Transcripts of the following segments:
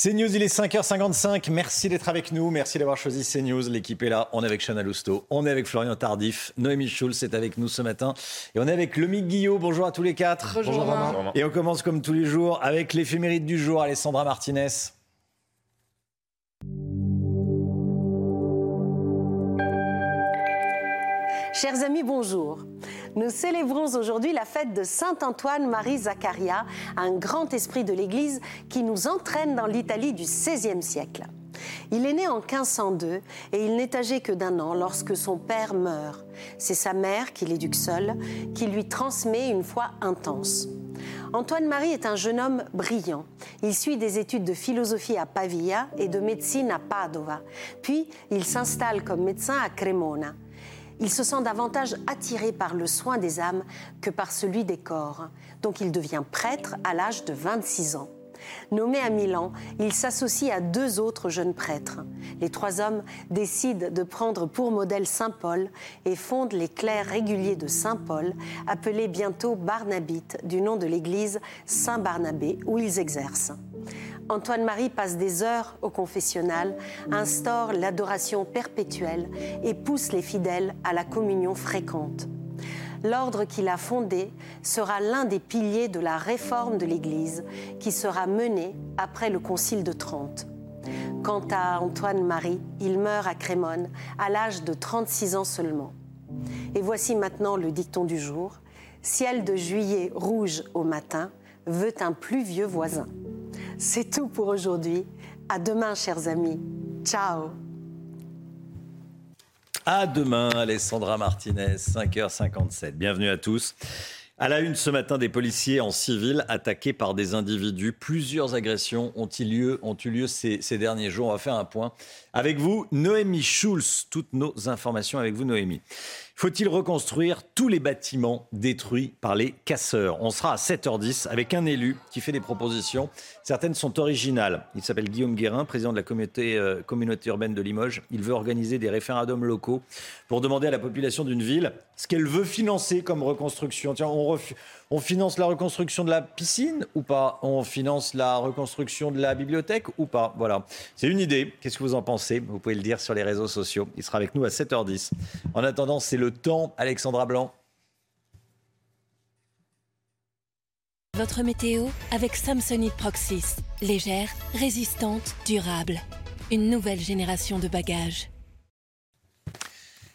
CNews, il est 5h55. Merci d'être avec nous. Merci d'avoir choisi CNews. L'équipe est là. On est avec Chana Lousteau. On est avec Florian Tardif. Noémie Schulz est avec nous ce matin. Et on est avec Lomique Guillot. Bonjour à tous les quatre. Bonjour, Bonjour Et on commence comme tous les jours avec l'éphéméride du jour. Alessandra Martinez. Chers amis, bonjour. Nous célébrons aujourd'hui la fête de Saint Antoine-Marie Zaccaria, un grand esprit de l'Église qui nous entraîne dans l'Italie du XVIe siècle. Il est né en 1502 et il n'est âgé que d'un an lorsque son père meurt. C'est sa mère, qui l'éduque seule, qui lui transmet une foi intense. Antoine-Marie est un jeune homme brillant. Il suit des études de philosophie à Pavia et de médecine à Padova. Puis, il s'installe comme médecin à Cremona il se sent davantage attiré par le soin des âmes que par celui des corps. Donc il devient prêtre à l'âge de 26 ans. Nommé à Milan, il s'associe à deux autres jeunes prêtres. Les trois hommes décident de prendre pour modèle Saint Paul et fondent les clercs réguliers de Saint Paul, appelés bientôt Barnabites, du nom de l'église Saint Barnabé, où ils exercent. Antoine-Marie passe des heures au confessionnal, instaure l'adoration perpétuelle et pousse les fidèles à la communion fréquente. L'ordre qu'il a fondé sera l'un des piliers de la réforme de l'Église qui sera menée après le Concile de Trente. Quant à Antoine-Marie, il meurt à Crémone à l'âge de 36 ans seulement. Et voici maintenant le dicton du jour. Ciel de juillet rouge au matin veut un pluvieux voisin. C'est tout pour aujourd'hui. À demain, chers amis. Ciao. À demain, Alessandra Martinez, 5h57. Bienvenue à tous. À la une ce matin, des policiers en civil attaqués par des individus. Plusieurs agressions ont eu lieu, ces, ces derniers jours. On va faire un point avec vous, Noémie Schulz. Toutes nos informations avec vous, Noémie. Faut-il reconstruire tous les bâtiments détruits par les casseurs? On sera à 7h10 avec un élu qui fait des propositions. Certaines sont originales. Il s'appelle Guillaume Guérin, président de la communauté, euh, communauté urbaine de Limoges. Il veut organiser des référendums locaux pour demander à la population d'une ville ce qu'elle veut financer comme reconstruction. Tiens, on, finance la reconstruction de la piscine ou pas? On finance la reconstruction de la bibliothèque ou pas? Voilà, c'est une idée. Qu'est-ce que vous en pensez? Vous pouvez le dire sur les réseaux sociaux. Il sera avec nous à 7h10. En attendant, c'est le temps, Alexandra Blanc. Votre météo avec Samsonite Proxys. Légère, résistante, durable. Une nouvelle génération de bagages.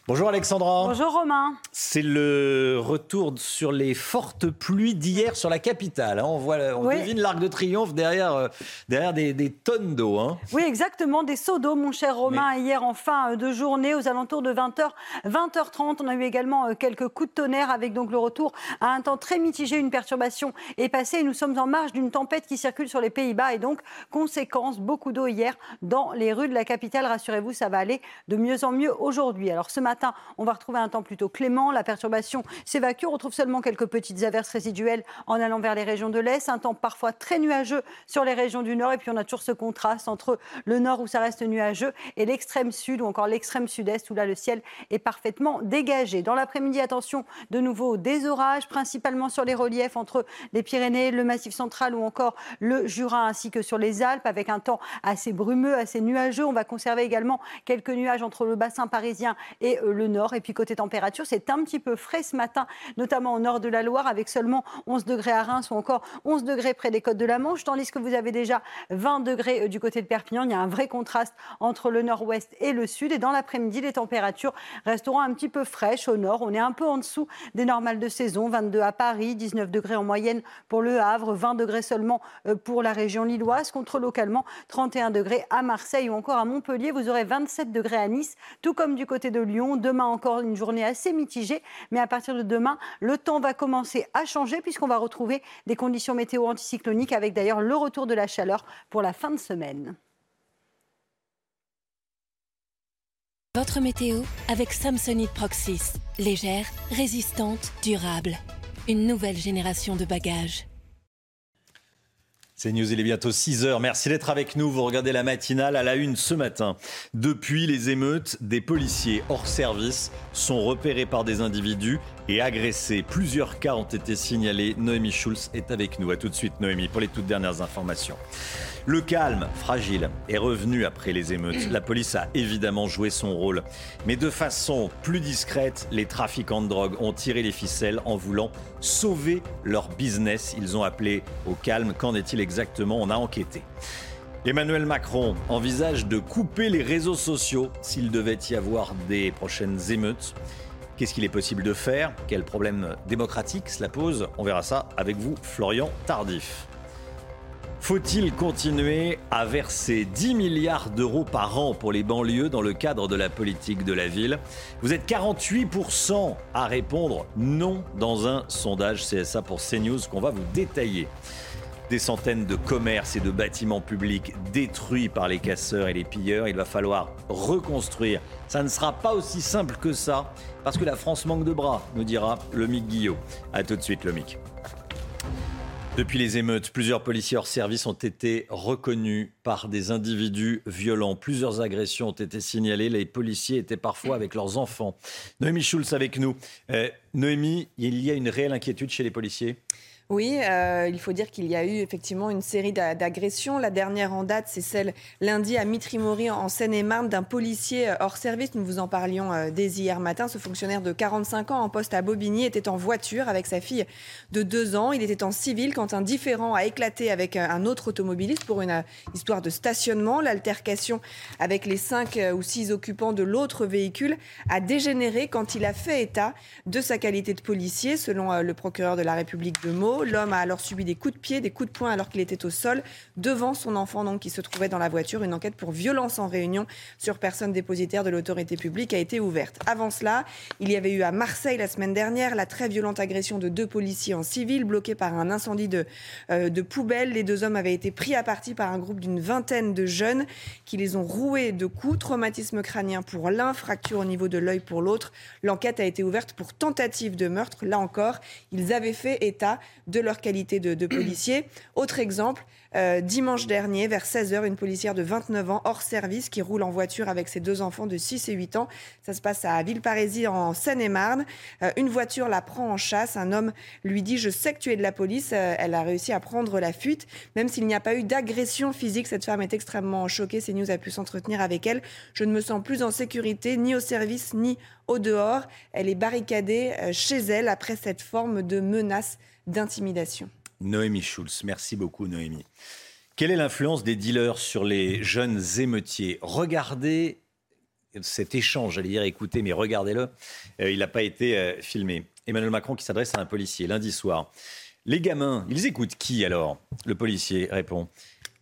Bonjour Alexandra. Bonjour Romain. C'est le retour sur les fortes pluies d'hier sur la capitale. Hein. On, voit, on devine l'Arc de Triomphe derrière, euh, derrière des, tonnes d'eau. Hein. Oui, exactement, des seaux d'eau, mon cher Romain. Hier, en fin euh, de journée, aux alentours de 20h, 20h30, on a eu également euh, quelques coups de tonnerre avec donc le retour à un temps très mitigé. Une perturbation est passée. Nous sommes en marge d'une tempête qui circule sur les Pays-Bas et donc, conséquence, beaucoup d'eau hier dans les rues de la capitale. Rassurez-vous, ça va aller de mieux en mieux aujourd'hui. Alors ce matin, on va retrouver un temps plutôt clément. La perturbation s'évacue. On retrouve seulement quelques petites averses résiduelles en allant vers les régions de l'Est. Un temps parfois très nuageux sur les régions du Nord. Et puis on a toujours ce contraste entre le Nord où ça reste nuageux et l'extrême Sud ou encore l'extrême Sud-Est où là le ciel est parfaitement dégagé. Dans l'après-midi, attention de nouveau des orages, principalement sur les reliefs entre les Pyrénées, le Massif central ou encore le Jura ainsi que sur les Alpes avec un temps assez brumeux, assez nuageux. On va conserver également quelques nuages entre le bassin parisien et le nord. Et puis côté température, c'est un petit peu frais ce matin, notamment au nord de la Loire, avec seulement 11 degrés à Reims ou encore 11 degrés près des côtes de la Manche, tandis que vous avez déjà 20 degrés euh, du côté de Perpignan. Il y a un vrai contraste entre le nord-ouest et le sud. Et dans l'après-midi, les températures resteront un petit peu fraîches au nord. On est un peu en dessous des normales de saison, 22 à Paris, 19 degrés en moyenne pour le Havre, 20 degrés seulement euh, pour la région lilloise, contre localement 31 degrés à Marseille ou encore à Montpellier. Vous aurez 27 degrés à Nice, tout comme du côté de Lyon. Demain encore une journée assez mitigée, mais à partir de demain, le temps va commencer à changer puisqu'on va retrouver des conditions météo anticycloniques avec d'ailleurs le retour de la chaleur pour la fin de semaine. Votre météo avec Samsonite Proxys. Légère, résistante, durable. Une nouvelle génération de bagages. C'est News, il est bientôt 6 heures. Merci d'être avec nous. Vous regardez la matinale à la une ce matin. Depuis les émeutes, des policiers hors service sont repérés par des individus et agressés. Plusieurs cas ont été signalés. Noémie Schulz est avec nous. A tout de suite, Noémie, pour les toutes dernières informations. Le calme, fragile, est revenu après les émeutes. La police a évidemment joué son rôle. Mais de façon plus discrète, les trafiquants de drogue ont tiré les ficelles en voulant sauver leur business. Ils ont appelé au calme. Qu'en est-il exactement On a enquêté. Emmanuel Macron envisage de couper les réseaux sociaux s'il devait y avoir des prochaines émeutes. Qu'est-ce qu'il est possible de faire? Quel problème démocratique cela pose? On verra ça avec vous, Florian Tardif. Faut-il continuer à verser 10 milliards d'euros par an pour les banlieues dans le cadre de la politique de la ville? Vous êtes 48% à répondre non dans un sondage CSA pour CNews qu'on va vous détailler. Des centaines de commerces et de bâtiments publics détruits par les casseurs et les pilleurs. Il va falloir reconstruire. Ça ne sera pas aussi simple que ça, parce que la France manque de bras, nous dira Lomic Guillot. A tout de suite, Lomic. Depuis les émeutes, plusieurs policiers hors service ont été reconnus par des individus violents. Plusieurs agressions ont été signalées. Les policiers étaient parfois avec leurs enfants. Noémie Schulz avec nous. Euh, Noémie, il y a une réelle inquiétude chez les policiers? Oui, euh, il faut dire qu'il y a eu effectivement une série d'agressions. La dernière en date, c'est celle lundi à Mitrimori en Seine-et-Marne d'un policier euh, hors service. Nous vous en parlions euh, dès hier matin. Ce fonctionnaire de 45 ans en poste à Bobigny était en voiture avec sa fille de 2 ans. Il était en civil quand un différent a éclaté avec un autre automobiliste pour une histoire de stationnement. L'altercation avec les 5 ou 6 occupants de l'autre véhicule a dégénéré quand il a fait état de sa qualité de policier, selon le procureur de la République de Meaux. L'homme a alors subi des coups de pied, des coups de poing alors qu'il était au sol devant son enfant donc, qui se trouvait dans la voiture. Une enquête pour violence en réunion sur personne dépositaire de l'autorité publique a été ouverte. Avant cela, il y avait eu à Marseille la semaine dernière la très violente agression de deux policiers en civil bloqués par un incendie de, euh, de poubelle. Les deux hommes avaient été pris à partie par un groupe d'une vingtaine de jeunes qui les ont roués de coups. Traumatisme crânien pour l'un, fracture au niveau de l'œil pour l'autre. L'enquête a été ouverte pour tentative de meurtre. Là encore, ils avaient fait état de leur qualité de, de policier. Autre exemple, euh, dimanche dernier, vers 16h, une policière de 29 ans, hors service, qui roule en voiture avec ses deux enfants de 6 et 8 ans. Ça se passe à Villeparisis, en Seine-et-Marne. Euh, une voiture la prend en chasse. Un homme lui dit Je sais que tu es de la police. Euh, elle a réussi à prendre la fuite. Même s'il n'y a pas eu d'agression physique, cette femme est extrêmement choquée. CNews a pu s'entretenir avec elle. Je ne me sens plus en sécurité, ni au service, ni au dehors. Elle est barricadée chez elle après cette forme de menace d'intimidation. Noémie Schulz, merci beaucoup Noémie. Quelle est l'influence des dealers sur les jeunes émeutiers? Regardez cet échange, j'allais dire écoutez, mais regardez-le. Euh, il n'a pas été euh, filmé. Emmanuel Macron qui s'adresse à un policier lundi soir. Les gamins, ils écoutent qui alors? Le policier répond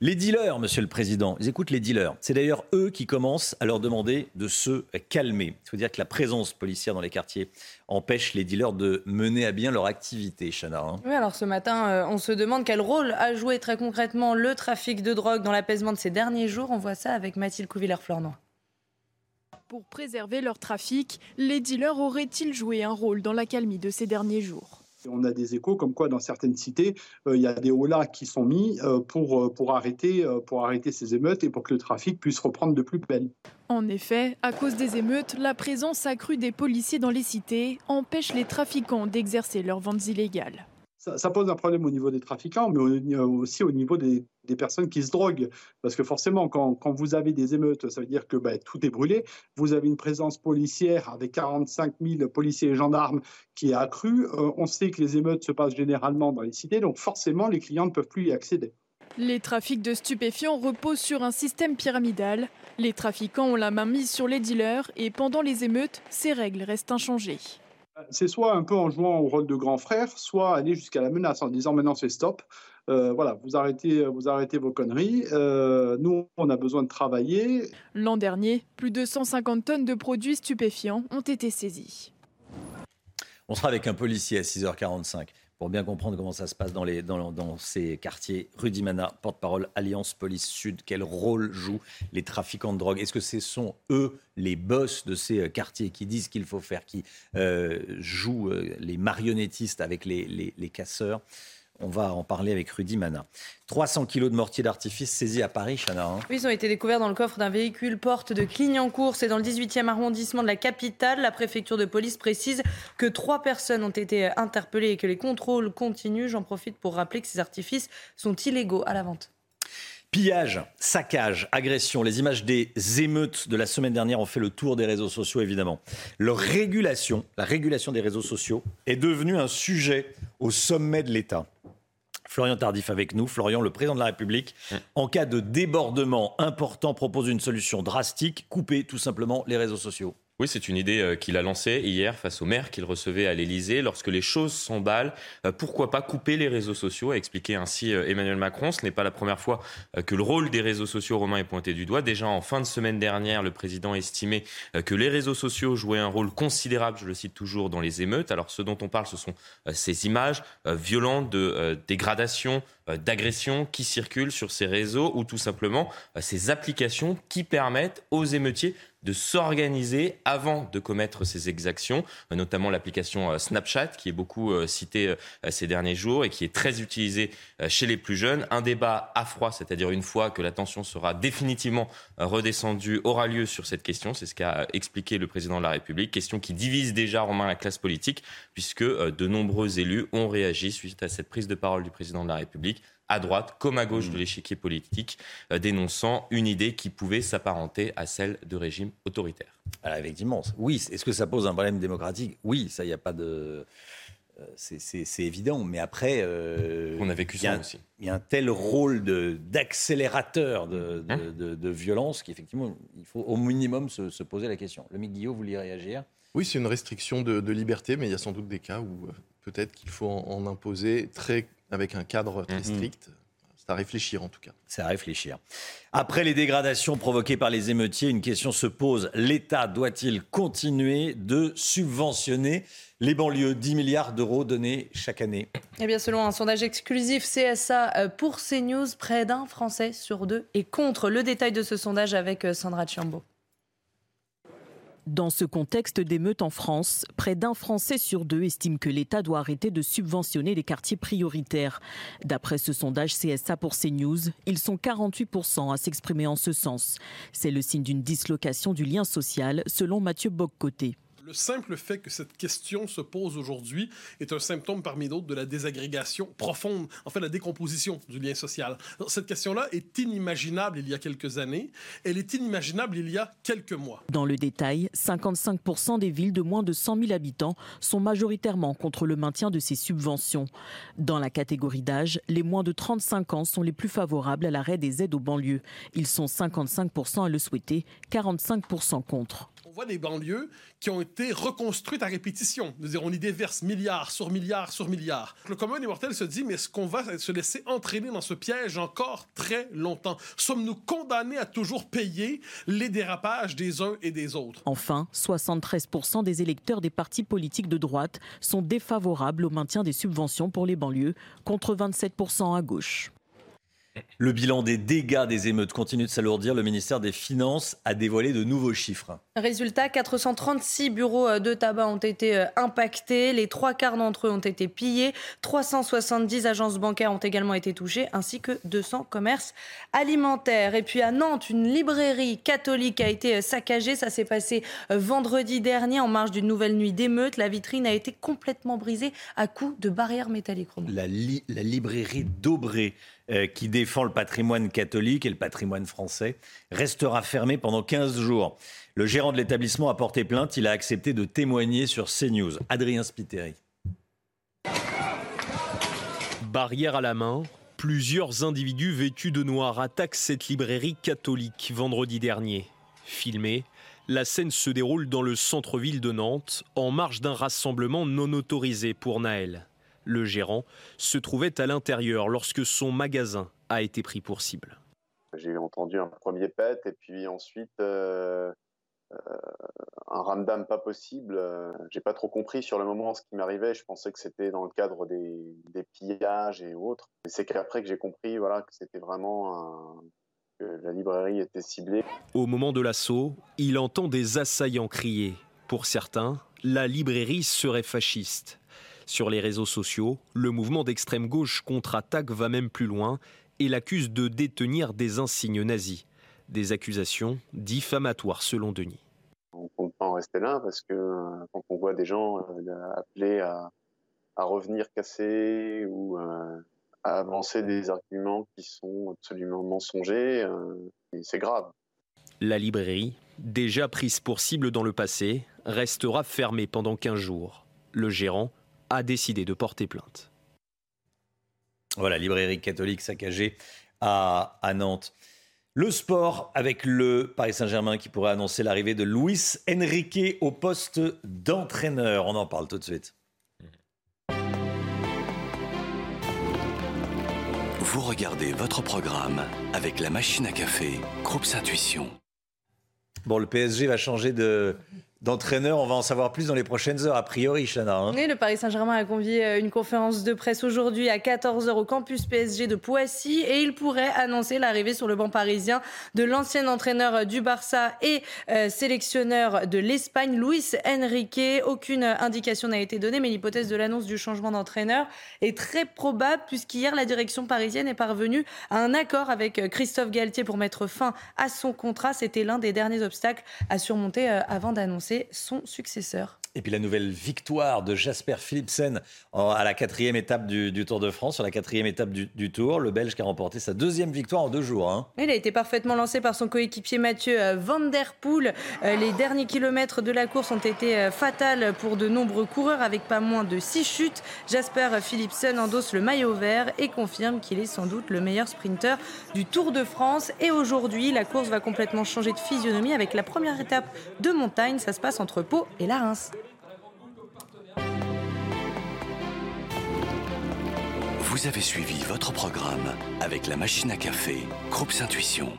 les dealers, Monsieur le Président, ils écoutent les dealers. C'est d'ailleurs eux qui commencent à leur demander de se calmer. Il faut dire que la présence policière dans les quartiers empêche les dealers de mener à bien leur activité, Chana. Hein. Oui, alors ce matin, euh, on se demande quel rôle a joué très concrètement le trafic de drogue dans l'apaisement de ces derniers jours. On voit ça avec Mathilde Couvillère-Flornois. Pour préserver leur trafic, les dealers auraient-ils joué un rôle dans l'accalmie de ces derniers jours? On a des échos comme quoi dans certaines cités, euh, il y a des holas qui sont mis euh, pour, euh, pour, arrêter, pour arrêter ces émeutes et pour que le trafic puisse reprendre de plus belle. En effet, à cause des émeutes, la présence accrue des policiers dans les cités empêche les trafiquants d'exercer leurs ventes illégales ça, pose un problème au niveau des trafiquants, mais aussi au niveau des, personnes qui se droguent. Parce que forcément, quand, vous avez des émeutes, ça veut dire que ben, tout est brûlé. Vous avez une présence policière avec 45 000 policiers et gendarmes qui est accrue. Euh, on sait que les émeutes se passent généralement dans les cités, donc forcément, les clients ne peuvent plus y accéder. Les trafics de stupéfiants reposent sur un système pyramidal. Les trafiquants ont la main mise sur les dealers et pendant les émeutes, ces règles restent inchangées c'est soit un peu en jouant au rôle de grand frère, soit aller jusqu'à la menace en disant maintenant c'est stop. Euh, voilà, vous arrêtez, vous arrêtez vos conneries. Euh, nous, on a besoin de travailler. L'an dernier, plus de 150 tonnes de produits stupéfiants ont été saisis. On sera avec un policier à 6h45 pour bien comprendre comment ça se passe dans, ces quartiers. Rudy Mana, porte-parole Alliance Police Sud, quel rôle jouent les trafiquants de drogue? Est-ce que ce sont eux les boss de ces euh, quartiers qui disent qu'il faut faire, qui euh, jouent euh, les marionnettistes avec les, casseurs? On va en parler avec Rudy Mana. 300 kilos de mortier d'artifice saisis à Paris, Chana. Hein. Oui, ils ont été découverts dans le coffre d'un véhicule porte de Clignancourt. C'est dans le 18e arrondissement de la capitale. La préfecture de police précise que trois personnes ont été interpellées et que les contrôles continuent. J'en profite pour rappeler que ces artifices sont illégaux à la vente. Pillage, saccage, agression, les images des émeutes de la semaine dernière ont fait le tour des réseaux sociaux, évidemment. Leur régulation, la régulation des réseaux sociaux, est devenue un sujet au sommet de l'État. Florian Tardif avec nous. Florian, le président de la République, en cas de débordement important, propose une solution drastique, couper tout simplement les réseaux sociaux. Oui, c'est une idée euh, qu'il a lancée hier face au maire qu'il recevait à l'Élysée. Lorsque les choses s'emballent, euh, pourquoi pas couper les réseaux sociaux a expliqué ainsi euh, Emmanuel Macron. Ce n'est pas la première fois que le rôle des réseaux sociaux romains est pointé du doigt. Déjà en fin de semaine dernière, le président estimait que les réseaux sociaux jouaient un rôle considérable, je le cite toujours, dans les émeutes. Alors ce dont on parle, ce sont ces images violentes de dégradation, d'agression qui circulent sur ces réseaux ou tout simplement ces applications qui permettent aux émeutiers de s'organiser avant de commettre ces exactions, euh, notamment l'application euh, Snapchat qui est beaucoup euh, citée ces derniers jours et qui est très utilisée chez les plus jeunes. Un débat à froid, c'est-à-dire une fois que la tension sera définitivement redescendue, aura lieu sur cette question. C'est ce qu'a expliqué le président de la République. Question qui divise déjà Romain la classe politique puisque de nombreux élus ont réagi suite à cette prise de parole du président de la République à droite comme à gauche de l'échiquier politique, euh, dénonçant une idée qui pouvait s'apparenter à celle de régime autoritaire. Alors effectivement, oui. Est-ce que ça pose un problème démocratique? Oui, ça, il n'y a pas de. Euh, c'est évident, mais après, euh, on a vécu ça aussi. Il y a un tel rôle d'accélérateur de, de, hein de, de, violence qu'effectivement, il faut au minimum se, poser la question. Le Guillaume, vous vouliez réagir? Oui, c'est une restriction de, liberté, mais il y a sans doute des cas où peut-être qu'il faut en, imposer très avec un cadre très mhm. strict. C'est à réfléchir en tout cas. C'est à réfléchir. Après les dégradations provoquées par les émeutiers, une question se pose. L'État doit-il continuer de subventionner les banlieues? 10 milliards d'euros donnés chaque année Eh bien, selon un sondage exclusif CSA euh, pour CNews, près d'un Français sur deux est contre. Le détail de ce sondage avec euh, Sandra Chiambo. Dans ce contexte d'émeutes en France, près d'un Français sur deux estime que l'État doit arrêter de subventionner les quartiers prioritaires. D'après ce sondage CSA pour CNews, ils sont 48% à s'exprimer en ce sens. C'est le signe d'une dislocation du lien social, selon Mathieu Boccoté. Le simple fait que cette question se pose aujourd'hui est un symptôme parmi d'autres de la désagrégation profonde, en fait la décomposition du lien social. Cette question-là est inimaginable il y a quelques années, elle est inimaginable il y a quelques mois. Dans le détail, 55% des villes de moins de 100 000 habitants sont majoritairement contre le maintien de ces subventions. Dans la catégorie d'âge, les moins de 35 ans sont les plus favorables à l'arrêt des aides aux banlieues. Ils sont 55% à le souhaiter, 45% contre on voit des banlieues qui ont été reconstruites à répétition. On y déverse milliards sur milliards sur milliards. Le commun des mortels se dit, mais est-ce qu'on va se laisser entraîner dans ce piège encore très longtemps? Sommes-nous condamnés à toujours payer les dérapages des uns et des autres? Enfin, 73% des électeurs des partis politiques de droite sont défavorables au maintien des subventions pour les banlieues, contre 27% à gauche. Le bilan des dégâts des émeutes continue de s'alourdir. Le ministère des Finances a dévoilé de nouveaux chiffres. Résultat, 436 bureaux euh, de tabac ont été euh, impactés. Les trois quarts d'entre eux ont été pillés. 370 agences bancaires ont également été touchées, ainsi que 200 commerces alimentaires. Et puis à Nantes, une librairie catholique a été euh, saccagée. Ça s'est passé vendredi dernier en marge d'une nouvelle nuit d'émeutes. La vitrine a été complètement brisée à coups de barrières métalliques. La, la librairie d'Aubray euh, qui défend le patrimoine catholique et le patrimoine français, restera fermé pendant 15 jours. Le gérant de l'établissement a porté plainte. Il a accepté de témoigner sur CNews. Adrien Spiteri. Barrière à la main, plusieurs individus vêtus de noir attaquent cette librairie catholique vendredi dernier. Filmé, la scène se déroule dans le centre-ville de Nantes, en marge d'un rassemblement non autorisé pour Naël. Le gérant se trouvait à l'intérieur lorsque son magasin a été pris pour cible. J'ai entendu un premier pet et puis ensuite euh, euh, un ramdam pas possible. J'ai pas trop compris sur le moment ce qui m'arrivait. Je pensais que c'était dans le cadre des, pillages et autres. C'est qu'après que j'ai compris voilà, que c'était vraiment que la librairie était ciblée. Au moment de l'assaut, il entend des assaillants crier. Pour certains, la librairie serait fasciste. Sur les réseaux sociaux, le mouvement d'extrême gauche contre-attaque va même plus loin et l'accuse de détenir des insignes nazis. Des accusations diffamatoires selon Denis. On ne compte pas en rester là parce que euh, quand on voit des gens euh, appeler à, revenir casser ou euh, à avancer des arguments qui sont absolument mensongers, c'est grave. La librairie, déjà prise pour cible dans le passé, restera fermée pendant 15 jours. Le gérant a décidé de porter plainte. Voilà, librairie catholique saccagée à, à Nantes. Le sport avec le Paris Saint-Germain qui pourrait annoncer l'arrivée de Luis Enrique au poste d'entraîneur. On en parle tout de suite. Vous regardez votre programme avec la machine à café, Groupe Intuition. Bon, le PSG va changer de, d'entraîneurs. On va en savoir plus dans les prochaines heures, a priori, Chana. Hein. le Paris Saint-Germain a convié euh, une conférence de presse aujourd'hui à 14h au campus PSG de Poissy et il pourrait annoncer l'arrivée sur le banc parisien de l'ancien entraîneur du Barça et euh, sélectionneur de l'Espagne, Luis Enrique. Aucune indication n'a été donnée, mais l'hypothèse de l'annonce du changement d'entraîneur est très probable puisqu'hier, la direction parisienne est parvenue à un accord avec euh, Christophe Galtier pour mettre fin à son contrat. C'était l'un des derniers obstacles à surmonter avant d'annoncer son successeur. Et puis la nouvelle victoire de Jasper Philipsen à la quatrième étape du, Tour de France, sur la quatrième étape du, Tour. Le Belge qui a remporté sa deuxième victoire en deux jours. Hein. Il a été parfaitement lancé par son coéquipier Mathieu euh, Van Der Poel. Euh, les derniers kilomètres de la course ont été euh, fatals pour de nombreux coureurs avec pas moins de six chutes. Jasper Philipsen endosse le maillot vert et confirme qu'il est sans doute le meilleur sprinter du Tour de France. Et aujourd'hui, la course va complètement changer de physionomie avec la première étape de montagne. Ça se passe entre Pau et la Reims. Vous avez suivi votre programme avec la machine à café, Groupe Intuition.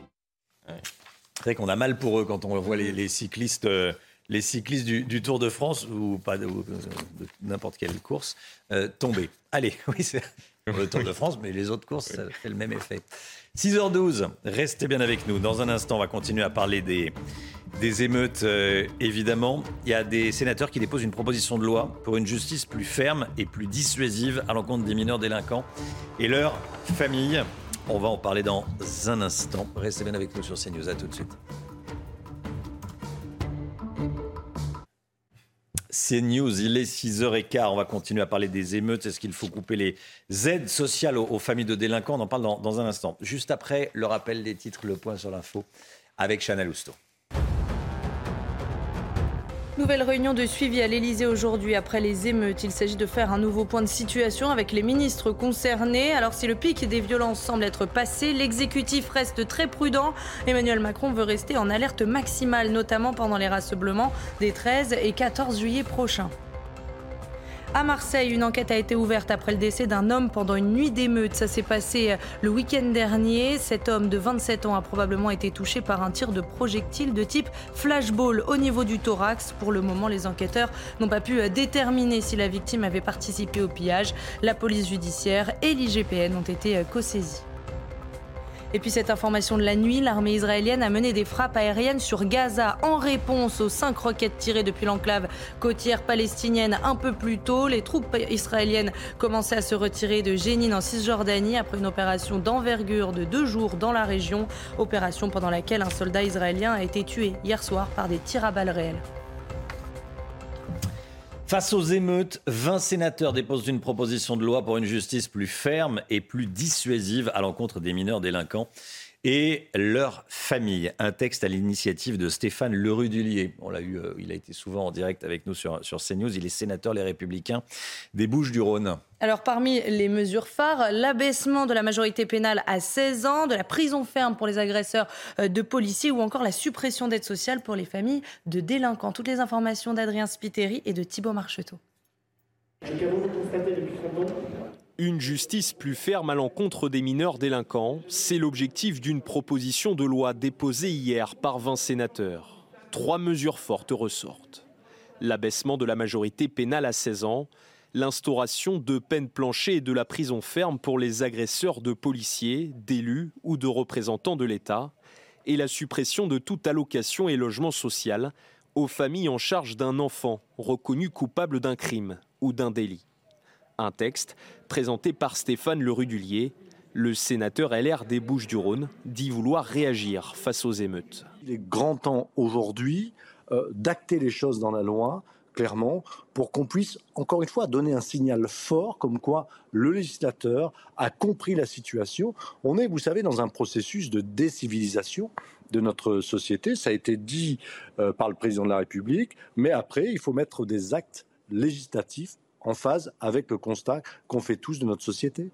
C'est vrai qu'on a mal pour eux quand on voit les, cyclistes, euh, les cyclistes du, Tour de France ou pas de, n'importe quelle course euh, tomber. Allez, oui, c'est le Tour de France, mais les autres courses, ça fait le même effet. 6h12, restez bien avec nous. Dans un instant, on va continuer à parler des, des émeutes, euh, évidemment. Il y a des sénateurs qui déposent une proposition de loi pour une justice plus ferme et plus dissuasive à l'encontre des mineurs délinquants et leurs familles. On va en parler dans un instant. Restez bien avec nous sur CNews. À tout de suite. CNews, il est 6h15. On va continuer à parler des émeutes. Est-ce qu'il faut couper les aides sociales aux, familles de délinquants? On en parle dans, un instant. Juste après, le rappel des titres, le point sur l'info avec Chanel Housteau. Nouvelle réunion de suivi à l'Elysée aujourd'hui après les émeutes. Il s'agit de faire un nouveau point de situation avec les ministres concernés. Alors si le pic des violences semble être passé, l'exécutif reste très prudent. Emmanuel Macron veut rester en alerte maximale, notamment pendant les rassemblements des 13 et 14 juillet prochains. À Marseille, une enquête a été ouverte après le décès d'un homme pendant une nuit d'émeute. Ça s'est passé euh, le week-end dernier. Cet homme de 27 ans a probablement été touché par un tir de projectile de type flashball au niveau du thorax. Pour le moment, les enquêteurs n'ont pas pu euh, déterminer si la victime avait participé au pillage. La police judiciaire et l'IGPN ont été euh, co-saisis. Et puis cette information de la nuit, l'armée israélienne a mené des frappes aériennes sur Gaza en réponse aux cinq roquettes tirées depuis l'enclave côtière palestinienne un peu plus tôt. Les troupes israéliennes commençaient à se retirer de Jénine en Cisjordanie après une opération d'envergure de deux jours dans la région. Opération pendant laquelle un soldat israélien a été tué hier soir par des tirs à balles réelles. Face aux émeutes, 20 sénateurs déposent une proposition de loi pour une justice plus ferme et plus dissuasive à l'encontre des mineurs délinquants et leurs familles. Un texte à l'initiative de Stéphane Lerudulier. On l'a eu, euh, il a été souvent en direct avec nous sur, sur CNews. Il est sénateur Les Républicains des Bouches-du-Rhône. Alors parmi les mesures phares, l'abaissement de la majorité pénale à 16 ans, de la prison ferme pour les agresseurs euh, de policiers ou encore la suppression d'aide sociale pour les familles de délinquants. Toutes les informations d'Adrien Spiteri et de Thibault Marcheteau. Une justice plus ferme à l'encontre des mineurs délinquants, c'est l'objectif d'une proposition de loi déposée hier par 20 sénateurs. Trois mesures fortes ressortent. L'abaissement de la majorité pénale à 16 ans, l'instauration de peines planchées et de la prison ferme pour les agresseurs de policiers, d'élus ou de représentants de l'État, et la suppression de toute allocation et logement social aux familles en charge d'un enfant reconnu coupable d'un crime ou d'un délit. Un texte présenté par Stéphane Lerudulier, le sénateur LR des Bouches-du-Rhône, dit vouloir réagir face aux émeutes. Il est grand temps aujourd'hui euh, d'acter les choses dans la loi, clairement, pour qu'on puisse, encore une fois, donner un signal fort comme quoi le législateur a compris la situation. On est, vous savez, dans un processus de décivilisation de notre société. Ça a été dit euh, par le président de la République, mais après, il faut mettre des actes législatifs en phase avec le constat qu'on fait tous de notre société.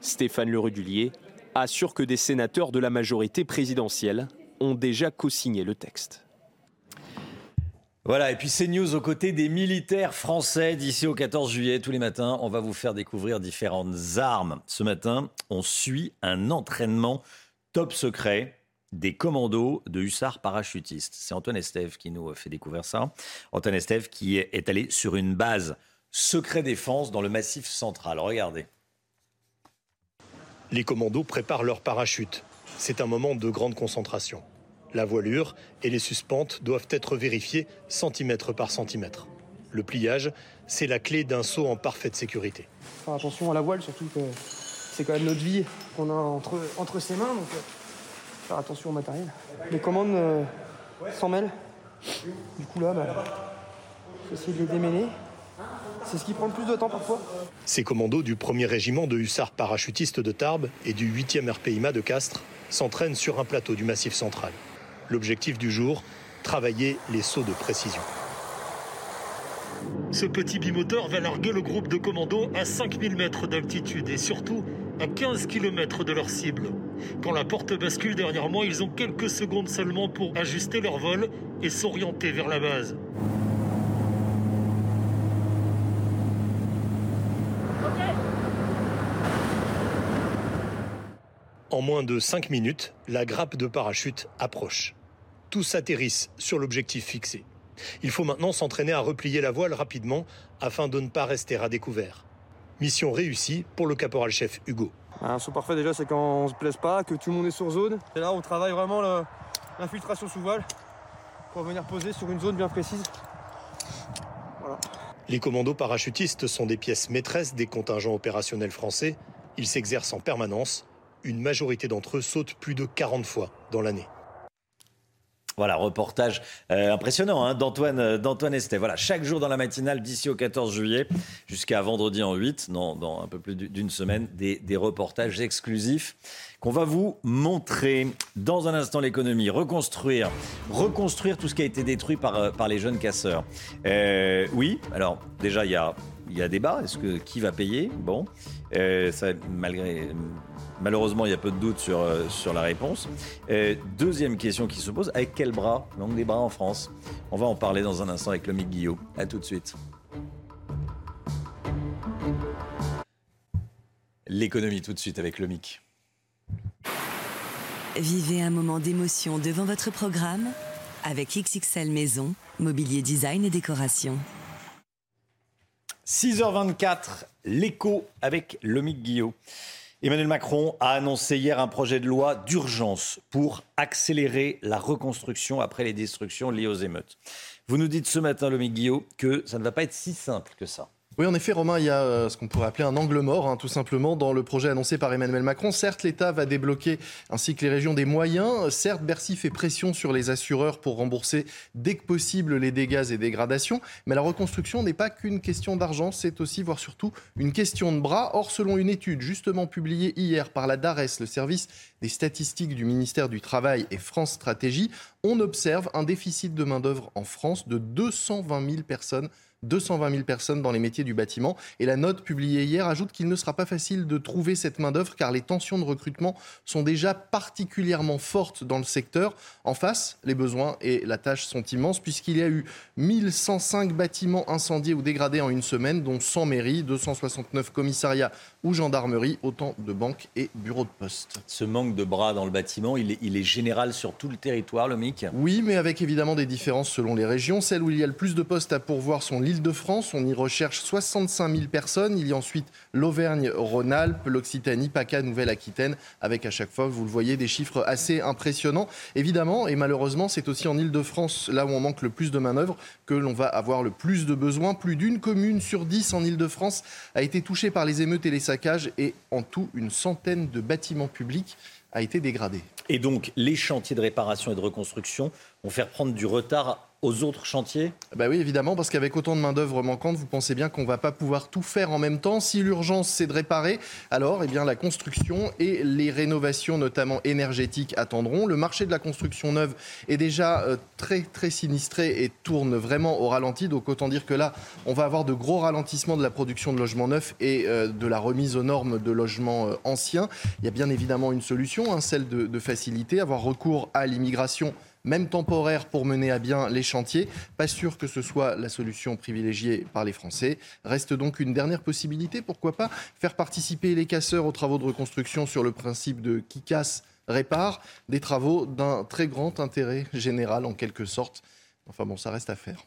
Stéphane Lerudulier assure que des sénateurs de la majorité présidentielle ont déjà co-signé le texte. Voilà, et puis c'est news aux côtés des militaires français d'ici au 14 juillet. Tous les matins, on va vous faire découvrir différentes armes. Ce matin, on suit un entraînement top secret des commandos de hussards parachutistes. C'est Antoine Estève qui nous fait découvrir ça. Antoine Estève qui est allé sur une base secret défense dans le massif central. Regardez. Les commandos préparent leur parachute. C'est un moment de grande concentration. La voilure et les suspentes doivent être vérifiées centimètre par centimètre. Le pliage, c'est la clé d'un saut en parfaite sécurité. Faire attention à la voile, surtout que c'est quand même notre vie qu'on a entre, entre ses mains, donc euh, faire attention au matériel. Les commandes euh, s'en mêlent. Du coup là, bah, faut essayer de les démêler. C'est ce qui prend le plus de temps parfois. Ces commandos du 1er régiment de hussards parachutistes de Tarbes et du 8e RPIMA de Castres s'entraînent sur un plateau du Massif central. L'objectif du jour, travailler les sauts de précision. Ce petit bimoteur va larguer le groupe de commandos à 5000 mètres d'altitude et surtout à 15 km de leur cible. Quand la porte bascule derrière moi, ils ont quelques secondes seulement pour ajuster leur vol et s'orienter vers la base. En moins de 5 minutes, la grappe de parachute approche. Tous atterrissent sur l'objectif fixé. Il faut maintenant s'entraîner à replier la voile rapidement afin de ne pas rester à découvert. Mission réussie pour le caporal-chef Hugo. Un saut parfait déjà, c'est quand on se blesse pas, que tout le monde est sur zone. Et là, on travaille vraiment l'infiltration sous voile pour venir poser sur une zone bien précise. Les commandos parachutistes sont des pièces maîtresses des contingents opérationnels français. Ils s'exercent en permanence une majorité d'entre eux sautent plus de 40 fois dans l'année. Voilà, reportage euh, impressionnant hein, d'Antoine, euh, d'Antoine. Voilà, chaque jour dans la matinale d'ici au 14 juillet jusqu'à vendredi en 8, dans, un peu plus d'une semaine, des, reportages exclusifs qu'on va vous montrer. Dans un instant, l'économie, reconstruire, reconstruire tout ce qui a été détruit par, euh, par les jeunes casseurs. oui, alors déjà, il y a, y a débat. Est-ce que qui va payer? Bon, malgré Malheureusement, il y a peu de doute sur, euh, sur la réponse. deuxième question qui se pose, avec quel bras? Langue des bras en France On va en parler dans un instant avec Lomique Guillot. A tout de suite. L'économie tout de suite avec Lomique. Vivez un moment d'émotion devant votre programme avec XXL Maison, mobilier design et décoration. 6h24, l'écho avec Lomique Guillot. Emmanuel Macron a annoncé hier un projet de loi d'urgence pour accélérer la reconstruction après les destructions liées aux émeutes. Vous nous dites ce matin, Lomique Guillot, que ça ne va pas être si simple que ça. Oui, en effet, Romain, il y a euh, ce qu'on pourrait appeler un angle mort, hein, tout simplement, dans le projet annoncé par Emmanuel Macron. Certes, l'État va débloquer, ainsi que les régions, des moyens. Certes, Bercy fait pression sur les assureurs pour rembourser dès que possible les dégâts et dégradations. Mais la reconstruction n'est pas qu'une question d'argent, c'est aussi, voire surtout, une question de bras. Or, selon une étude justement publiée hier par la DARES, le service des statistiques du ministère du Travail et France Stratégie, on observe un déficit de main-d'œuvre en France de 220 000 personnes 220 000 personnes dans les métiers du bâtiment. Et la note publiée hier ajoute qu'il ne sera pas facile de trouver cette main-d'œuvre car les tensions de recrutement sont déjà particulièrement fortes dans le secteur. En face, les besoins et la tâche sont immenses puisqu'il y a eu 1105 bâtiments incendiés ou dégradés en une semaine, dont 100 mairies, 269 commissariats ou gendarmeries, autant de banques et bureaux de poste. Ce manque de bras dans le bâtiment, il est, il est général sur tout le territoire, le MIC Oui, mais avec évidemment des différences selon les régions. Celle où il y a le plus de postes à pourvoir sont l'Île-de-France. On y recherche 65 000 personnes. Il y a ensuite l'Auvergne-Rhône-Alpes, l'Occitanie, PACA, Nouvelle-Aquitaine, avec à chaque fois, vous le voyez, des chiffres assez impressionnants. Évidemment, et malheureusement, c'est aussi en Île-de-France, là où on manque le plus de main-d'œuvre, que l'on va avoir le plus de besoins. Plus d'une commune sur dix en Île-de-France a été touchée par les émeutes et les et en tout, une centaine de bâtiments publics a été dégradée. Et donc, les chantiers de réparation et de reconstruction vont faire prendre du retard aux autres chantiers bah Oui, évidemment, parce qu'avec autant de main-d'œuvre manquante, vous pensez bien qu'on ne va pas pouvoir tout faire en même temps. Si l'urgence, c'est de réparer, alors eh bien, la construction et les rénovations, notamment énergétiques, attendront. Le marché de la construction neuve est déjà euh, très, très sinistré et tourne vraiment au ralenti. Donc, autant dire que là, on va avoir de gros ralentissements de la production de logements neufs et euh, de la remise aux normes de logements euh, anciens. Il y a bien évidemment une solution, hein, celle de, de faciliter, avoir recours à l'immigration même temporaire pour mener à bien les chantiers. Pas sûr que ce soit la solution privilégiée par les Français. Reste donc une dernière possibilité, pourquoi pas faire participer les casseurs aux travaux de reconstruction sur le principe de qui casse répare, des travaux d'un très grand intérêt général en quelque sorte. Enfin bon, ça reste à faire.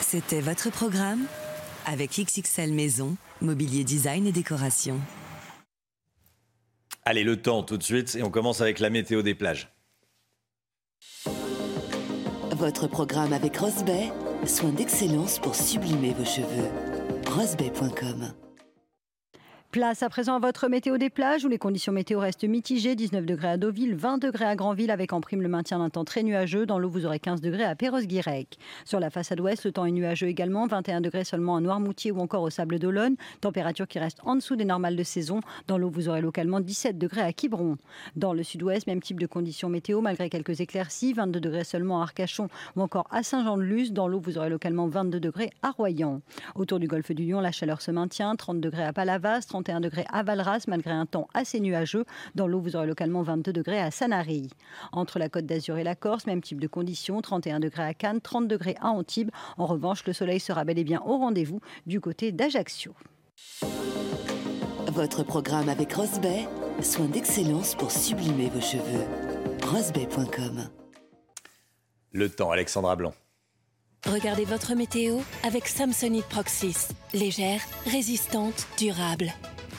C'était votre programme avec XXL Maison, Mobilier Design et Décoration. Allez, le temps tout de suite et on commence avec la météo des plages. Votre programme avec Rosbay, soin d'excellence pour sublimer vos cheveux. Rosbay.com Place à présent à votre météo des plages où les conditions météo restent mitigées. 19 degrés à Deauville, 20 degrés à Granville avec en prime le maintien d'un temps très nuageux. Dans l'eau, vous aurez 15 degrés à Perros-Guirec. Sur la façade ouest, le temps est nuageux également. 21 degrés seulement à Noirmoutier ou encore au Sable d'Olonne. Température qui reste en dessous des normales de saison. Dans l'eau, vous aurez localement 17 degrés à Quiberon. Dans le sud-ouest, même type de conditions météo malgré quelques éclaircies. 22 degrés seulement à Arcachon ou encore à Saint-Jean-de-Luz. Dans l'eau, vous aurez localement 22 degrés à Royan. Autour du golfe du Lion, la chaleur se maintient. 30 degrés à Palavas, 31 degrés à Valras malgré un temps assez nuageux. Dans l'eau, vous aurez localement 22 degrés à Sanary. Entre la Côte d'Azur et la Corse, même type de conditions, 31 degrés à Cannes, 30 degrés à Antibes. En revanche, le soleil sera bel et bien au rendez-vous du côté d'Ajaccio. Votre programme avec Rosbay, soin d'excellence pour sublimer vos cheveux. Rosbay.com Le temps, Alexandra Blanc. Regardez votre météo avec Samsonite Proxys. Légère, résistante, durable.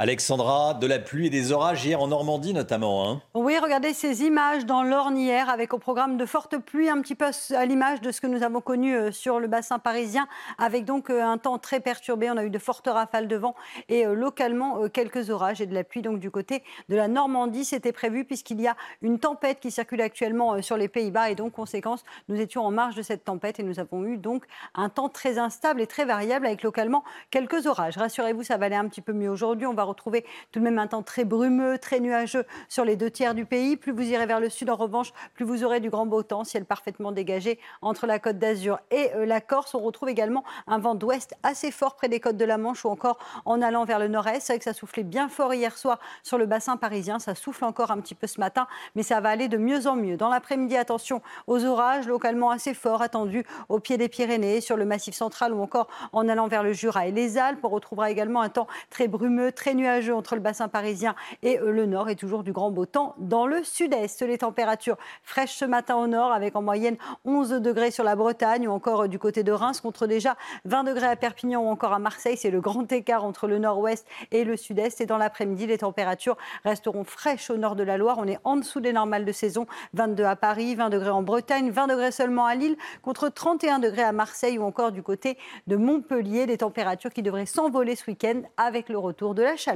Alexandra, de la pluie et des orages hier en Normandie notamment. Hein. oui, regardez ces images dans l'Orne hier avec au programme de fortes pluies, un petit peu à l'image de ce que nous avons connu euh, sur le bassin parisien, avec donc euh, un temps très perturbé. On a eu de fortes rafales de vent et euh, localement quelques orages et de la pluie donc du côté de la Normandie. C'était prévu puisqu'il y a une tempête qui circule actuellement sur les Pays-Bas et donc conséquence, nous étions en marge de cette tempête et nous avons eu donc un temps très instable et très variable avec localement quelques orages. Rassurez-vous, ça va aller un petit peu mieux aujourd'hui. On va retrouver tout de même un temps très brumeux, très nuageux sur les deux tiers du pays. Plus vous irez vers le sud, en revanche, plus vous aurez du grand beau temps, ciel parfaitement dégagé entre la côte d'Azur et euh, la Corse. On retrouve également un vent d'ouest assez fort près des côtes de la Manche ou encore en allant vers le nord-est. C'est vrai que ça soufflait bien fort hier soir sur le bassin parisien. Ça souffle encore un petit peu ce matin, mais ça va aller de mieux en mieux. Dans l'après-midi, attention aux orages localement assez forts attendus au pied des Pyrénées, sur le massif central ou encore en allant vers le Jura et les Alpes. On retrouvera également un temps très brumeux, très nuageux entre le bassin parisien et euh, le nord et toujours du grand beau temps dans le sud-est. Les températures fraîches ce matin au nord avec en moyenne 11 degrés sur la Bretagne ou encore euh, du côté de Reims contre déjà 20 degrés à Perpignan ou encore à Marseille. C'est le grand écart entre le nord-ouest et le sud-est. Et dans l'après-midi, les températures resteront fraîches au nord de la Loire. On est en dessous des normales de saison. 22 à Paris, 20 degrés en Bretagne, 20 degrés seulement à Lille contre 31 degrés à Marseille ou encore du côté de Montpellier. Des températures qui devraient s'envoler ce week-end avec le retour de la chaleur.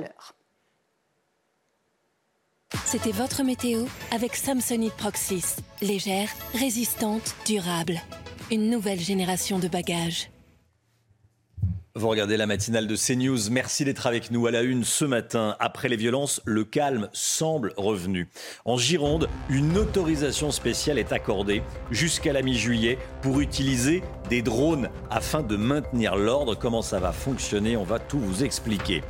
C'était votre météo avec Samsonite Proxys. Légère, résistante, durable. Une nouvelle génération de bagages. Vous regardez la matinale de CNews. Merci d'être avec nous à la une ce matin. Après les violences, le calme semble revenu. En Gironde, une autorisation spéciale est accordée jusqu'à la mi-juillet pour utiliser des drones afin de maintenir l'ordre. Comment ça va fonctionner? On va tout vous expliquer.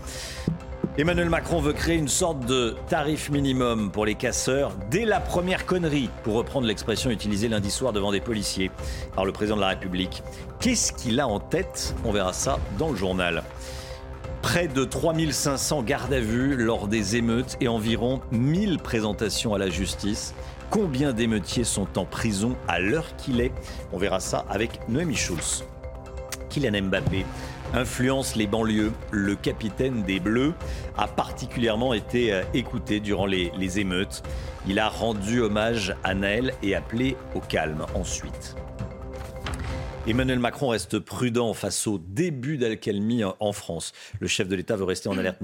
Emmanuel Macron veut créer une sorte de tarif minimum pour les casseurs dès la première connerie, pour reprendre l'expression utilisée lundi soir devant des policiers par le président de la République. Qu'est-ce qu'il a en tête? On verra ça dans le journal. Près de 3500 gardes à vue lors des émeutes et environ 1000 présentations à la justice. Combien d'émeutiers sont en prison à l'heure qu'il est? On verra ça avec Noémie Schulz. Kylian Mbappé influence les banlieues. Le capitaine des Bleus a particulièrement été euh, écouté durant les, émeutes. Il a rendu hommage à Naël et appelé au calme ensuite. Emmanuel Macron reste prudent face au début d'alcalmie en France. Le chef de l'État veut rester en alerte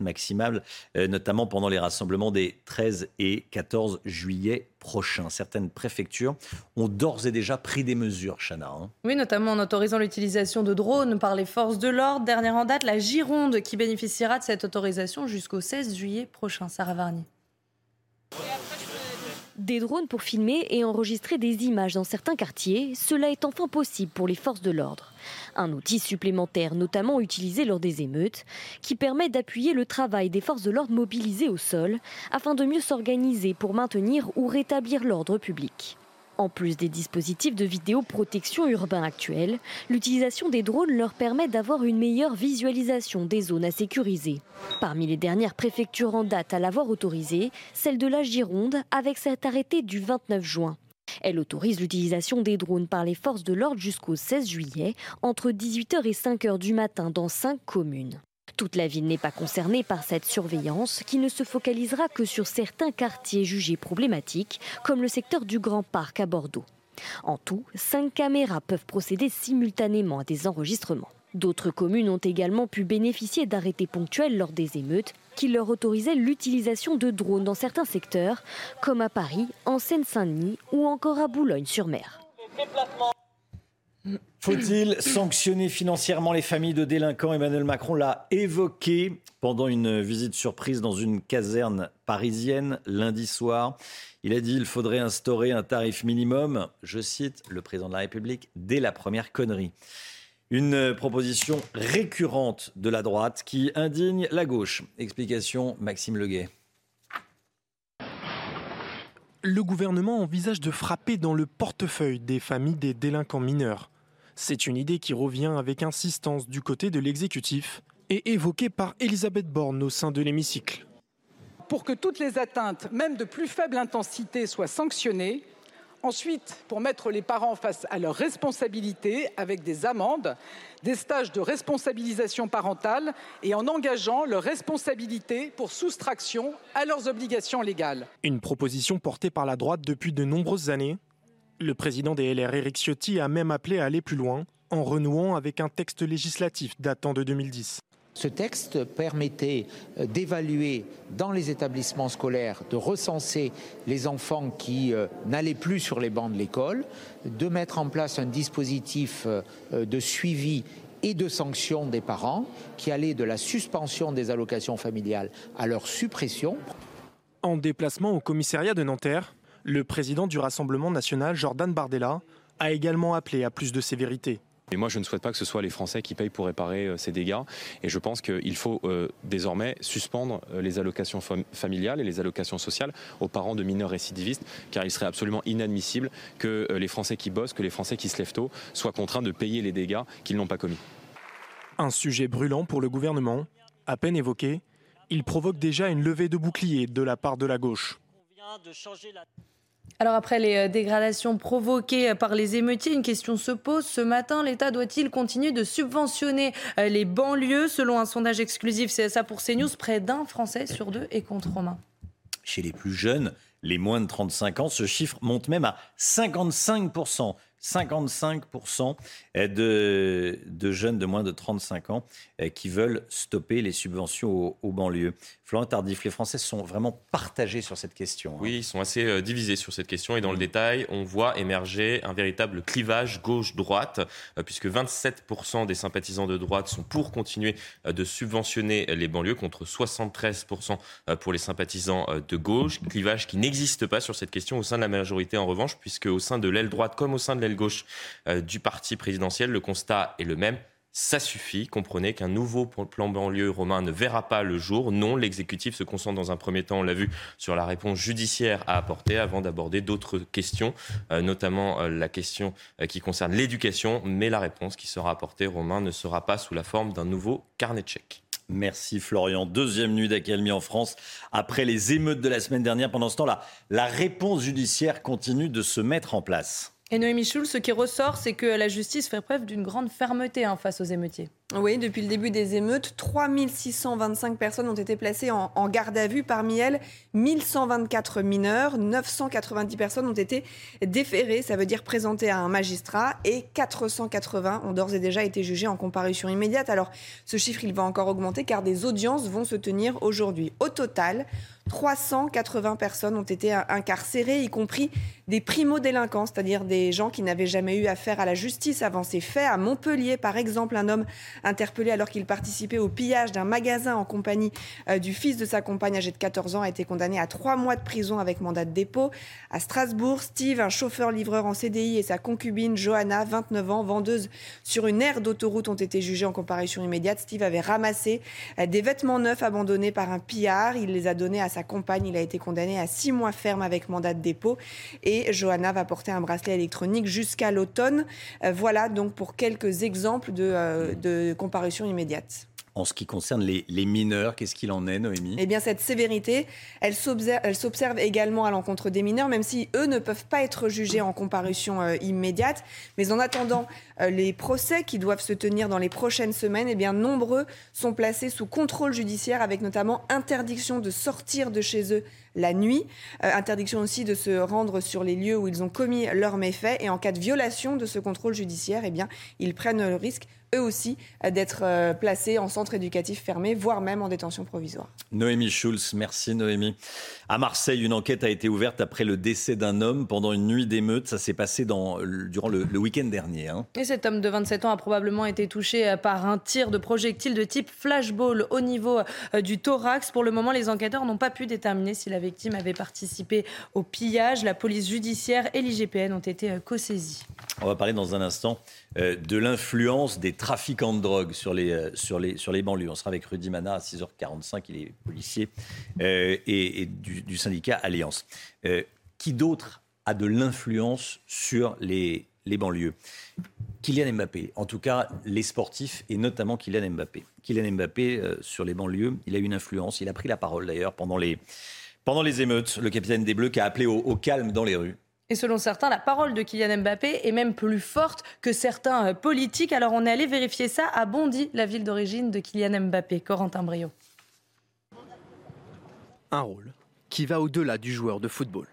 maximale, euh, notamment pendant les rassemblements des 13 et 14 juillet prochains. Certaines préfectures ont d'ores et déjà pris des mesures, Chana. Hein. Oui, notamment en autorisant l'utilisation de drones par les forces de l'ordre. Dernière en date, la Gironde qui bénéficiera de cette autorisation jusqu'au 16 juillet prochain. Sarah Varnier. Des drones pour filmer et enregistrer des images dans certains quartiers, cela est enfin possible pour les forces de l'ordre. Un outil supplémentaire notamment utilisé lors des émeutes, qui permet d'appuyer le travail des forces de l'ordre mobilisées au sol afin de mieux s'organiser pour maintenir ou rétablir l'ordre public. En plus des dispositifs de vidéoprotection urbain actuels, l'utilisation des drones leur permet d'avoir une meilleure visualisation des zones à sécuriser. Parmi les dernières préfectures en date à l'avoir autorisée, celle de la Gironde avec cet arrêté du 29 juin. Elle autorise l'utilisation des drones par les forces de l'ordre jusqu'au 16 juillet, entre 18h et 5h du matin dans cinq communes. Toute la ville n'est pas concernée par cette surveillance qui ne se focalisera que sur certains quartiers jugés problématiques, comme le secteur du Grand Parc à Bordeaux. En tout, cinq caméras peuvent procéder simultanément à des enregistrements. D'autres communes ont également pu bénéficier d'arrêtés ponctuels lors des émeutes qui leur autorisaient l'utilisation de drones dans certains secteurs, comme à Paris, en Seine-Saint-Denis ou encore à Boulogne-sur-Mer. Faut-il sanctionner financièrement les familles de délinquants? Emmanuel Macron l'a évoqué pendant une visite surprise dans une caserne parisienne lundi soir. Il a dit qu'il faudrait instaurer un tarif minimum, je cite le président de la République, dès la première connerie. Une proposition récurrente de la droite qui indigne la gauche. Explication Maxime Leguet. Le gouvernement envisage de frapper dans le portefeuille des familles des délinquants mineurs. C'est une idée qui revient avec insistance du côté de l'exécutif et évoquée par Elisabeth Borne au sein de l'hémicycle. Pour que toutes les atteintes, même de plus faible intensité, soient sanctionnées, Ensuite, pour mettre les parents face à leurs responsabilités avec des amendes, des stages de responsabilisation parentale et en engageant leur responsabilité pour soustraction à leurs obligations légales. Une proposition portée par la droite depuis de nombreuses années. Le président des LR, Éric Ciotti, a même appelé à aller plus loin en renouant avec un texte législatif datant de 2010. Ce texte permettait euh, d'évaluer dans les établissements scolaires, de recenser les enfants qui euh, n'allaient plus sur les bancs de l'école, de mettre en place un dispositif euh, de suivi et de sanction des parents qui allait de la suspension des allocations familiales à leur suppression. En déplacement au commissariat de Nanterre, le président du Rassemblement national, Jordan Bardella, a également appelé à plus de sévérité. Et moi, je ne souhaite pas que ce soit les Français qui payent pour réparer euh, ces dégâts. Et je pense qu'il faut euh, désormais suspendre euh, les allocations familiales et les allocations sociales aux parents de mineurs récidivistes, car il serait absolument inadmissible que les Français qui bossent, que les Français qui se lèvent tôt, soient contraints de payer les dégâts qu'ils n'ont pas commis. Un sujet brûlant pour le gouvernement, à peine évoqué, il provoque déjà une levée de bouclier de la part de la gauche. Alors après les euh, dégradations provoquées par les émeutiers, une question se pose. Ce matin, l'État doit-il continuer de subventionner euh, les banlieues? Selon un sondage exclusif CSA pour CNews, près d'un Français sur deux est contre Romain. Chez les plus jeunes, les moins de 35 ans, ce chiffre monte même à 55 55% de, de, jeunes de moins de 35 ans euh, qui veulent stopper les subventions aux, banlieues. Florent Tardif, les Français sont vraiment partagés sur cette question. Hein. Oui, ils sont assez euh, divisés sur cette question et dans le mm. détail, on voit émerger un véritable clivage gauche-droite, euh, puisque 27% des sympathisants de droite sont pour continuer de subventionner les banlieues contre 73% pour les sympathisants de gauche. Clivage qui n'existe pas sur cette question au sein de la majorité en revanche, puisque au sein de l'aile droite comme au sein de l'aile gauche euh, du parti présidentiel. Le constat est le même. ça suffit. Comprenez qu'un nouveau plan banlieue romain ne verra pas le jour. Non, l'exécutif se concentre dans un premier temps, on l'a vu, sur la réponse judiciaire à apporter avant d'aborder d'autres questions, euh, notamment euh, la question qui concerne l'éducation. Mais la réponse qui sera apportée, Romain, ne sera pas sous la forme d'un nouveau carnet de chèques. Merci Florian. Deuxième nuit d'accalmie en France après les émeutes de la semaine dernière. Pendant ce temps-là, la réponse judiciaire continue de se mettre en place. Et Noémie Schulz, ce qui ressort, c'est que la justice fait preuve d'une grande fermeté hein, face aux émeutiers. Oui, depuis le début des émeutes, 3625 personnes ont été placées en, garde à vue. Parmi elles, 1124 mineurs, 990 personnes ont été déférées, ça veut dire présentées à un magistrat, et 480 ont d'ores et déjà été jugées en comparution immédiate. Alors, ce chiffre, il va encore augmenter car des audiences vont se tenir aujourd'hui. Au total, 380 personnes ont été incarcérées, y compris des primo-délinquants, c'est-à-dire des gens qui n'avaient jamais eu affaire à la justice avant ces faits. À Montpellier, par exemple, un homme interpellé alors qu'il participait au pillage d'un magasin en compagnie euh, du fils de sa compagne âgée de 14 ans a été condamné à trois mois de prison avec mandat de dépôt. À Strasbourg, Steve, un chauffeur-livreur en CDI et sa concubine Johanna, 29 ans, vendeuse sur une aire d'autoroute, ont été jugés en comparution immédiate. Steve avait ramassé euh, des vêtements neufs abandonnés par un pillard. Il les a donnés à sa compagne. Il a été condamné à six mois ferme avec mandat de dépôt. Et Johanna va porter un bracelet électronique jusqu'à l'automne. Euh, voilà donc pour quelques exemples de, euh, de comparution immédiate. En ce qui concerne les, mineurs, qu'est-ce qu'il en est, Noémie? Eh bien, cette sévérité, elle s'observe également à l'encontre des mineurs, même si eux ne peuvent pas être jugés en comparution euh, immédiate. Mais en attendant euh, les procès qui doivent se tenir dans les prochaines semaines, eh bien, nombreux sont placés sous contrôle judiciaire, avec notamment interdiction de sortir de chez eux la nuit, euh, interdiction aussi de se rendre sur les lieux où ils ont commis leurs méfaits, et en cas de violation de ce contrôle judiciaire, eh bien, ils prennent le risque eux aussi euh, d'être euh, placés en centre éducatif fermé, voire même en détention provisoire. Noémie Schulz, merci Noémie. À Marseille, une enquête a été ouverte après le décès d'un homme pendant une nuit d'émeute. Ça s'est passé dans, durant le, week-end dernier. Hein. Et cet homme de 27 ans a probablement été touché euh, par un tir de projectile de type flashball au niveau du thorax. Pour le moment, les enquêteurs n'ont pas pu déterminer si la victime avait participé au pillage. La police judiciaire et l'IGPN ont été co-saisis. On va parler dans un instant de l'influence des trafiquants de drogue sur les, euh, sur, les, sur les banlieues. On sera avec Rudy Mana à 6h45, il est policier, euh, et, du, syndicat Alliance. Euh, qui d'autre a de l'influence sur les, les banlieues? Kylian Mbappé, en tout cas les sportifs et notamment Kylian Mbappé. Kylian Mbappé sur les banlieues, il a une influence, il a pris la parole d'ailleurs pendant les, pendant les émeutes, le capitaine des Bleus qui a appelé au calme dans les rues. Et selon certains, la parole de Kylian Mbappé est même plus forte que certains euh, politiques. Alors on est allé vérifier ça à Bondy, la ville d'origine de Kylian Mbappé. Corentin Brio. Un rôle qui va au-delà du joueur de football.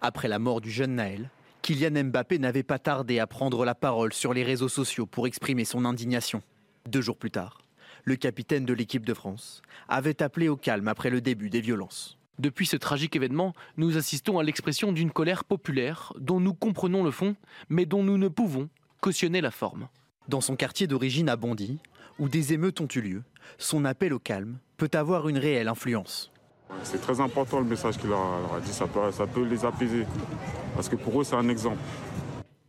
Après la mort du jeune Naël, Kylian Mbappé n'avait pas tardé à prendre la parole sur les réseaux sociaux pour exprimer son indignation. Deux jours plus tard, le capitaine de l'équipe de France avait appelé au calme après le début des violences. Depuis ce tragique événement, nous assistons à l'expression d'une colère populaire dont nous comprenons le fond, mais dont nous ne pouvons cautionner la forme. Dans son quartier d'origine à Bondy, où des émeutes ont eu lieu, son appel au calme peut avoir une réelle influence. C'est très important le message qu'il leur, a dit, ça peut, ça peut les apaiser, parce que pour eux c'est un exemple.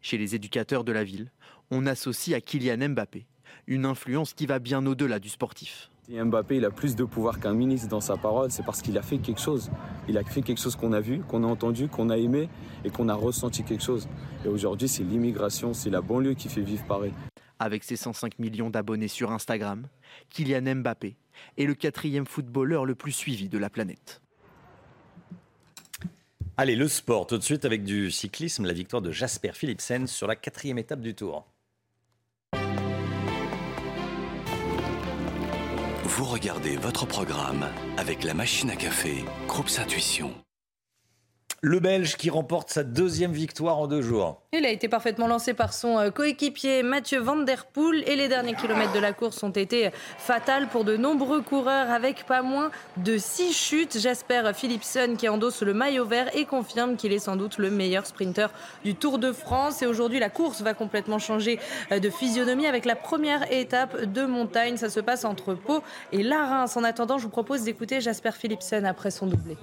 Chez les éducateurs de la ville, on associe à Kylian Mbappé une influence qui va bien au-delà du sportif. Si Mbappé il a plus de pouvoir qu'un ministre dans sa parole, c'est parce qu'il a fait quelque chose. Il a fait quelque chose qu'on a vu, qu'on a entendu, qu'on a aimé et qu'on a ressenti quelque chose. Et aujourd'hui, c'est l'immigration, c'est la banlieue qui fait vivre Paris. Avec ses 105 millions d'abonnés sur Instagram, Kylian Mbappé est le quatrième footballeur le plus suivi de la planète. Allez, le sport, tout de suite avec du cyclisme, la victoire de Jasper Philipsen sur la quatrième étape du Tour. Vous regardez votre programme avec la machine à café, Groupe Intuition. Le Belge qui remporte sa deuxième victoire en deux jours. Il a été parfaitement lancé par son euh, coéquipier Mathieu Van Der Poel et les derniers kilomètres de la course ont été fatals pour de nombreux coureurs avec pas moins de six chutes. Jasper Philipsen qui endosse le maillot vert et confirme qu'il est sans doute le meilleur sprinter du Tour de France. Et aujourd'hui, la course va complètement changer euh, de physionomie avec la première étape de montagne. Ça se passe entre Pau et Larins. En attendant, je vous propose d'écouter Jasper Philipsen après son doublé.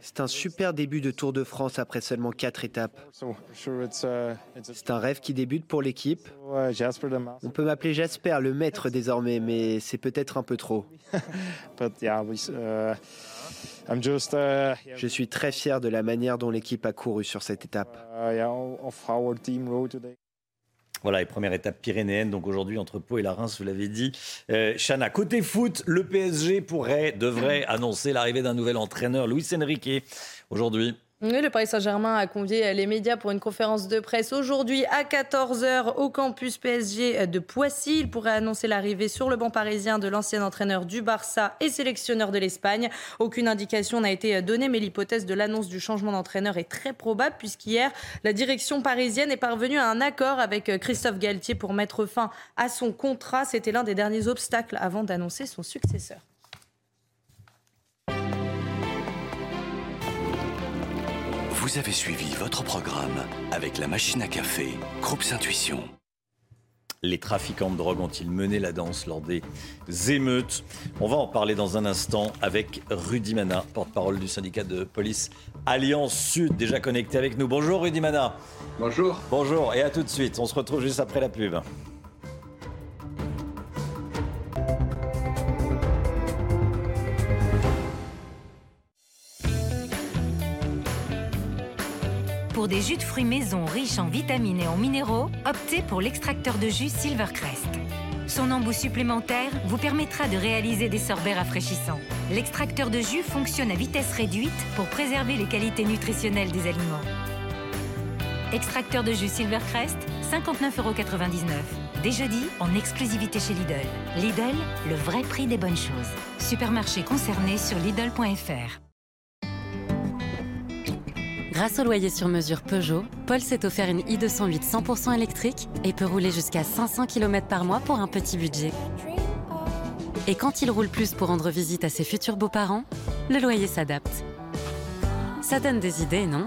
C'est un super début de Tour de France après seulement quatre étapes. C'est un rêve qui débute pour l'équipe. On peut m'appeler Jasper, le maître désormais, mais c'est peut-être un peu trop. Je suis très fier de la manière dont l'équipe a couru sur cette étape. Voilà, les premières étapes pyrénéennes, donc aujourd'hui entre Pau et la Reims, vous l'avez dit. Euh, Chana, côté foot, le PSG pourrait, devrait annoncer l'arrivée d'un nouvel entraîneur, Luis Enrique, aujourd'hui. Le Paris Saint-Germain a convié les médias pour une conférence de presse aujourd'hui à 14h au campus PSG de Poissy. Il pourrait annoncer l'arrivée sur le banc parisien de l'ancien entraîneur du Barça et sélectionneur de l'Espagne. Aucune indication n'a été donnée, mais l'hypothèse de l'annonce du changement d'entraîneur est très probable puisqu'hier, la direction parisienne est parvenue à un accord avec Christophe Galtier pour mettre fin à son contrat. C'était l'un des derniers obstacles avant d'annoncer son successeur. Vous avez suivi votre programme avec la machine à café, Groupe Intuition. Les trafiquants de drogue ont-ils mené la danse lors des émeutes? On va en parler dans un instant avec Rudy Mana, porte-parole du syndicat de police Alliance Sud, déjà connecté avec nous. Bonjour Rudy Mana. Bonjour. Bonjour et à tout de suite. On se retrouve juste après la pub. Pour des jus de fruits maison riches en vitamines et en minéraux, optez pour l'extracteur de jus Silvercrest. Son embout supplémentaire vous permettra de réaliser des sorbets rafraîchissants. L'extracteur de jus fonctionne à vitesse réduite pour préserver les qualités nutritionnelles des aliments. Extracteur de jus Silvercrest, 59,99€. Dès jeudi, en exclusivité chez Lidl. Lidl, le vrai prix des bonnes choses. Supermarché concerné sur Lidl.fr. Grâce au loyer sur mesure Peugeot, Paul s'est offert une i208 100% électrique et peut rouler jusqu'à 500 km par mois pour un petit budget. Et quand il roule plus pour rendre visite à ses futurs beaux-parents, le loyer s'adapte. Ça donne des idées, non?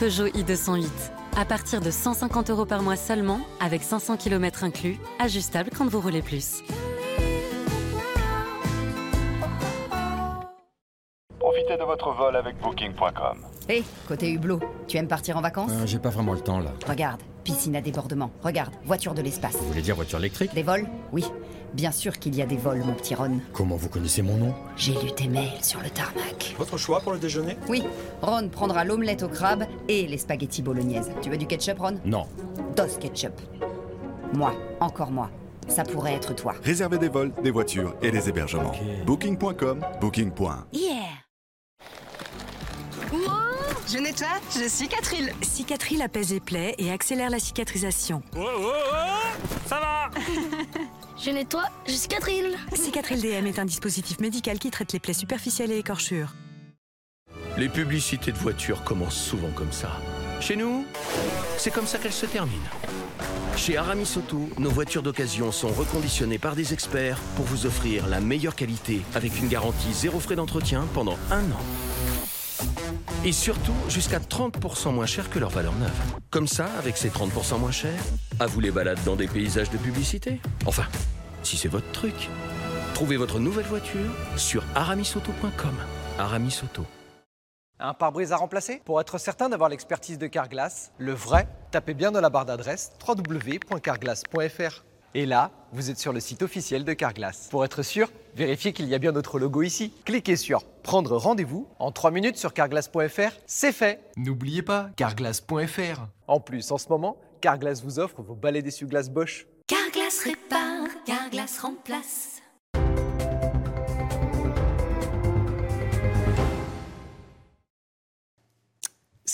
Peugeot i208, à partir de 150 euros par mois seulement, avec 500 km inclus, ajustable quand vous roulez plus. Profitez de votre vol avec Booking.com. Hé, côté hublot, tu aimes partir en vacances Euh, J'ai pas vraiment le temps là. Regarde, piscine à débordement. Regarde, voiture de l'espace. Vous voulez dire voiture électrique Des vols Oui, bien sûr qu'il y a des vols, mon petit Ron. Comment vous connaissez mon nom J'ai lu tes mails sur le tarmac. Votre choix pour le déjeuner Oui, Ron prendra l'omelette au crabe et les spaghettis bolognaises. Tu veux du ketchup, Ron Non. Dos ketchup. Moi, encore moi. Ça pourrait être toi. Réservez des vols, des voitures et des hébergements. Booking.com, Booking. Yeah Je nettoie, je suis Catherine. Cicatril apaise les plaies et accélère la cicatrisation. Oh, oh, oh, ça va Je nettoie, je suis Cicatril. Cicatril DM est un dispositif médical qui traite les plaies superficielles et écorchures. Les publicités de voitures commencent souvent comme ça. Chez nous, c'est comme ça qu'elles se terminent. Chez Aramis Auto, nos voitures d'occasion sont reconditionnées par des experts pour vous offrir la meilleure qualité avec une garantie zéro frais d'entretien pendant un an. Et surtout, jusqu'à 30% moins cher que leur valeur neuve. Comme ça, avec ces 30% moins cher, à vous les balades dans des paysages de publicité? Enfin, si c'est votre truc. Trouvez votre nouvelle voiture sur aramisauto.com. Aramis Auto. Un pare-brise à remplacer? Pour être certain d'avoir l'expertise de Carglass, le vrai, tapez bien dans la barre d'adresse www.carglass.fr. Et là, vous êtes sur le site officiel de Carglass. Pour être sûr, vérifiez qu'il y a bien notre logo ici. Cliquez sur Prendre rendez-vous. En 3 minutes sur carglass.fr, c'est fait. N'oubliez pas, carglass.fr. En plus, en ce moment, Carglass vous offre vos balais d'essuie-glace Bosch. Carglass répare, Carglass remplace.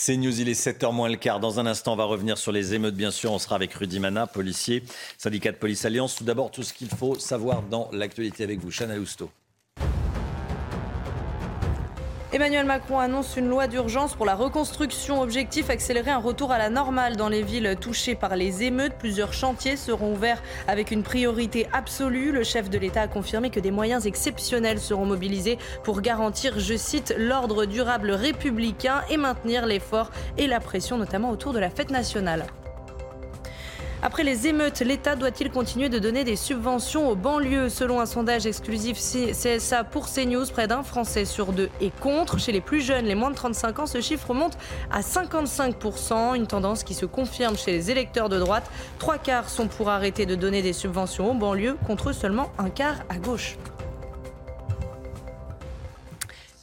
C'est News, il est 7h moins le quart. Dans un instant, on va revenir sur les émeutes, bien sûr. On sera avec Rudy Mana, policier, syndicat de police Alliance. Tout d'abord, tout ce qu'il faut savoir dans l'actualité avec vous. Chana Lousteau. Emmanuel Macron annonce une loi d'urgence pour la reconstruction. Objectif accélérer un retour à la normale dans les villes touchées par les émeutes. Plusieurs chantiers seront ouverts avec une priorité absolue. Le chef de l'État a confirmé que des moyens exceptionnels seront mobilisés pour garantir, je cite, l'ordre durable républicain et maintenir l'effort et la pression, notamment autour de la fête nationale. Après les émeutes, l'État doit-il continuer de donner des subventions aux banlieues? Selon un sondage exclusif CSA pour CNews, près d'un Français sur deux est contre. Chez les plus jeunes, les moins de 35 ans, ce chiffre monte à 55%, une tendance qui se confirme chez les électeurs de droite. Trois quarts sont pour arrêter de donner des subventions aux banlieues, contre seulement un quart à gauche.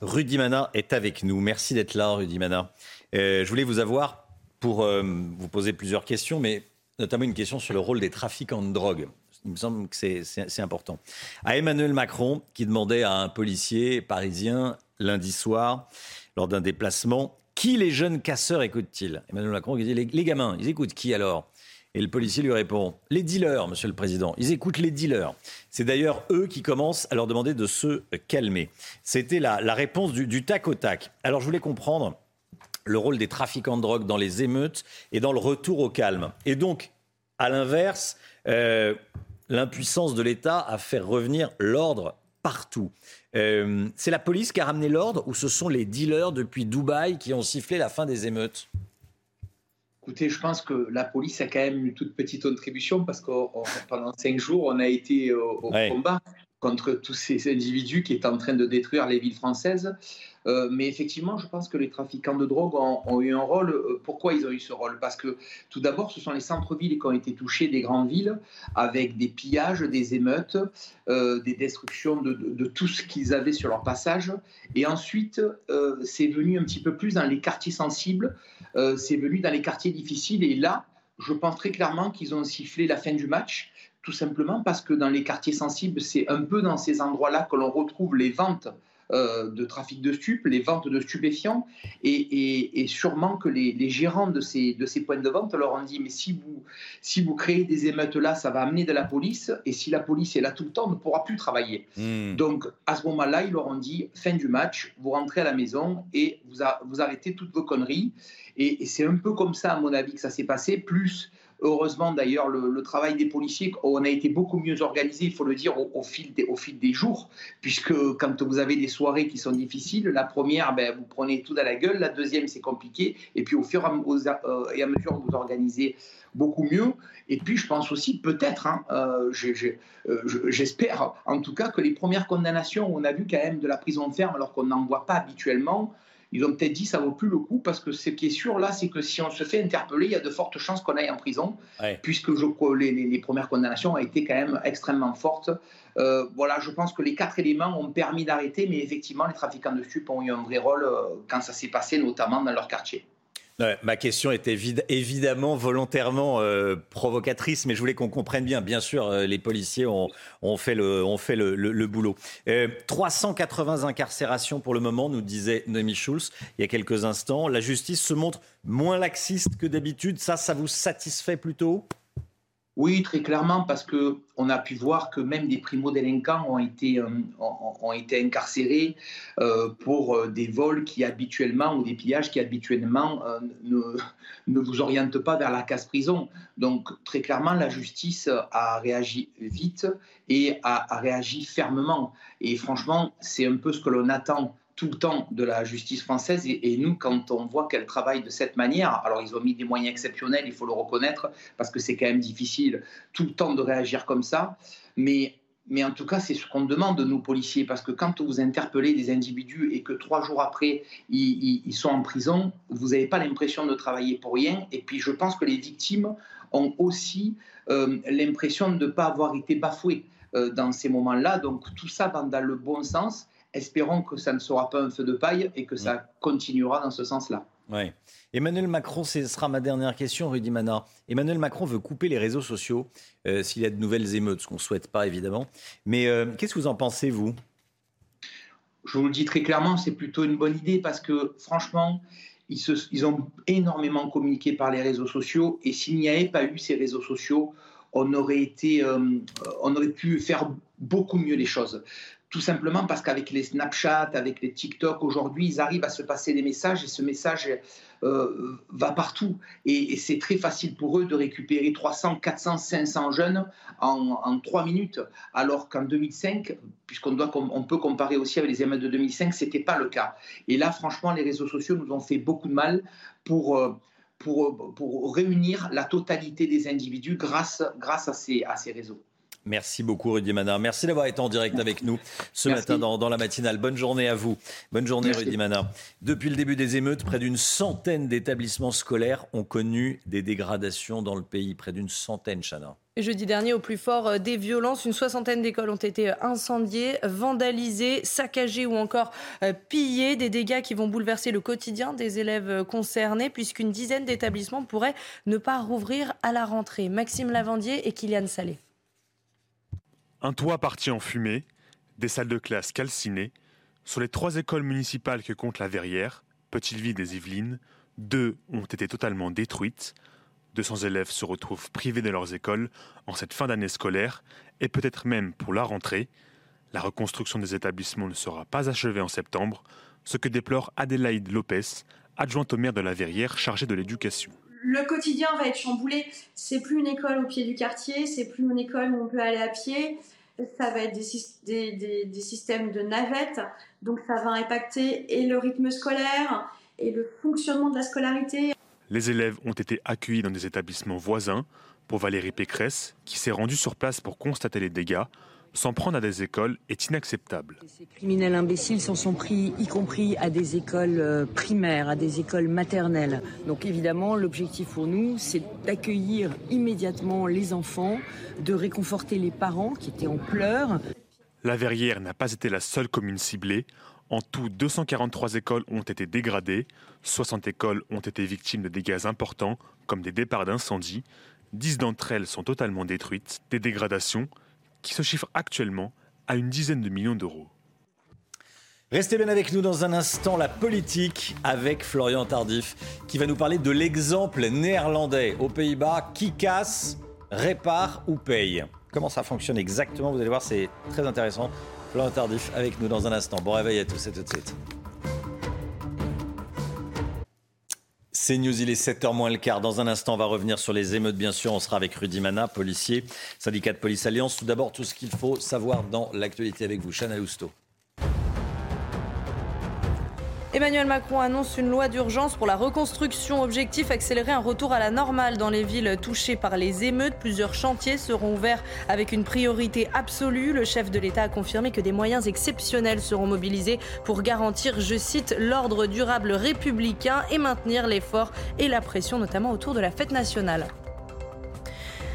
Rudy Mana est avec nous. Merci d'être là, Rudy Mana. Euh, je voulais vous avoir pour euh, vous poser plusieurs questions, mais notamment une question sur le rôle des trafiquants de drogue. Il me semble que c'est important. À Emmanuel Macron, qui demandait à un policier parisien lundi soir, lors d'un déplacement, qui les jeunes casseurs écoutent-ils? Emmanuel Macron qui dit les, les gamins, ils écoutent qui alors? Et le policier lui répond Les dealers, monsieur le président. Ils écoutent les dealers. C'est d'ailleurs eux qui commencent à leur demander de se calmer. C'était la, réponse du, tac au tac. Alors je voulais comprendre le rôle des trafiquants de drogue dans les émeutes et dans le retour au calme. Et donc, à l'inverse, euh, l'impuissance de l'État à faire revenir l'ordre partout. Euh, c'est la police qui a ramené l'ordre ou ce sont les dealers depuis Dubaï qui ont sifflé la fin des émeutes? Écoutez, je pense que la police a quand même une toute petite contribution parce que pendant cinq jours, on a été au, combat contre tous ces individus qui étaient en train de détruire les villes françaises. Euh, mais effectivement, je pense que les trafiquants de drogue ont, eu un rôle. Euh, pourquoi ils ont eu ce rôle? Parce que tout d'abord, ce sont les centres-villes qui ont été touchés des grandes villes, avec des pillages, des émeutes, euh, des destructions de, de, tout ce qu'ils avaient sur leur passage. Et ensuite, c'est venu un petit peu plus dans les quartiers sensibles, c'est venu dans les quartiers difficiles. Et là, je pense très clairement qu'ils ont sifflé la fin du match tout simplement parce que dans les quartiers sensibles, c'est un peu dans ces endroits-là que l'on retrouve les ventes euh, de trafic de stupes, les ventes de stupéfiants, et, sûrement que les, gérants de ces, de ces points de vente leur ont dit, mais si vous, si vous créez des émeutes là, ça va amener de la police, et si la police est là tout le temps, on ne pourra plus travailler. Hmm. Donc à ce moment-là, ils leur ont dit, fin du match, vous rentrez à la maison et vous, vous arrêtez toutes vos conneries. Et, et c'est un peu comme ça, à mon avis, que ça s'est passé, plus Heureusement d'ailleurs, le, travail des policiers, on a été beaucoup mieux organisé, il faut le dire, au, fil, des, jours, puisque quand vous avez des soirées qui sont difficiles, la première, ben, vous prenez tout à la gueule, la deuxième, c'est compliqué, et puis au fur et à, mesure, vous organisez beaucoup mieux. Et puis, je pense aussi, peut-être, hein, euh, euh, j'espère en tout cas que les premières condamnations, on a vu quand même de la prison ferme alors qu'on n'en voit pas habituellement, ils ont peut-être dit ça vaut plus le coup parce que ce qui est sûr là, c'est que si on se fait interpeller, il y a de fortes chances qu'on aille en prison, puisque je, les, les, premières condamnations ont été quand même extrêmement fortes. Euh, voilà, je pense que les quatre éléments ont permis d'arrêter, mais effectivement, les trafiquants de stupes ont eu un vrai rôle euh, quand ça s'est passé, notamment dans leur quartier ma question était évidemment volontairement euh, provocatrice, mais je voulais qu'on comprenne bien. Bien sûr, euh, les policiers ont, fait le, boulot. 380 euh, incarcérations pour le moment, nous disait Noémie Schulz il y a quelques instants. La justice se montre moins laxiste que d'habitude. Ça, ça vous satisfait plutôt? Oui, très clairement, parce que on a pu voir que même des primo-délinquants ont été, euh, ont, été incarcérés euh, pour euh, des vols qui habituellement, ou des pillages qui habituellement ne, ne, vous orientent pas vers la casse-prison. Donc, très clairement, la justice a réagi vite et a réagi fermement. Et franchement, c'est un peu ce que l'on attend tout le temps de la justice française. Et, nous, quand on voit qu'elle travaille de cette manière, alors ils ont mis des moyens exceptionnels, il faut le reconnaître, parce que c'est quand même difficile tout le temps de réagir comme ça. Mais mais en tout cas, c'est ce qu'on demande de nos policiers, parce que quand vous interpellez des individus et que trois jours après, ils, sont en prison, vous n'avez pas l'impression de travailler pour rien. Et puis, je pense que les victimes ont aussi euh, l'impression de ne pas avoir été bafouées euh, dans ces moments-là. Donc, tout ça va dans le bon sens. Espérons que ça ne sera pas un feu de paille et que ça continuera dans ce sens-là. Ouais. Emmanuel Macron, ce sera ma dernière question, Rudy Mana. Emmanuel Macron veut couper les réseaux sociaux euh, s'il y a de nouvelles émeutes, ce qu'on ne souhaite pas évidemment. Mais euh, qu'est-ce que vous en pensez, vous? Je vous le dis très clairement, c'est plutôt une bonne idée parce que franchement, ils, ils ont énormément communiqué par les réseaux sociaux et s'il n'y avait pas eu ces réseaux sociaux, on aurait, été, euh, on aurait pu faire beaucoup mieux les choses tout simplement parce qu'avec les Snapchat, avec les TikTok, aujourd'hui, ils arrivent à se passer des messages et ce message euh, va partout. Et, c'est très facile pour eux de récupérer 300, 400, 500 jeunes en, trois minutes, alors qu'en 2005, puisqu'on on peut comparer aussi avec les émeutes de 2005, c'était pas le cas. Et là, franchement, les réseaux sociaux nous ont fait beaucoup de mal pour. Euh, pour, pour réunir la totalité des individus grâce, grâce à, ces, à ces réseaux. Merci beaucoup Rudy Manard. Merci d'avoir été en direct avec nous ce matin dans, la matinale. Bonne journée à vous. Bonne journée Rudy Manard. Depuis le début des émeutes, près d'une centaine d'établissements scolaires ont connu des dégradations dans le pays. Près d'une centaine, Chana. Jeudi dernier, au plus fort euh, des violences, une soixantaine d'écoles ont été euh, incendiées, vandalisées, saccagées ou encore euh, pillées. Des dégâts qui vont bouleverser le quotidien des élèves concernés, puisqu'une dizaine d'établissements pourraient ne pas rouvrir à la rentrée. Maxime Lavandier et Kylian Salé. Un toit parti en fumée, des salles de classe calcinées. Sur les trois écoles municipales que compte la Verrière, Petite-Ville des Yvelines, deux ont été totalement détruites. 200 élèves se retrouvent privés de leurs écoles en cette fin d'année scolaire et peut-être même pour la rentrée. La reconstruction des établissements ne sera pas achevée en septembre, ce que déplore Adélaïde Lopez, adjointe au maire de la Verrière chargée de l'éducation le quotidien va être chamboulé. C'est plus une école au pied du quartier, c'est plus une école où on peut aller à pied. Ça va être des, systèmes de navettes, donc ça va impacter et le rythme scolaire et le fonctionnement de la scolarité. Les élèves ont été accueillis dans des établissements voisins. Pour Valérie Pécresse, qui s'est rendue sur place pour constater les dégâts, s'en prendre à des écoles est inacceptable. Ces criminels imbéciles s'en sont pris, y compris à des écoles euh, primaires, à des écoles maternelles. Donc évidemment, l'objectif pour nous, c'est d'accueillir immédiatement les enfants, de réconforter les parents qui étaient en pleurs. La Verrière n'a pas été la seule commune ciblée. En tout, 243 écoles ont été dégradées, 60 écoles ont été victimes de dégâts importants, comme des départs d'incendie. 10 d'entre elles sont totalement détruites. Des dégradations qui se chiffre actuellement à une dizaine de millions d'euros. Restez bien avec nous dans un instant, la politique avec Florian Tardif, qui va nous parler de l'exemple néerlandais aux Pays-Bas qui casse, répare ou paye? Comment ça fonctionne exactement? Vous allez voir, c'est très intéressant. Florian Tardif avec nous dans un instant. Bon réveil à tous et tout de suite. C'est News, il est 7h moins le quart. Dans un instant, on va revenir sur les émeutes, bien sûr. On sera avec Rudy Mana, policier, syndicat de police Alliance. Tout d'abord, tout ce qu'il faut savoir dans l'actualité avec vous. Chana Lousteau. Emmanuel Macron annonce une loi d'urgence pour la reconstruction. Objectif accélérer un retour à la normale dans les villes touchées par les émeutes. Plusieurs chantiers seront ouverts avec une priorité absolue. Le chef de l'État a confirmé que des moyens exceptionnels seront mobilisés pour garantir, je cite, l'ordre durable républicain et maintenir l'effort et la pression, notamment autour de la fête nationale.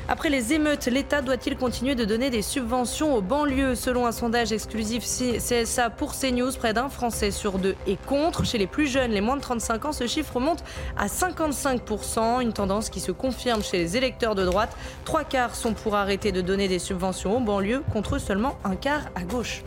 Après les émeutes, l'État doit-il continuer de donner des subventions aux banlieues Selon un sondage exclusif CSA pour CNews, près d'un Français sur deux est contre. Chez les plus jeunes, les moins de 35 ans, ce chiffre monte à 55%, une tendance qui se confirme chez les électeurs de droite. Trois quarts sont pour arrêter de donner des subventions aux banlieues, contre seulement un quart à gauche.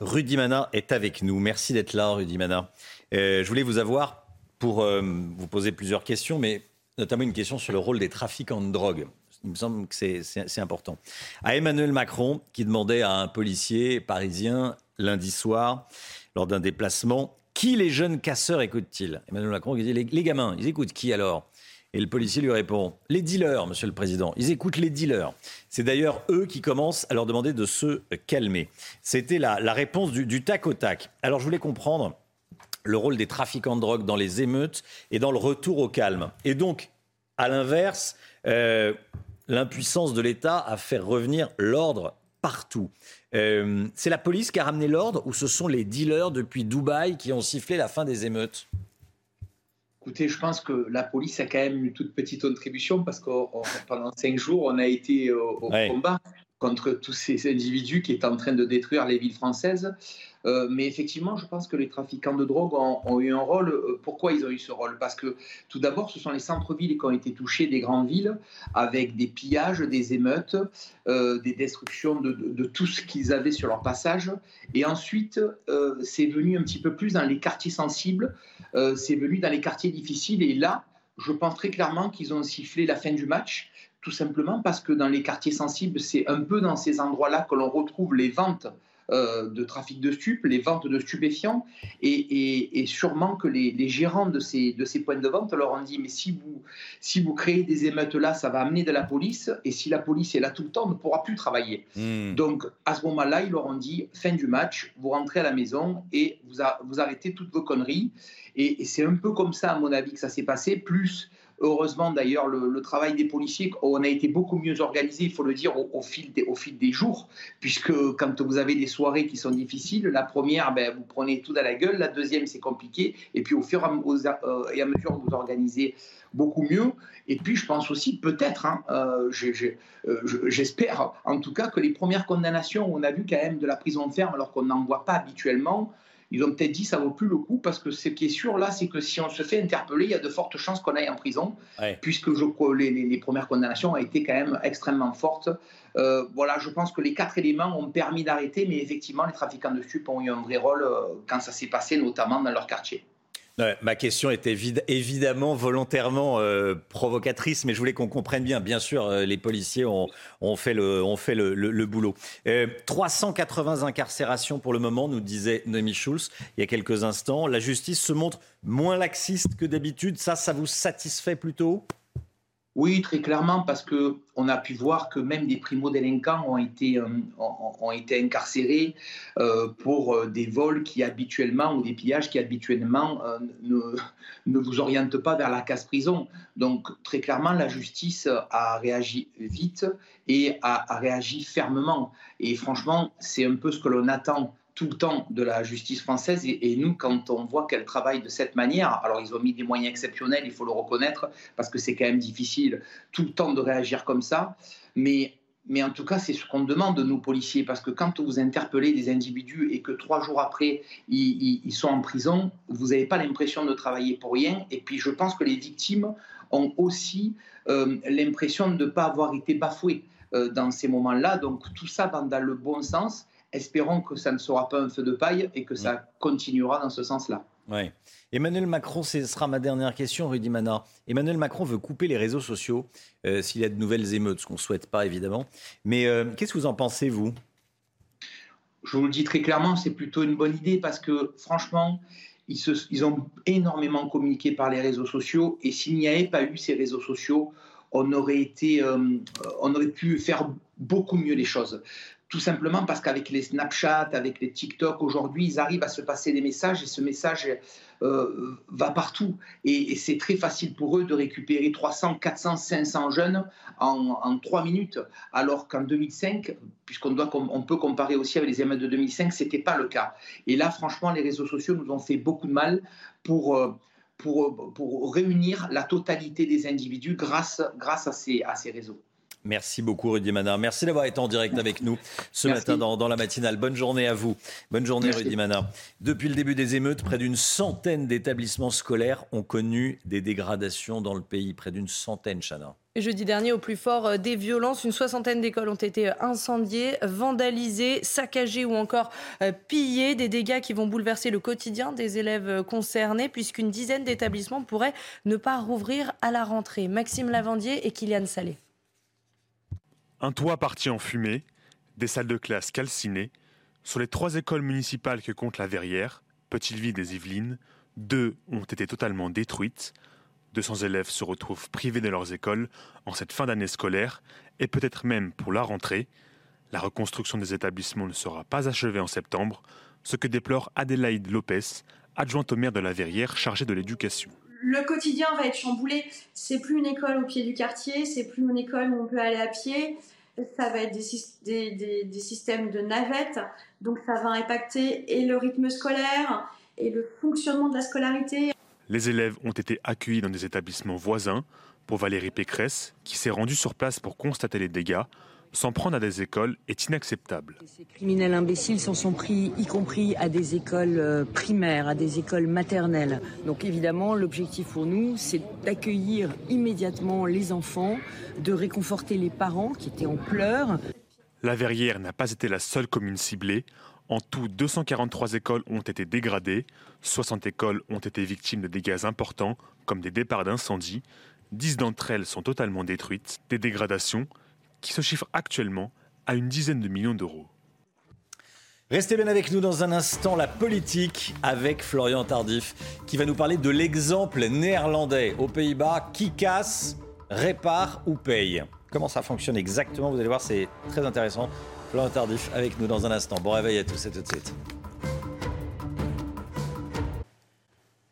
Rudy Mana est avec nous. Merci d'être là, Rudy Mana. Euh, je voulais vous avoir pour euh, vous poser plusieurs questions, mais notamment une question sur le rôle des trafiquants de drogue. Il me semble que c'est important. À Emmanuel Macron, qui demandait à un policier parisien lundi soir, lors d'un déplacement, qui les jeunes casseurs écoutent-ils? Emmanuel Macron dit les, gamins, ils écoutent qui alors? Et le policier lui répond Les dealers, monsieur le président. Ils écoutent les dealers. C'est d'ailleurs eux qui commencent à leur demander de se calmer. C'était la, réponse du, du, tac au tac. Alors je voulais comprendre le rôle des trafiquants de drogue dans les émeutes et dans le retour au calme. Et donc, à l'inverse, euh, l'impuissance de l'État à faire revenir l'ordre partout. Euh, c'est la police qui a ramené l'ordre ou ce sont les dealers depuis Dubaï qui ont sifflé la fin des émeutes? Écoutez, je pense que la police a quand même une toute petite contribution parce que pendant cinq jours, on a été au, combat contre tous ces individus qui étaient en train de détruire les villes françaises. Euh, mais effectivement, je pense que les trafiquants de drogue ont, eu un rôle. Euh, pourquoi ils ont eu ce rôle? Parce que tout d'abord, ce sont les centres-villes qui ont été touchés des grandes villes, avec des pillages, des émeutes, euh, des destructions de, tout ce qu'ils avaient sur leur passage. Et ensuite, c'est venu un petit peu plus dans les quartiers sensibles, c'est venu dans les quartiers difficiles. Et là, je pense très clairement qu'ils ont sifflé la fin du match tout simplement parce que dans les quartiers sensibles, c'est un peu dans ces endroits-là que l'on retrouve les ventes euh, de trafic de stupes, les ventes de stupéfiants, et, sûrement que les, gérants de ces, de ces points de vente leur ont dit, mais si vous, si vous créez des émeutes là, ça va amener de la police, et si la police est là tout le temps, on ne pourra plus travailler. Hmm. Donc à ce moment-là, ils leur ont dit, fin du match, vous rentrez à la maison et vous, vous arrêtez toutes vos conneries. Et, et c'est un peu comme ça, à mon avis, que ça s'est passé, plus Heureusement d'ailleurs, le, travail des policiers, on a été beaucoup mieux organisé, il faut le dire, au, fil, des, jours, puisque quand vous avez des soirées qui sont difficiles, la première, ben, vous prenez tout dans la gueule, la deuxième, c'est compliqué, et puis au fur et à mesure, vous organisez beaucoup mieux. Et puis, je pense aussi, peut-être, hein, euh, euh, j'espère en tout cas que les premières condamnations, on a vu quand même de la prison ferme alors qu'on n'en voit pas habituellement, ils ont peut-être dit ça vaut plus le coup parce que ce qui est sûr là, c'est que si on se fait interpeller, il y a de fortes chances qu'on aille en prison, puisque je, les, les, premières condamnations ont été quand même extrêmement fortes. Euh, voilà, je pense que les quatre éléments ont permis d'arrêter, mais effectivement, les trafiquants de stupes ont eu un vrai rôle euh, quand ça s'est passé, notamment dans leur quartier ma question était évidemment volontairement euh, provocatrice, mais je voulais qu'on comprenne bien. Bien sûr, euh, les policiers ont, fait, le, boulot. 380 euh, incarcérations pour le moment, nous disait Noémie Schulz il y a quelques instants. La justice se montre moins laxiste que d'habitude. Ça, ça vous satisfait plutôt? Oui, très clairement, parce que on a pu voir que même des primo-délinquants ont été, euh, ont, été incarcérés euh, pour euh, des vols qui habituellement, ou des pillages qui habituellement ne, vous orientent pas vers la casse-prison. Donc, très clairement, la justice a réagi vite et a réagi fermement. Et franchement, c'est un peu ce que l'on attend tout le temps de la justice française. Et, nous, quand on voit qu'elle travaille de cette manière, alors ils ont mis des moyens exceptionnels, il faut le reconnaître, parce que c'est quand même difficile tout le temps de réagir comme ça. Mais, mais en tout cas, c'est ce qu'on demande de nos policiers, parce que quand vous interpellez des individus et que trois jours après, ils, sont en prison, vous n'avez pas l'impression de travailler pour rien. Et puis, je pense que les victimes ont aussi euh, l'impression de ne pas avoir été bafouées euh, dans ces moments-là. Donc, tout ça va dans le bon sens. Espérons que ça ne sera pas un feu de paille et que ça continuera dans ce sens-là. Ouais. Emmanuel Macron, ce sera ma dernière question, Rudy Mana. Emmanuel Macron veut couper les réseaux sociaux euh, s'il y a de nouvelles émeutes, ce qu'on ne souhaite pas évidemment. Mais euh, qu'est-ce que vous en pensez, vous? Je vous le dis très clairement, c'est plutôt une bonne idée parce que franchement, ils, ils, ont énormément communiqué par les réseaux sociaux et s'il n'y avait pas eu ces réseaux sociaux, on aurait, été, euh, on aurait pu faire beaucoup mieux les choses. Tout simplement parce qu'avec les Snapchat, avec les TikTok, aujourd'hui, ils arrivent à se passer des messages et ce message euh, va partout. Et, c'est très facile pour eux de récupérer 300, 400, 500 jeunes en, trois minutes. Alors qu'en 2005, puisqu'on peut comparer aussi avec les émeutes de 2005, ce n'était pas le cas. Et là, franchement, les réseaux sociaux nous ont fait beaucoup de mal pour. Euh, pour, pour réunir la totalité des individus grâce, grâce à, ces, à ces réseaux. Merci beaucoup Rudy Manard. Merci d'avoir été en direct avec nous ce matin dans, la matinale. Bonne journée à vous. Bonne journée Rudy Manard. Depuis le début des émeutes, près d'une centaine d'établissements scolaires ont connu des dégradations dans le pays. Près d'une centaine, Chana. Jeudi dernier, au plus fort euh, des violences, une soixantaine d'écoles ont été euh, incendiées, vandalisées, saccagées ou encore euh, pillées. Des dégâts qui vont bouleverser le quotidien des élèves concernés, puisqu'une dizaine d'établissements pourraient ne pas rouvrir à la rentrée. Maxime Lavandier et Kylian Salé. Un toit parti en fumée, des salles de classe calcinées. Sur les trois écoles municipales que compte la Verrière, Petite-Vie des Yvelines, deux ont été totalement détruites. 200 élèves se retrouvent privés de leurs écoles en cette fin d'année scolaire et peut-être même pour la rentrée. La reconstruction des établissements ne sera pas achevée en septembre, ce que déplore Adélaïde Lopez, adjointe au maire de la Verrière chargée de l'éducation le quotidien va être chamboulé. C'est plus une école au pied du quartier, c'est plus une école où on peut aller à pied. Ça va être des, systèmes de navettes, donc ça va impacter et le rythme scolaire et le fonctionnement de la scolarité. Les élèves ont été accueillis dans des établissements voisins. Pour Valérie Pécresse, qui s'est rendue sur place pour constater les dégâts, s'en prendre à des écoles est inacceptable. Ces criminels imbéciles s'en sont pris, y compris à des écoles euh, primaires, à des écoles maternelles. Donc évidemment, l'objectif pour nous, c'est d'accueillir immédiatement les enfants, de réconforter les parents qui étaient en pleurs. La Verrière n'a pas été la seule commune ciblée. En tout, 243 écoles ont été dégradées, 60 écoles ont été victimes de dégâts importants, comme des départs d'incendie. 10 d'entre elles sont totalement détruites. Des dégradations qui se chiffre actuellement à une dizaine de millions d'euros. Restez bien avec nous dans un instant, la politique avec Florian Tardif, qui va nous parler de l'exemple néerlandais aux Pays-Bas qui casse, répare ou paye? Comment ça fonctionne exactement? Vous allez voir, c'est très intéressant. Florian Tardif avec nous dans un instant. Bon réveil à tous et tout de suite.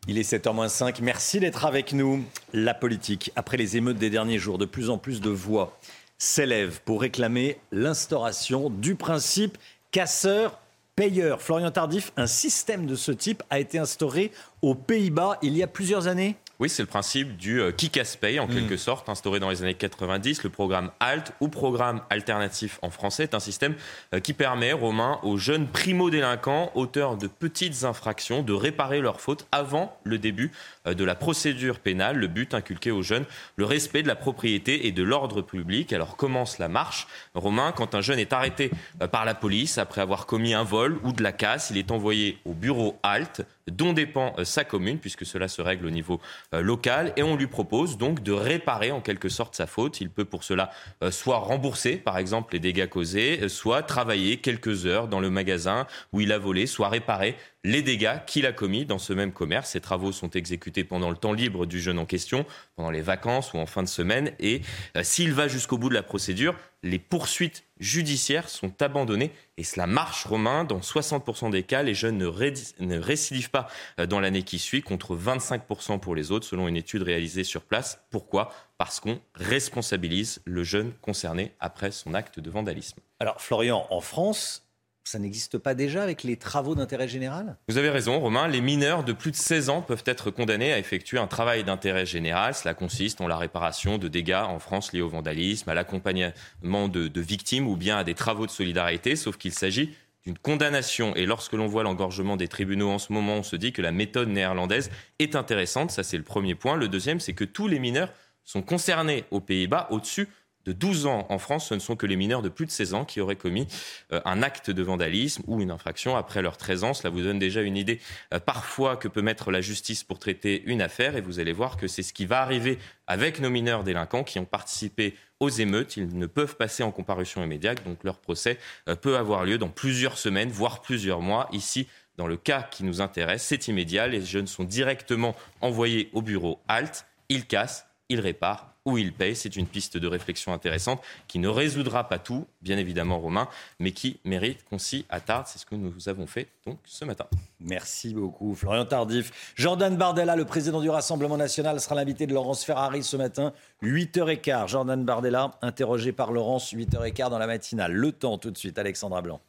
Il est 7h05. Merci d'être avec nous. La politique, après les émeutes des derniers jours, de plus en plus de voix s'élèvent pour réclamer l'instauration du principe casseur-payeur. Florian Tardif, un système de ce type a été instauré aux Pays-Bas il y a plusieurs années? Oui, c'est le principe du euh, qui casse paye, en quelque mm. sorte, instauré dans les années 90. Le programme ALT, ou programme alternatif en français, est un système euh, qui permet, Romain, aux jeunes primo-délinquants, auteurs de petites infractions, de réparer leurs fautes avant le début euh, de la procédure pénale. Le but inculqué aux jeunes, le respect de la propriété et de l'ordre public. Alors commence la marche. Romain, quand un jeune est arrêté par la police après avoir commis un vol ou de la casse, il est envoyé au bureau ALT dont dépend euh, sa commune, puisque cela se règle au niveau euh, local, et on lui propose donc de réparer en quelque sorte sa faute. Il peut pour cela euh, soit rembourser, par exemple, les dégâts causés, soit travailler quelques heures dans le magasin où il a volé, soit réparer les dégâts qu'il a commis dans ce même commerce. Ces travaux sont exécutés pendant le temps libre du jeune en question, pendant les vacances ou en fin de semaine. Et euh, s'il va jusqu'au bout de la procédure, les poursuites judiciaires sont abandonnées. Et cela marche, Romain. Dans 60% des cas, les jeunes ne, récidivent pas euh, dans l'année qui suit, contre 25% pour les autres, selon une étude réalisée sur place. Pourquoi? Parce qu'on responsabilise le jeune concerné après son acte de vandalisme. Alors, Florian, en France, ça n'existe pas déjà avec les travaux d'intérêt général? Vous avez raison, Romain. Les mineurs de plus de 16 ans peuvent être condamnés à effectuer un travail d'intérêt général. Cela consiste en la réparation de dégâts en France liés au vandalisme, à l'accompagnement de, victimes ou bien à des travaux de solidarité, sauf qu'il s'agit d'une condamnation. Et lorsque l'on voit l'engorgement des tribunaux en ce moment, on se dit que la méthode néerlandaise est intéressante. Ça, c'est le premier point. Le deuxième, c'est que tous les mineurs sont concernés aux Pays-Bas au-dessus de 12 ans en France, ce ne sont que les mineurs de plus de 16 ans qui auraient commis euh, un acte de vandalisme ou une infraction après leurs 13 ans. Cela vous donne déjà une idée euh, parfois que peut mettre la justice pour traiter une affaire et vous allez voir que c'est ce qui va arriver avec nos mineurs délinquants qui ont participé aux émeutes. Ils ne peuvent passer en comparution immédiate, donc leur procès euh, peut avoir lieu dans plusieurs semaines, voire plusieurs mois. Ici, dans le cas qui nous intéresse, c'est immédiat. Les jeunes sont directement envoyés au bureau HALT. Ils cassent, ils réparent où il paye. C'est une piste de réflexion intéressante qui ne résoudra pas tout, bien évidemment, Romain, mais qui mérite qu'on s'y attarde. C'est ce que nous avons fait donc ce matin. Merci beaucoup, Florian Tardif. Jordan Bardella, le président du Rassemblement national, sera l'invité de Laurence Ferrari ce matin, 8h15. Jordan Bardella, interrogé par Laurence, 8h15 dans la matinale. Le temps tout de suite, Alexandra Blanc.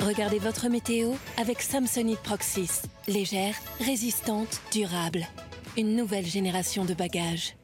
Regardez votre météo avec Samsonite Proxys. Légère, résistante, durable une nouvelle génération de bagages.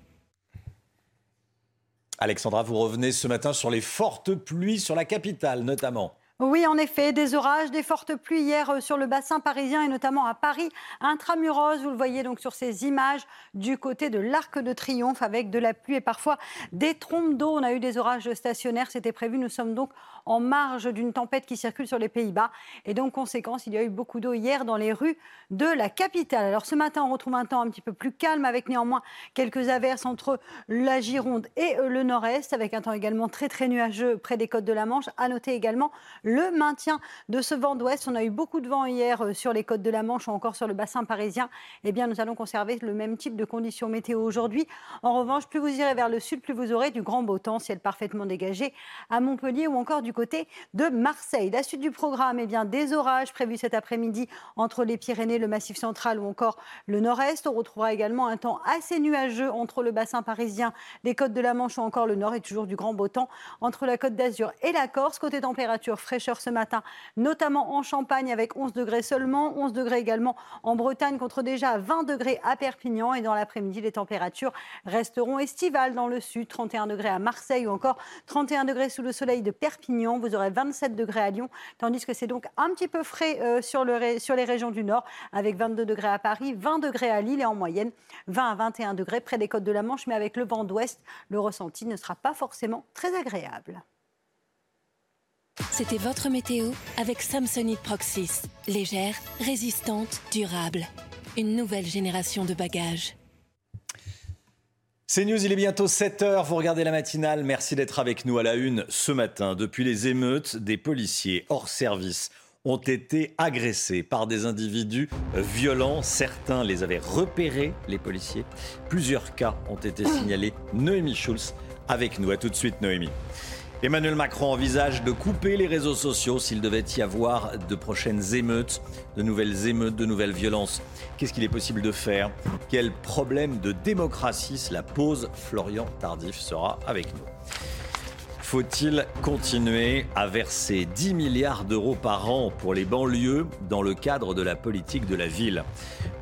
Alexandra, vous revenez ce matin sur les fortes pluies sur la capitale notamment. Oui, en effet, des orages, des fortes pluies hier euh, sur le bassin parisien et notamment à Paris, intramuros. Vous le voyez donc sur ces images du côté de l'Arc de Triomphe avec de la pluie et parfois des trompes d'eau. On a eu des orages stationnaires, c'était prévu. Nous sommes donc en marge d'une tempête qui circule sur les Pays-Bas. Et donc, conséquence, il y a eu beaucoup d'eau hier dans les rues de la capitale. Alors, ce matin, on retrouve un temps un petit peu plus calme avec néanmoins quelques averses entre la Gironde et euh, le nord-est, avec un temps également très, très nuageux près des côtes de la Manche. À noter également le maintien de ce vent d'ouest. On a eu beaucoup de vent hier euh, sur les côtes de la Manche ou encore sur le bassin parisien. Eh bien, nous allons conserver le même type de conditions météo aujourd'hui. En revanche, plus vous irez vers le sud, plus vous aurez du grand beau temps, ciel parfaitement dégagé à Montpellier ou encore du côté de Marseille. La suite du programme, eh bien, des orages prévus cet après-midi entre les Pyrénées, le Massif central ou encore le nord-est. On retrouvera également un temps assez nuageux entre le bassin parisien, les côtes de la Manche ou encore le nord et toujours du grand beau temps entre la côte d'Azur et la Corse. Côté température, fraîcheur ce matin, notamment en Champagne avec 11 degrés seulement, 11 degrés également en Bretagne contre déjà 20 degrés à Perpignan. Et dans l'après-midi, les températures resteront estivales dans le sud, 31 degrés à Marseille ou encore 31 degrés sous le soleil de Perpignan. Vous aurez 27 degrés à Lyon, tandis que c'est donc un petit peu frais euh, sur, le, sur les régions du nord, avec 22 degrés à Paris, 20 degrés à Lille et en moyenne 20 à 21 degrés près des côtes de la Manche, mais avec le vent d'ouest, le ressenti ne sera pas forcément très agréable. C'était votre météo avec Samsonite Proxys. Légère, résistante, durable. Une nouvelle génération de bagages. C'est News, il est bientôt 7h, vous regardez la matinale, merci d'être avec nous à la une ce matin. Depuis les émeutes, des policiers hors service ont été agressés par des individus violents. Certains les avaient repérés, les policiers. Plusieurs cas ont été signalés. Noémie Schulz avec nous. À tout de suite, Noémie. Emmanuel Macron envisage de couper les réseaux sociaux s'il devait y avoir de prochaines émeutes, de nouvelles émeutes, de nouvelles violences. Qu'est-ce qu'il est possible de faire? Quel problème de démocratie? Cela pose Florian Tardif sera avec nous. Faut-il continuer à verser 10 milliards d'euros par an pour les banlieues dans le cadre de la politique de la ville?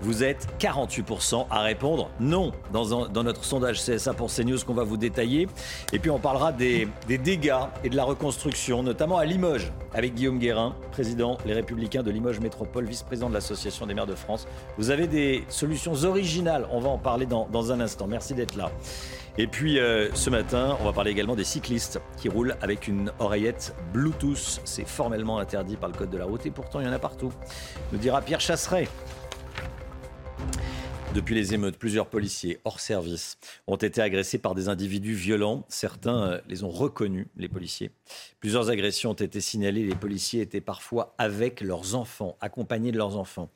Vous êtes 48% à répondre non dans, notre sondage CSA pour CNews qu'on va vous détailler. Et puis on parlera des, des dégâts et de la reconstruction, notamment à Limoges, avec Guillaume Guérin, président Les Républicains de Limoges Métropole, vice-président de l'Association des maires de France. Vous avez des solutions originales, on va en parler dans, dans un instant. Merci d'être là. Et puis euh, ce matin, on va parler également des cyclistes qui roulent avec une oreillette Bluetooth. C'est formellement interdit par le code de la route et pourtant il y en a partout. Nous dira Pierre Chasseret. Depuis les émeutes, plusieurs policiers hors service ont été agressés par des individus violents. Certains euh, les ont reconnus, les policiers. Plusieurs agressions ont été signalées. Les policiers étaient parfois avec leurs enfants, accompagnés de leurs enfants.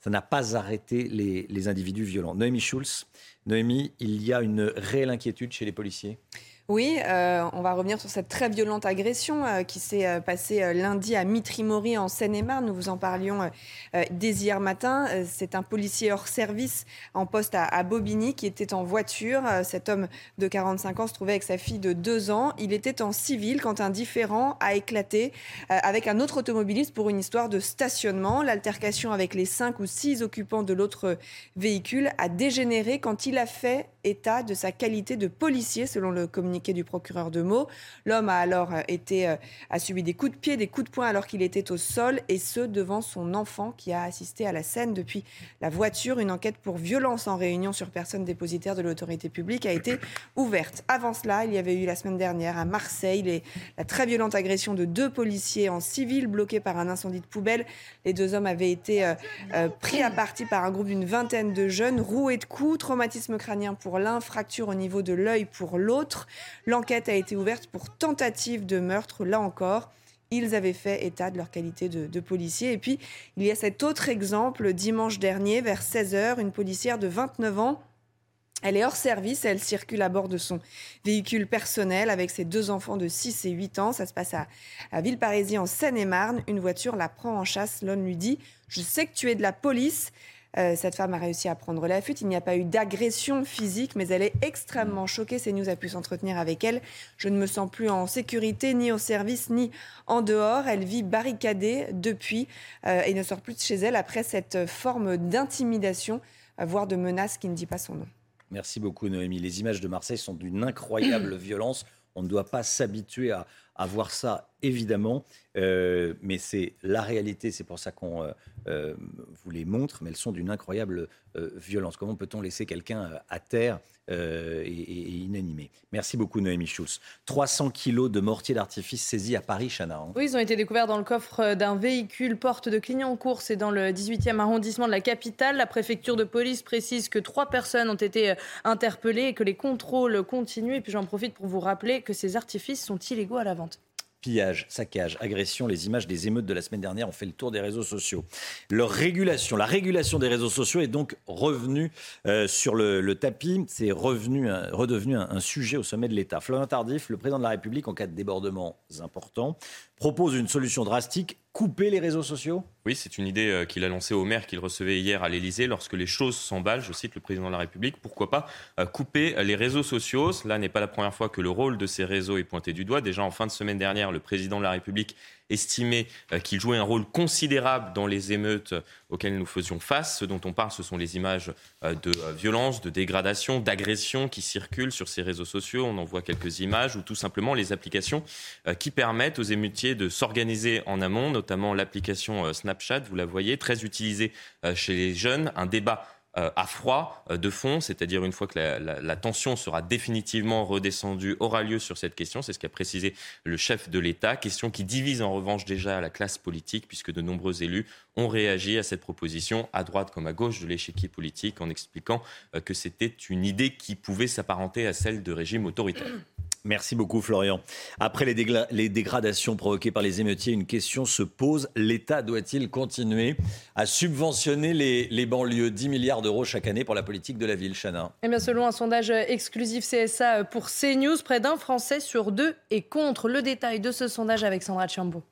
Ça n'a pas arrêté les, les individus violents. Noémie Schulz, Noémie, il y a une réelle inquiétude chez les policiers? Oui, euh, on va revenir sur cette très violente agression euh, qui s'est euh, passée lundi à Mitry-Mory en Seine-et-Marne. Nous vous en parlions dès hier matin. C'est un policier hors service en poste à, Bobigny qui était en voiture. cet homme de 45 ans se trouvait avec sa fille de 2 ans. Il était en civil quand un différent a éclaté avec un autre automobiliste pour une histoire de stationnement. L'altercation avec les 5 ou 6 occupants de l'autre véhicule a dégénéré quand il a fait état de sa qualité de policier, selon le communiqué du procureur de Meaux. L'homme a alors euh, été, euh, a subi des coups de pied, des coups de poing alors qu'il était au sol, et ce devant son enfant qui a assisté à la scène depuis la voiture. Une enquête pour violence en réunion sur personne dépositaire de l'autorité publique a été ouverte. Avant cela, il y avait eu la semaine dernière à Marseille la très violente agression de deux policiers en civil bloqués par un incendie de poubelle. Les deux hommes avaient été euh, pris à partie par un groupe d'une vingtaine de jeunes, roués de coups, traumatisme crânien pour l'un, fracture au niveau de l'œil pour l'autre. L'enquête a été ouverte pour tentative de meurtre, là encore. Ils avaient fait état de leur qualité de, de policier. Et puis, il y a cet autre exemple, dimanche dernier, vers 16h, une policière de 29 ans elle est hors service, elle circule à bord de son véhicule personnel avec ses deux enfants de 6 et 8 ans. Ça se passe à, à Villeparisis en Seine-et-Marne. Une voiture la prend en chasse. L'homme lui dit Je sais que tu es de la police. Euh, cette femme a réussi à prendre la fuite. Il n'y a pas eu d'agression physique, mais elle est extrêmement choquée. CNews a pu s'entretenir avec elle. Je ne me sens plus en sécurité, ni au service, ni en dehors. Elle vit barricadée depuis euh, et ne sort plus de chez elle après cette forme d'intimidation, euh, voire de menace qui ne dit pas son nom. Merci beaucoup, Noémie. Les images de Marseille sont d'une incroyable violence. On ne doit pas s'habituer à, à, voir ça, évidemment, mais c'est la réalité. C'est pour ça qu'on euh, vous les montre, mais elles sont d'une incroyable euh, violence. Comment peut-on laisser quelqu'un euh, à terre et, inanimé? Merci beaucoup Noémie Schulz. 300 kilos de mortier d'artifice saisis à Paris, Chana. Hein. Oui, ils ont été découverts dans le coffre d'un véhicule porte de Clignancourt, c'est dans le 18e arrondissement de la capitale. La préfecture de police précise que trois personnes ont été interpellées et que les contrôles continuent. Et puis j'en profite pour vous rappeler que ces artifices sont illégaux à la vente pillage, saccage, agression, les images des émeutes de la semaine dernière ont fait le tour des réseaux sociaux. Leur régulation, la régulation des réseaux sociaux est donc revenue euh, sur le, tapis. C'est revenu, redevenu un, un, sujet au sommet de l'État. Florent Tardif, le président de la République, en cas de débordements importants, propose une solution drastique couper les réseaux sociaux? Oui, c'est une idée euh, qu'il a lancée au maire qu'il recevait hier à l'Élysée. Lorsque les choses s'emballent, je cite le président de la République, pourquoi pas euh, couper les réseaux sociaux? Cela n'est pas la première fois que le rôle de ces réseaux est pointé du doigt. Déjà en fin de semaine dernière, le président de la République estimé euh, qu'il jouait un rôle considérable dans les émeutes auxquelles nous faisions face. Ce dont on parle, ce sont les images euh, de euh, violence, de dégradation, d'agression qui circulent sur ces réseaux sociaux. On en voit quelques images ou tout simplement les applications qui permettent aux émeutiers de s'organiser en amont, notamment l'application Snapchat, vous la voyez, très utilisée chez les jeunes. Un débat à froid de fond, c'est-à-dire une fois que la, tension sera définitivement redescendue, aura lieu sur cette question. C'est ce qu'a précisé le chef de l'État. Question qui divise en revanche déjà la classe politique, puisque de nombreux élus ont réagi à cette proposition, à droite comme à gauche de l'échiquier politique, en expliquant que c'était une idée qui pouvait s'apparenter à celle de régime autoritaire. Merci beaucoup Florian. Après les, dégradations provoquées par les émeutiers, une question se pose. L'État doit-il continuer à subventionner les, banlieues? 10 milliards d'euros chaque année pour la politique de la ville, Chana eh bien, Selon un sondage exclusif CSA pour CNews, près d'un Français sur deux est contre. Le détail de ce sondage avec Sandra Chambaud.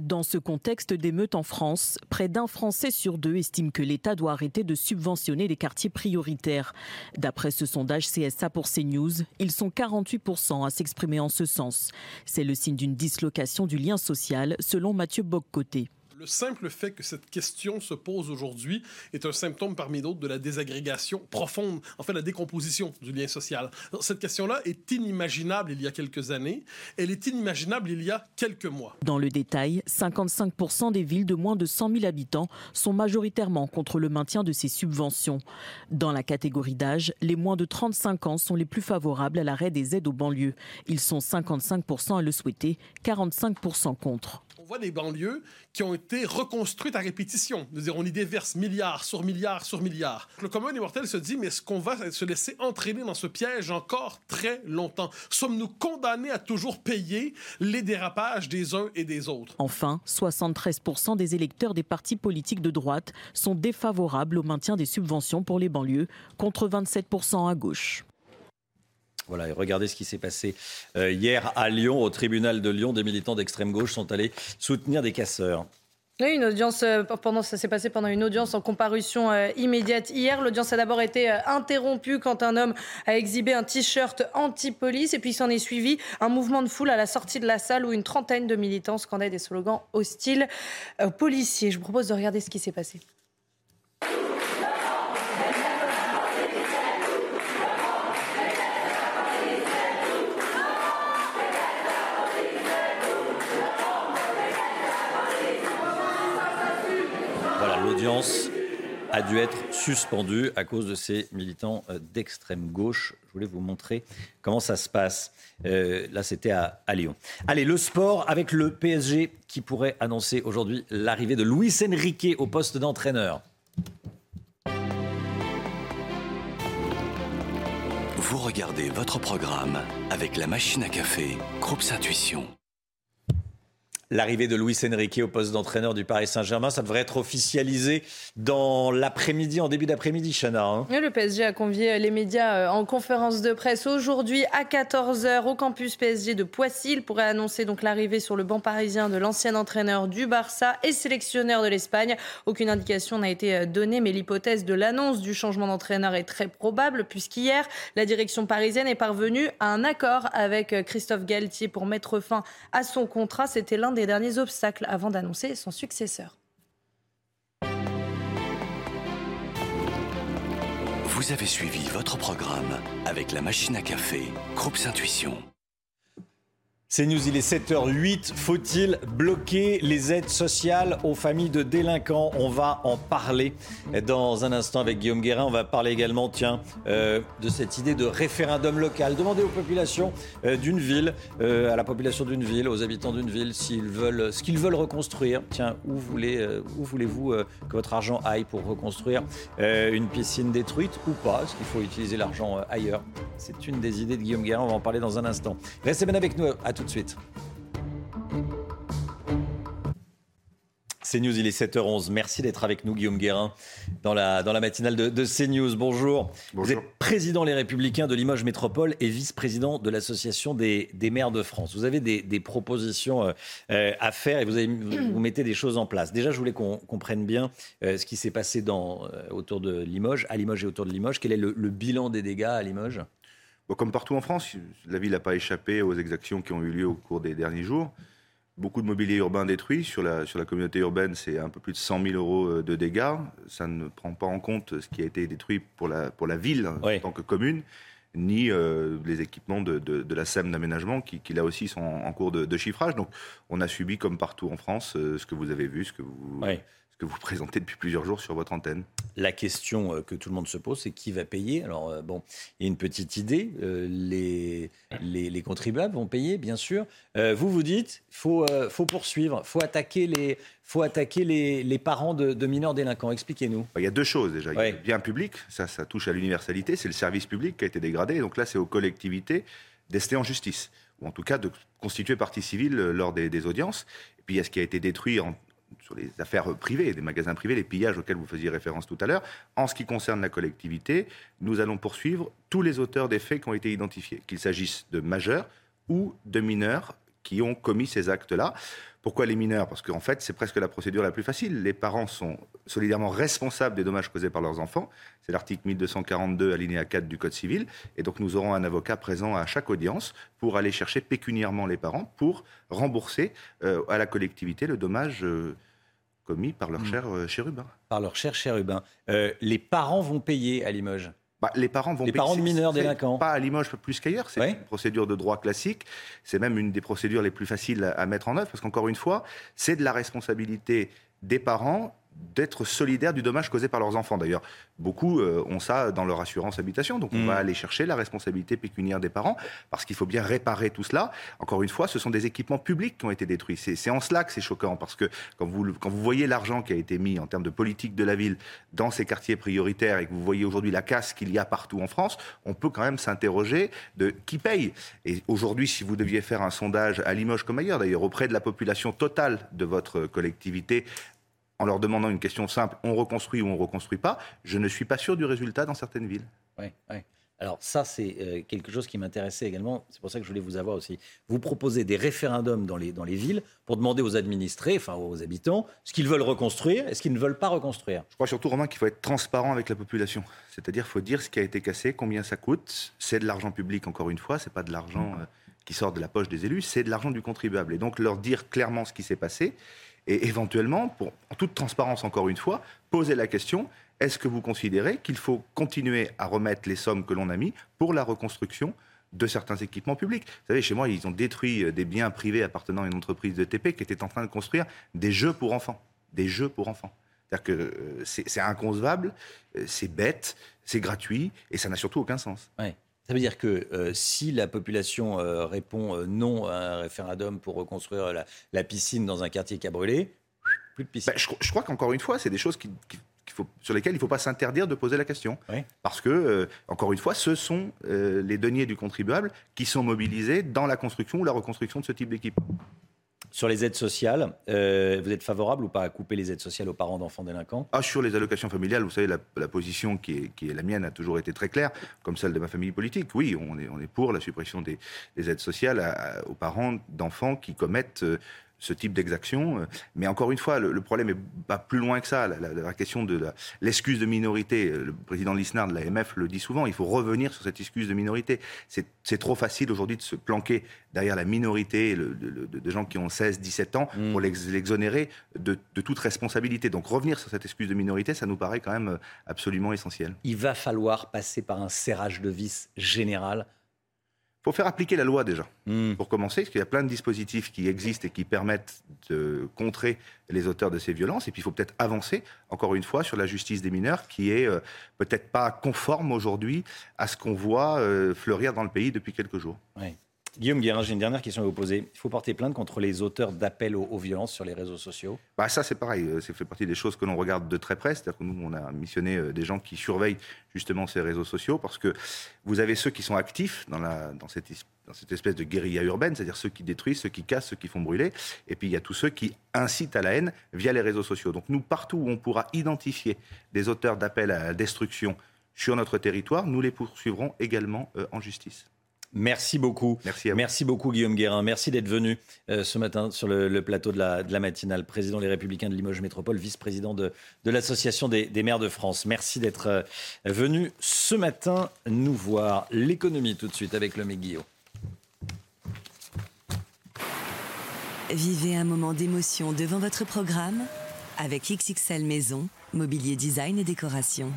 Dans ce contexte d'émeutes en France, près d'un Français sur deux estime que l'État doit arrêter de subventionner les quartiers prioritaires. D'après ce sondage CSA pour CNews, ils sont 48% à s'exprimer en ce sens. C'est le signe d'une dislocation du lien social, selon Mathieu Boccoté. Le simple fait que cette question se pose aujourd'hui est un symptôme parmi d'autres de la désagrégation profonde, en fait la décomposition du lien social. Cette question-là est inimaginable il y a quelques années, elle est inimaginable il y a quelques mois. Dans le détail, 55% des villes de moins de 100 000 habitants sont majoritairement contre le maintien de ces subventions. Dans la catégorie d'âge, les moins de 35 ans sont les plus favorables à l'arrêt des aides aux banlieues. Ils sont 55% à le souhaiter, 45% contre voit des banlieues qui ont été reconstruites à répétition. Dire, on y déverse milliards sur milliards sur milliards. Le commun des mortels se dit, mais est-ce qu'on va se laisser entraîner dans ce piège encore très longtemps? Sommes-nous condamnés à toujours payer les dérapages des uns et des autres? Enfin, 73% des électeurs des partis politiques de droite sont défavorables au maintien des subventions pour les banlieues, contre 27% à gauche. Regardez ce qui s'est passé euh, hier à Lyon, au tribunal de Lyon. Des militants d'extrême gauche sont allés soutenir des casseurs. Une audience, euh, pendant, ça s'est passé pendant une audience en comparution euh, immédiate hier. L'audience a d'abord été interrompue quand un homme a exhibé un t-shirt anti-police et puis s'en est suivi un mouvement de foule à la sortie de la salle où une trentaine de militants scandaient des slogans hostiles aux policiers. Je vous propose de regarder ce qui s'est passé. A dû être suspendue à cause de ces militants euh, d'extrême gauche. Je voulais vous montrer comment ça se passe. Euh, là, c'était à, à, Lyon. Allez, le sport avec le PSG qui pourrait annoncer aujourd'hui l'arrivée de Luis Enrique au poste d'entraîneur. Vous regardez votre programme avec la machine à café, Groupe Intuition. L'arrivée de Luis Enrique au poste d'entraîneur du Paris Saint-Germain, ça devrait être officialisé dans l'après-midi, en début d'après-midi, Chana. Hein. le PSG a convié les médias euh, en conférence de presse aujourd'hui à 14h au campus PSG de Poissy. Il pourrait annoncer donc l'arrivée sur le banc parisien de l'ancien entraîneur du Barça et sélectionneur de l'Espagne. Aucune indication n'a été euh, donnée, mais l'hypothèse de l'annonce du changement d'entraîneur est très probable, puisqu'hier, la direction parisienne est parvenue à un accord avec euh, Christophe Galtier pour mettre fin à son contrat. C'était l'un des derniers obstacles avant d'annoncer son successeur. Vous avez suivi votre programme avec la machine à café, Groupe Intuition. C'est News, il est 7h08. Faut-il bloquer les aides sociales aux familles de délinquants? On va en parler dans un instant avec Guillaume Guérin. On va parler également, tiens, euh, de cette idée de référendum local. Demander aux populations euh, d'une ville, euh, à la population d'une ville, aux habitants d'une ville, s'ils veulent, ce qu'ils veulent reconstruire. Tiens, où voulez, où voulez-vous que votre argent aille pour reconstruire une piscine détruite ou pas? Est-ce qu'il faut utiliser l'argent ailleurs? C'est une des idées de Guillaume Guérin. On va en parler dans un instant. Restez bien avec nous. À tout de suite. CNews, il est 7h11. Merci d'être avec nous, Guillaume Guérin, dans la, dans la matinale de, de CNews. Bonjour. Vous êtes président Les Républicains de Limoges Métropole et vice-président de l'Association des, des, maires de France. Vous avez des, des propositions euh, euh, à faire et vous, avez, vous, mettez des choses en place. Déjà, je voulais qu'on comprenne bien euh, ce qui s'est passé dans, autour de Limoges, à Limoges et autour de Limoges. Quel est le, le bilan des dégâts à Limoges? Comme partout en France, la ville n'a pas échappé aux exactions qui ont eu lieu au cours des derniers jours. Beaucoup de mobilier urbain détruit. Sur la, sur la communauté urbaine, c'est un peu plus de 100 000 euros euh, de dégâts. Ça ne prend pas en compte ce qui a été détruit pour la, pour la ville en tant que commune, ni euh, les équipements de, de, la SEM d'aménagement qui, qui, là aussi, sont en, cours de, chiffrage. Donc, on a subi, comme partout en France, euh, ce que vous avez vu, ce que vous, que vous présentez depuis plusieurs jours sur votre antenne. La question euh, que tout le monde se pose, c'est qui va payer? Alors, euh, bon, il y a une petite idée. Euh, les, les, contribuables vont payer, bien sûr. vous, vous dites, il faut, faut poursuivre, il faut attaquer les, faut attaquer les, les parents de, mineurs délinquants. Expliquez-nous. Il y a deux choses déjà. Il y a le bien public, ça, ça touche à l'universalité, c'est le service public qui a été dégradé. Donc là, c'est aux collectivités d'ester en justice, ou en tout cas de constituer partie civile lors des, des audiences. Et puis il y a ce qui a été détruit en sur les affaires privées, des magasins privés, les pillages auxquels vous faisiez référence tout à l'heure. En ce qui concerne la collectivité, nous allons poursuivre tous les auteurs des faits qui ont été identifiés, qu'il s'agisse de majeurs ou de mineurs qui ont commis ces actes-là. Pourquoi les mineurs? Parce qu'en fait, c'est presque la procédure la plus facile. Les parents sont solidairement responsables des dommages causés par leurs enfants. C'est l'article 1242, alinéa 4 du Code civil. Et donc, nous aurons un avocat présent à chaque audience pour aller chercher pécuniairement les parents pour rembourser euh, à la collectivité le dommage euh, commis par leur hmm. cher euh, chérubin. Par leur cher chérubin. les parents vont payer à Limoges bah, les parents vont les parents de mineurs délinquants. Pas à Limoges plus qu'ailleurs, c'est une procédure de droit classique. C'est même une des procédures les plus faciles à mettre en œuvre parce qu'encore une fois, c'est de la responsabilité des parents d'être solidaires du dommage causé par leurs enfants. D'ailleurs, beaucoup euh, ont ça dans leur assurance habitation. Donc, on mm. va aller chercher la responsabilité pécuniaire des parents parce qu'il faut bien réparer tout cela. Encore une fois, ce sont des équipements publics qui ont été détruits. C'est en cela que c'est choquant parce que quand vous, quand vous voyez l'argent qui a été mis en termes de politique de la ville dans ces quartiers prioritaires et que vous voyez aujourd'hui la casse qu'il y a partout en France, on peut quand même s'interroger de qui paye. Et aujourd'hui, si vous deviez faire un sondage à Limoges comme ailleurs, d'ailleurs, auprès de la population totale de votre collectivité, en leur demandant une question simple, on reconstruit ou on ne reconstruit pas, je ne suis pas sûr du résultat dans certaines villes. Oui, oui. Alors ça, c'est euh, quelque chose qui m'intéressait également. C'est pour ça que je voulais vous avoir aussi. Vous proposez des référendums dans les, dans les villes pour demander aux administrés, enfin aux habitants, ce qu'ils veulent reconstruire et ce qu'ils ne veulent pas reconstruire. Je crois surtout, Romain, qu'il faut être transparent avec la population. C'est-à-dire qu'il faut dire ce qui a été cassé, combien ça coûte. C'est de l'argent public, encore une fois. C'est pas de l'argent euh, qui sort de la poche des élus, c'est de l'argent du contribuable. Et donc leur dire clairement ce qui s'est passé et éventuellement, en toute transparence encore une fois, poser la question, est-ce que vous considérez qu'il faut continuer à remettre les sommes que l'on a mis pour la reconstruction de certains équipements publics? Vous savez, chez moi, ils ont détruit euh, des biens privés appartenant à une entreprise de TP qui était en train de construire des jeux pour enfants. Des jeux pour enfants. C'est-à-dire que euh, c'est inconcevable, euh, c'est bête, c'est gratuit et ça n'a surtout aucun sens. Ça veut dire que euh, si la population euh, répond euh, non à un référendum pour reconstruire la, piscine dans un quartier qui a brûlé, plus de piscine. Bah, je, crois qu'encore une fois, c'est des choses sur lesquelles il ne faut pas s'interdire de poser la question. Parce que, encore une fois, ce sont les deniers du contribuable qui sont mobilisés dans la construction ou la reconstruction de ce type d'équipement. Sur les aides sociales, euh, vous êtes favorable ou pas à couper les aides sociales aux parents d'enfants délinquants? Ah, Sur les allocations familiales, vous savez, la, position qui est, la mienne a toujours été très claire, comme celle de ma famille politique. Oui, on est, on est pour la suppression des, aides sociales aux parents d'enfants qui commettent euh, ce type d'exaction. Euh, mais encore une fois, le, problème est pas plus loin que ça. La, question de l'excuse de minorité, euh, le président Lisnard de l'AMF le dit souvent, il faut revenir sur cette excuse de minorité. C'est trop facile aujourd'hui de se planquer derrière la minorité de, gens qui ont 16, 17 ans mm. pour l'exonérer de, de toute responsabilité. Donc revenir sur cette excuse de minorité, ça nous paraît quand même euh, absolument essentiel. Il va falloir passer par un serrage de vis général il faut faire appliquer la loi déjà, hmm. pour commencer, parce qu'il y a plein de dispositifs qui existent et qui permettent de contrer les auteurs de ces violences. Et puis il faut peut-être avancer, encore une fois, sur la justice des mineurs, qui est euh, peut-être pas conforme aujourd'hui à ce qu'on voit euh, fleurir dans le pays depuis quelques jours. Guillaume Guérin, j'ai une dernière question à vous poser. Il faut porter plainte contre les auteurs d'appels aux, violences sur les réseaux sociaux bah Ça, c'est pareil. Euh, ça fait partie des choses que l'on regarde de très près. C'est-à-dire que nous, on a missionné euh, des gens qui surveillent justement ces réseaux sociaux parce que vous avez ceux qui sont actifs dans cette espèce de guérilla urbaine, c'est-à-dire ceux qui détruisent, ceux qui cassent, ceux qui font brûler. Et puis, il y a tous ceux qui incitent à la haine via les réseaux sociaux. Donc, nous, partout où on pourra identifier des auteurs d'appels à la destruction sur notre territoire, nous les poursuivrons également euh, en justice. Merci beaucoup. Merci, Merci beaucoup Guillaume Guérin. Merci d'être venu euh, ce matin sur le, plateau de la, de la, matinale. Président des Républicains de Limoges Métropole, vice-président de, de l'Association des, des, maires de France. Merci d'être euh, venu ce matin nous voir. L'économie tout de suite avec le Guillaume. Vivez un moment d'émotion devant votre programme avec XXL Maison, mobilier design et décoration.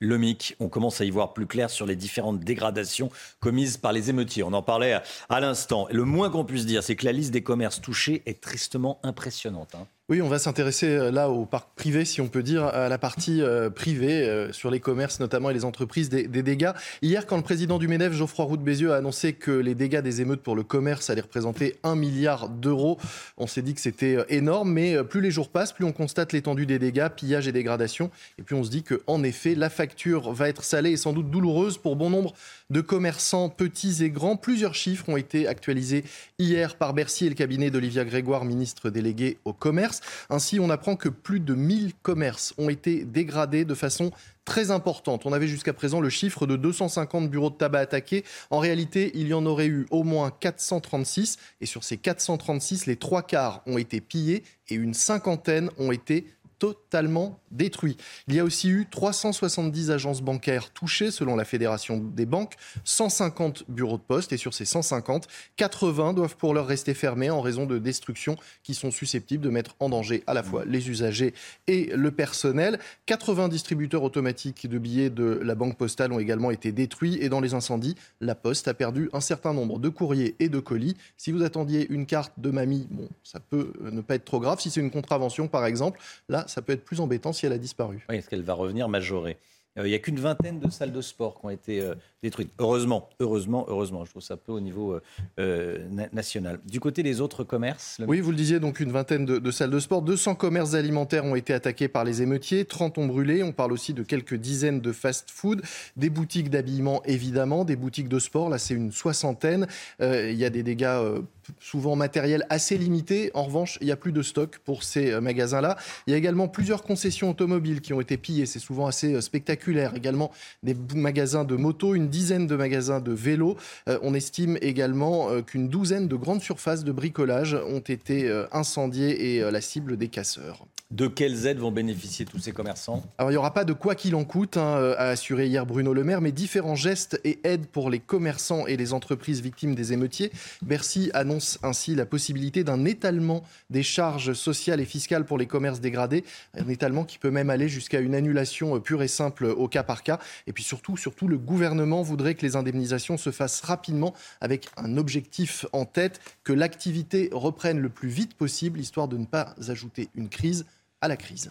Le MIC, on commence à y voir plus clair sur les différentes dégradations commises par les émeutiers. On en parlait à, l'instant. Le moins qu'on puisse dire, c'est que la liste des commerces touchés est tristement impressionnante. Hein. Oui, on va s'intéresser euh, là au parc privé, si on peut dire, à la partie euh, privée, euh, sur les commerces notamment et les entreprises des, dégâts. Hier, quand le président du MEDEF, Geoffroy Roux de Bézieux, a annoncé que les dégâts des émeutes pour le commerce allaient représenter un milliard d'euros, on s'est dit que c'était énorme, mais plus les jours passent, plus on constate l'étendue des dégâts, pillage et dégradation, et puis on se dit qu'en effet, la facture va être salée et sans doute douloureuse pour bon nombre de commerçants petits et grands. Plusieurs chiffres ont été actualisés hier par Bercy et le cabinet d'Olivia Grégoire, ministre délégué au commerce. Ainsi, on apprend que plus de 1000 commerces ont été dégradés de façon très importante. On avait jusqu'à présent le chiffre de 250 bureaux de tabac attaqués. En réalité, il y en aurait eu au moins 436. Et sur ces 436, les trois quarts ont été pillés et une cinquantaine ont été totalement détruit. Il y a aussi eu 370 agences bancaires touchées selon la Fédération des banques, 150 bureaux de poste et sur ces 150, 80 doivent pour l'heure rester fermés en raison de destructions qui sont susceptibles de mettre en danger à la fois les usagers et le personnel. 80 distributeurs automatiques de billets de la banque postale ont également été détruits et dans les incendies, la poste a perdu un certain nombre de courriers et de colis. Si vous attendiez une carte de mamie, bon, ça peut ne pas être trop grave. Si c'est une contravention par exemple, là, ça peut être plus embêtant si elle a disparu. Oui, est-ce qu'elle va revenir majorée euh, il n'y a qu'une vingtaine de salles de sport qui ont été euh, détruites. Heureusement, heureusement, heureusement. Je trouve ça peu au niveau euh, national. Du côté des autres commerces Oui, vous le disiez, donc une vingtaine de, salles de sport. 200 commerces alimentaires ont été attaqués par les émeutiers. 30 ont brûlé. On parle aussi de quelques dizaines de fast-food. Des boutiques d'habillement, évidemment. Des boutiques de sport. Là, c'est une soixantaine. il y a des dégâts souvent matériels assez limités. En revanche, il n'y a plus de stock pour ces magasins-là. Il y a également plusieurs concessions automobiles qui ont été pillées. C'est souvent assez spectaculaire également des magasins de motos, une dizaine de magasins de vélos. Euh, on estime également euh, qu'une douzaine de grandes surfaces de bricolage ont été euh, incendiées et la cible des casseurs. De quelles aides vont bénéficier tous ces commerçants? Il n'y aura pas de quoi qu'il en coûte, hein, a assuré hier Bruno Le Maire, mais différents gestes et aides pour les commerçants et les entreprises victimes des émeutiers. Bercy annonce ainsi la possibilité d'un étalement des charges sociales et fiscales pour les commerces dégradés, un étalement qui peut même aller jusqu'à une annulation pure et simple au cas par cas. Et puis surtout, surtout, le gouvernement voudrait que les indemnisations se fassent rapidement avec un objectif en tête, que l'activité reprenne le plus vite possible, histoire de ne pas ajouter une crise à la crise.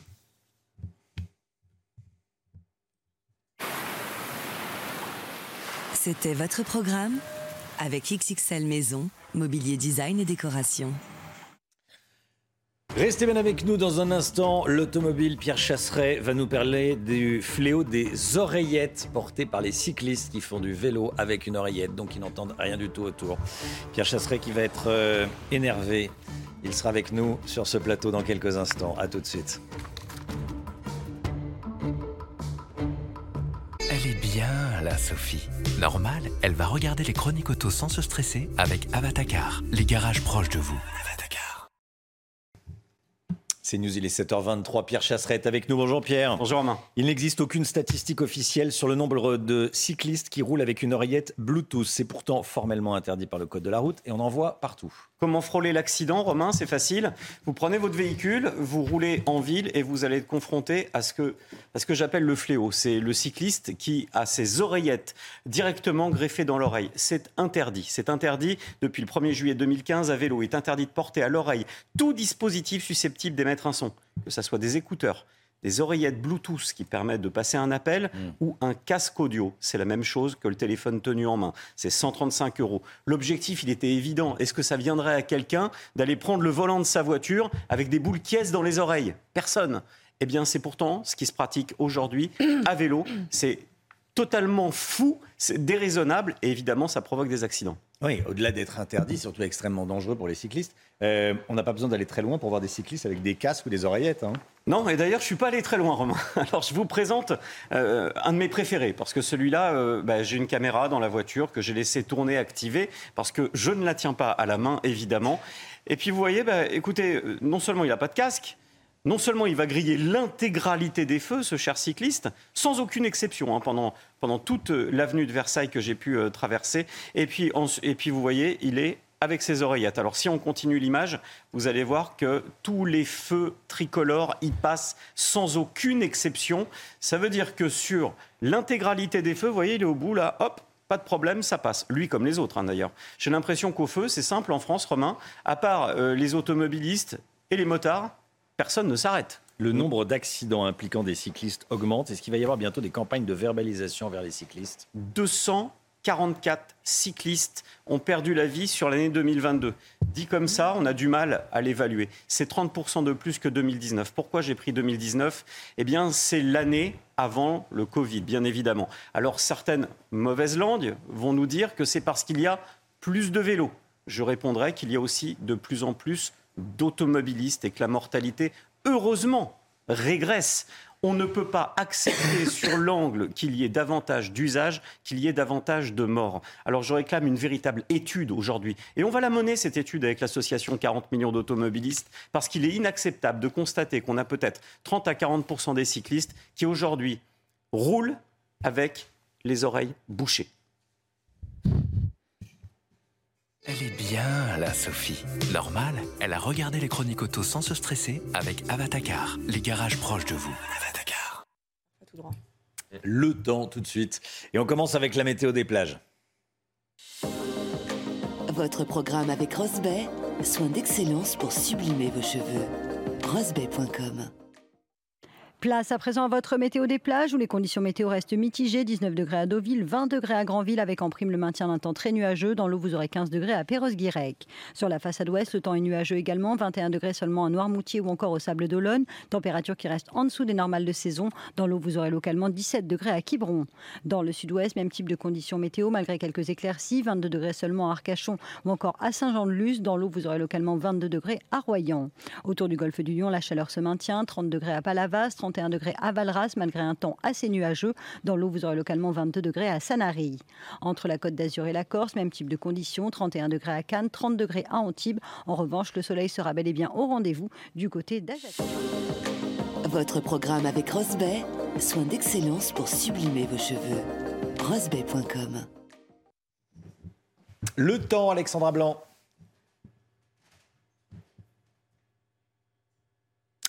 C'était votre programme avec XXL Maison, Mobilier Design et Décoration. Restez bien avec nous dans un instant. L'automobile Pierre Chasseret va nous parler du fléau des oreillettes portées par les cyclistes qui font du vélo avec une oreillette, donc ils n'entendent rien du tout autour. Pierre Chasseret qui va être euh, énervé. Il sera avec nous sur ce plateau dans quelques instants. A tout de suite. Elle est bien là, Sophie. Normal, elle va regarder les chroniques auto sans se stresser avec Avatacar, les garages proches de vous. C'est News, il est 7h23. Pierre Chasseret est avec nous. Bonjour Pierre. Bonjour Romain. Il n'existe aucune statistique officielle sur le nombre de cyclistes qui roulent avec une oreillette Bluetooth. C'est pourtant formellement interdit par le Code de la route et on en voit partout. Comment frôler l'accident, Romain? C'est facile. Vous prenez votre véhicule, vous roulez en ville et vous allez être confronté à ce que, à ce que j'appelle le fléau. C'est le cycliste qui a ses oreillettes directement greffées dans l'oreille. C'est interdit. C'est interdit depuis le 1er juillet 2015 à vélo. Il est interdit de porter à l'oreille tout dispositif susceptible d'émettre un son, que ce soit des écouteurs, des oreillettes Bluetooth qui permettent de passer un appel mm. ou un casque audio. C'est la même chose que le téléphone tenu en main. C'est 135 euros. L'objectif, il était évident. Est-ce que ça viendrait à quelqu'un d'aller prendre le volant de sa voiture avec des boules quièces dans les oreilles? Personne. Eh bien, c'est pourtant ce qui se pratique aujourd'hui à vélo. C'est totalement fou, c'est déraisonnable et évidemment, ça provoque des accidents. Oui, au-delà d'être interdit, surtout extrêmement dangereux pour les cyclistes, euh, on n'a pas besoin d'aller très loin pour voir des cyclistes avec des casques ou des oreillettes. Hein. Non, et d'ailleurs, je ne suis pas allé très loin, Romain. Alors, je vous présente euh, un de mes préférés, parce que celui-là, euh, bah, j'ai une caméra dans la voiture que j'ai laissé tourner, activer, parce que je ne la tiens pas à la main, évidemment. Et puis, vous voyez, bah, écoutez, non seulement il n'a pas de casque, non seulement il va griller l'intégralité des feux, ce cher cycliste, sans aucune exception, hein, pendant, pendant toute euh, l'avenue de Versailles que j'ai pu euh, traverser. Et puis, et puis, vous voyez, il est avec ses oreillettes. Alors si on continue l'image, vous allez voir que tous les feux tricolores y passent sans aucune exception. Ça veut dire que sur l'intégralité des feux, vous voyez, il est au bout là, hop, pas de problème, ça passe. Lui comme les autres hein, d'ailleurs. J'ai l'impression qu'au feu, c'est simple en France, Romain, à part euh, les automobilistes et les motards, personne ne s'arrête. Le nombre d'accidents impliquant des cyclistes augmente. Est-ce qu'il va y avoir bientôt des campagnes de verbalisation vers les cyclistes? 244 cyclistes ont perdu la vie sur l'année 2022. Dit comme ça, on a du mal à l'évaluer. C'est 30% de plus que 2019. Pourquoi j'ai pris 2019 Eh bien, c'est l'année avant le Covid, bien évidemment. Alors, certaines mauvaises langues vont nous dire que c'est parce qu'il y a plus de vélos. Je répondrai qu'il y a aussi de plus en plus d'automobilistes et que la mortalité heureusement, régresse. On ne peut pas accepter sur l'angle qu'il y ait davantage d'usage, qu'il y ait davantage de morts. Alors je réclame une véritable étude aujourd'hui. Et on va la mener, cette étude, avec l'association 40 millions d'automobilistes, parce qu'il est inacceptable de constater qu'on a peut-être 30 à 40 des cyclistes qui aujourd'hui roulent avec les oreilles bouchées. Elle est bien, là, Sophie. Normal, elle a regardé les chroniques auto sans se stresser avec Avatacar, les garages proches de vous. Avatacar. Le temps, tout de suite. Et on commence avec la météo des plages. Votre programme avec Rosbay, soin d'excellence pour sublimer vos cheveux. Rosbay.com Place à présent à votre météo des plages où les conditions météo restent mitigées. 19 degrés à Deauville, 20 degrés à Granville avec en prime le maintien d'un temps très nuageux. Dans l'eau, vous aurez 15 degrés à Perros-Guirec. Sur la façade ouest, le temps est nuageux également. 21 degrés seulement à Noirmoutier ou encore au Sable d'Olonne. Température qui reste en dessous des normales de saison. Dans l'eau, vous aurez localement 17 degrés à Quiberon. Dans le sud-ouest, même type de conditions météo malgré quelques éclaircies. 22 degrés seulement à Arcachon ou encore à Saint-Jean-de-Luz. Dans l'eau, vous aurez localement 22 degrés à Royan. Autour du golfe du Lion, la chaleur se maintient. 30 degrés à Palavas, 31 degrés à Val malgré un temps assez nuageux. Dans l'eau, vous aurez localement 22 degrés à Sanary. Entre la Côte d'Azur et la Corse, même type de conditions, 31 degrés à Cannes, 30 degrés à Antibes. En revanche, le soleil sera bel et bien au rendez-vous du côté d'Ajaccio. Votre programme avec Rosbay, soin d'excellence pour sublimer vos cheveux. Rosbay.com Le temps, Alexandra Blanc.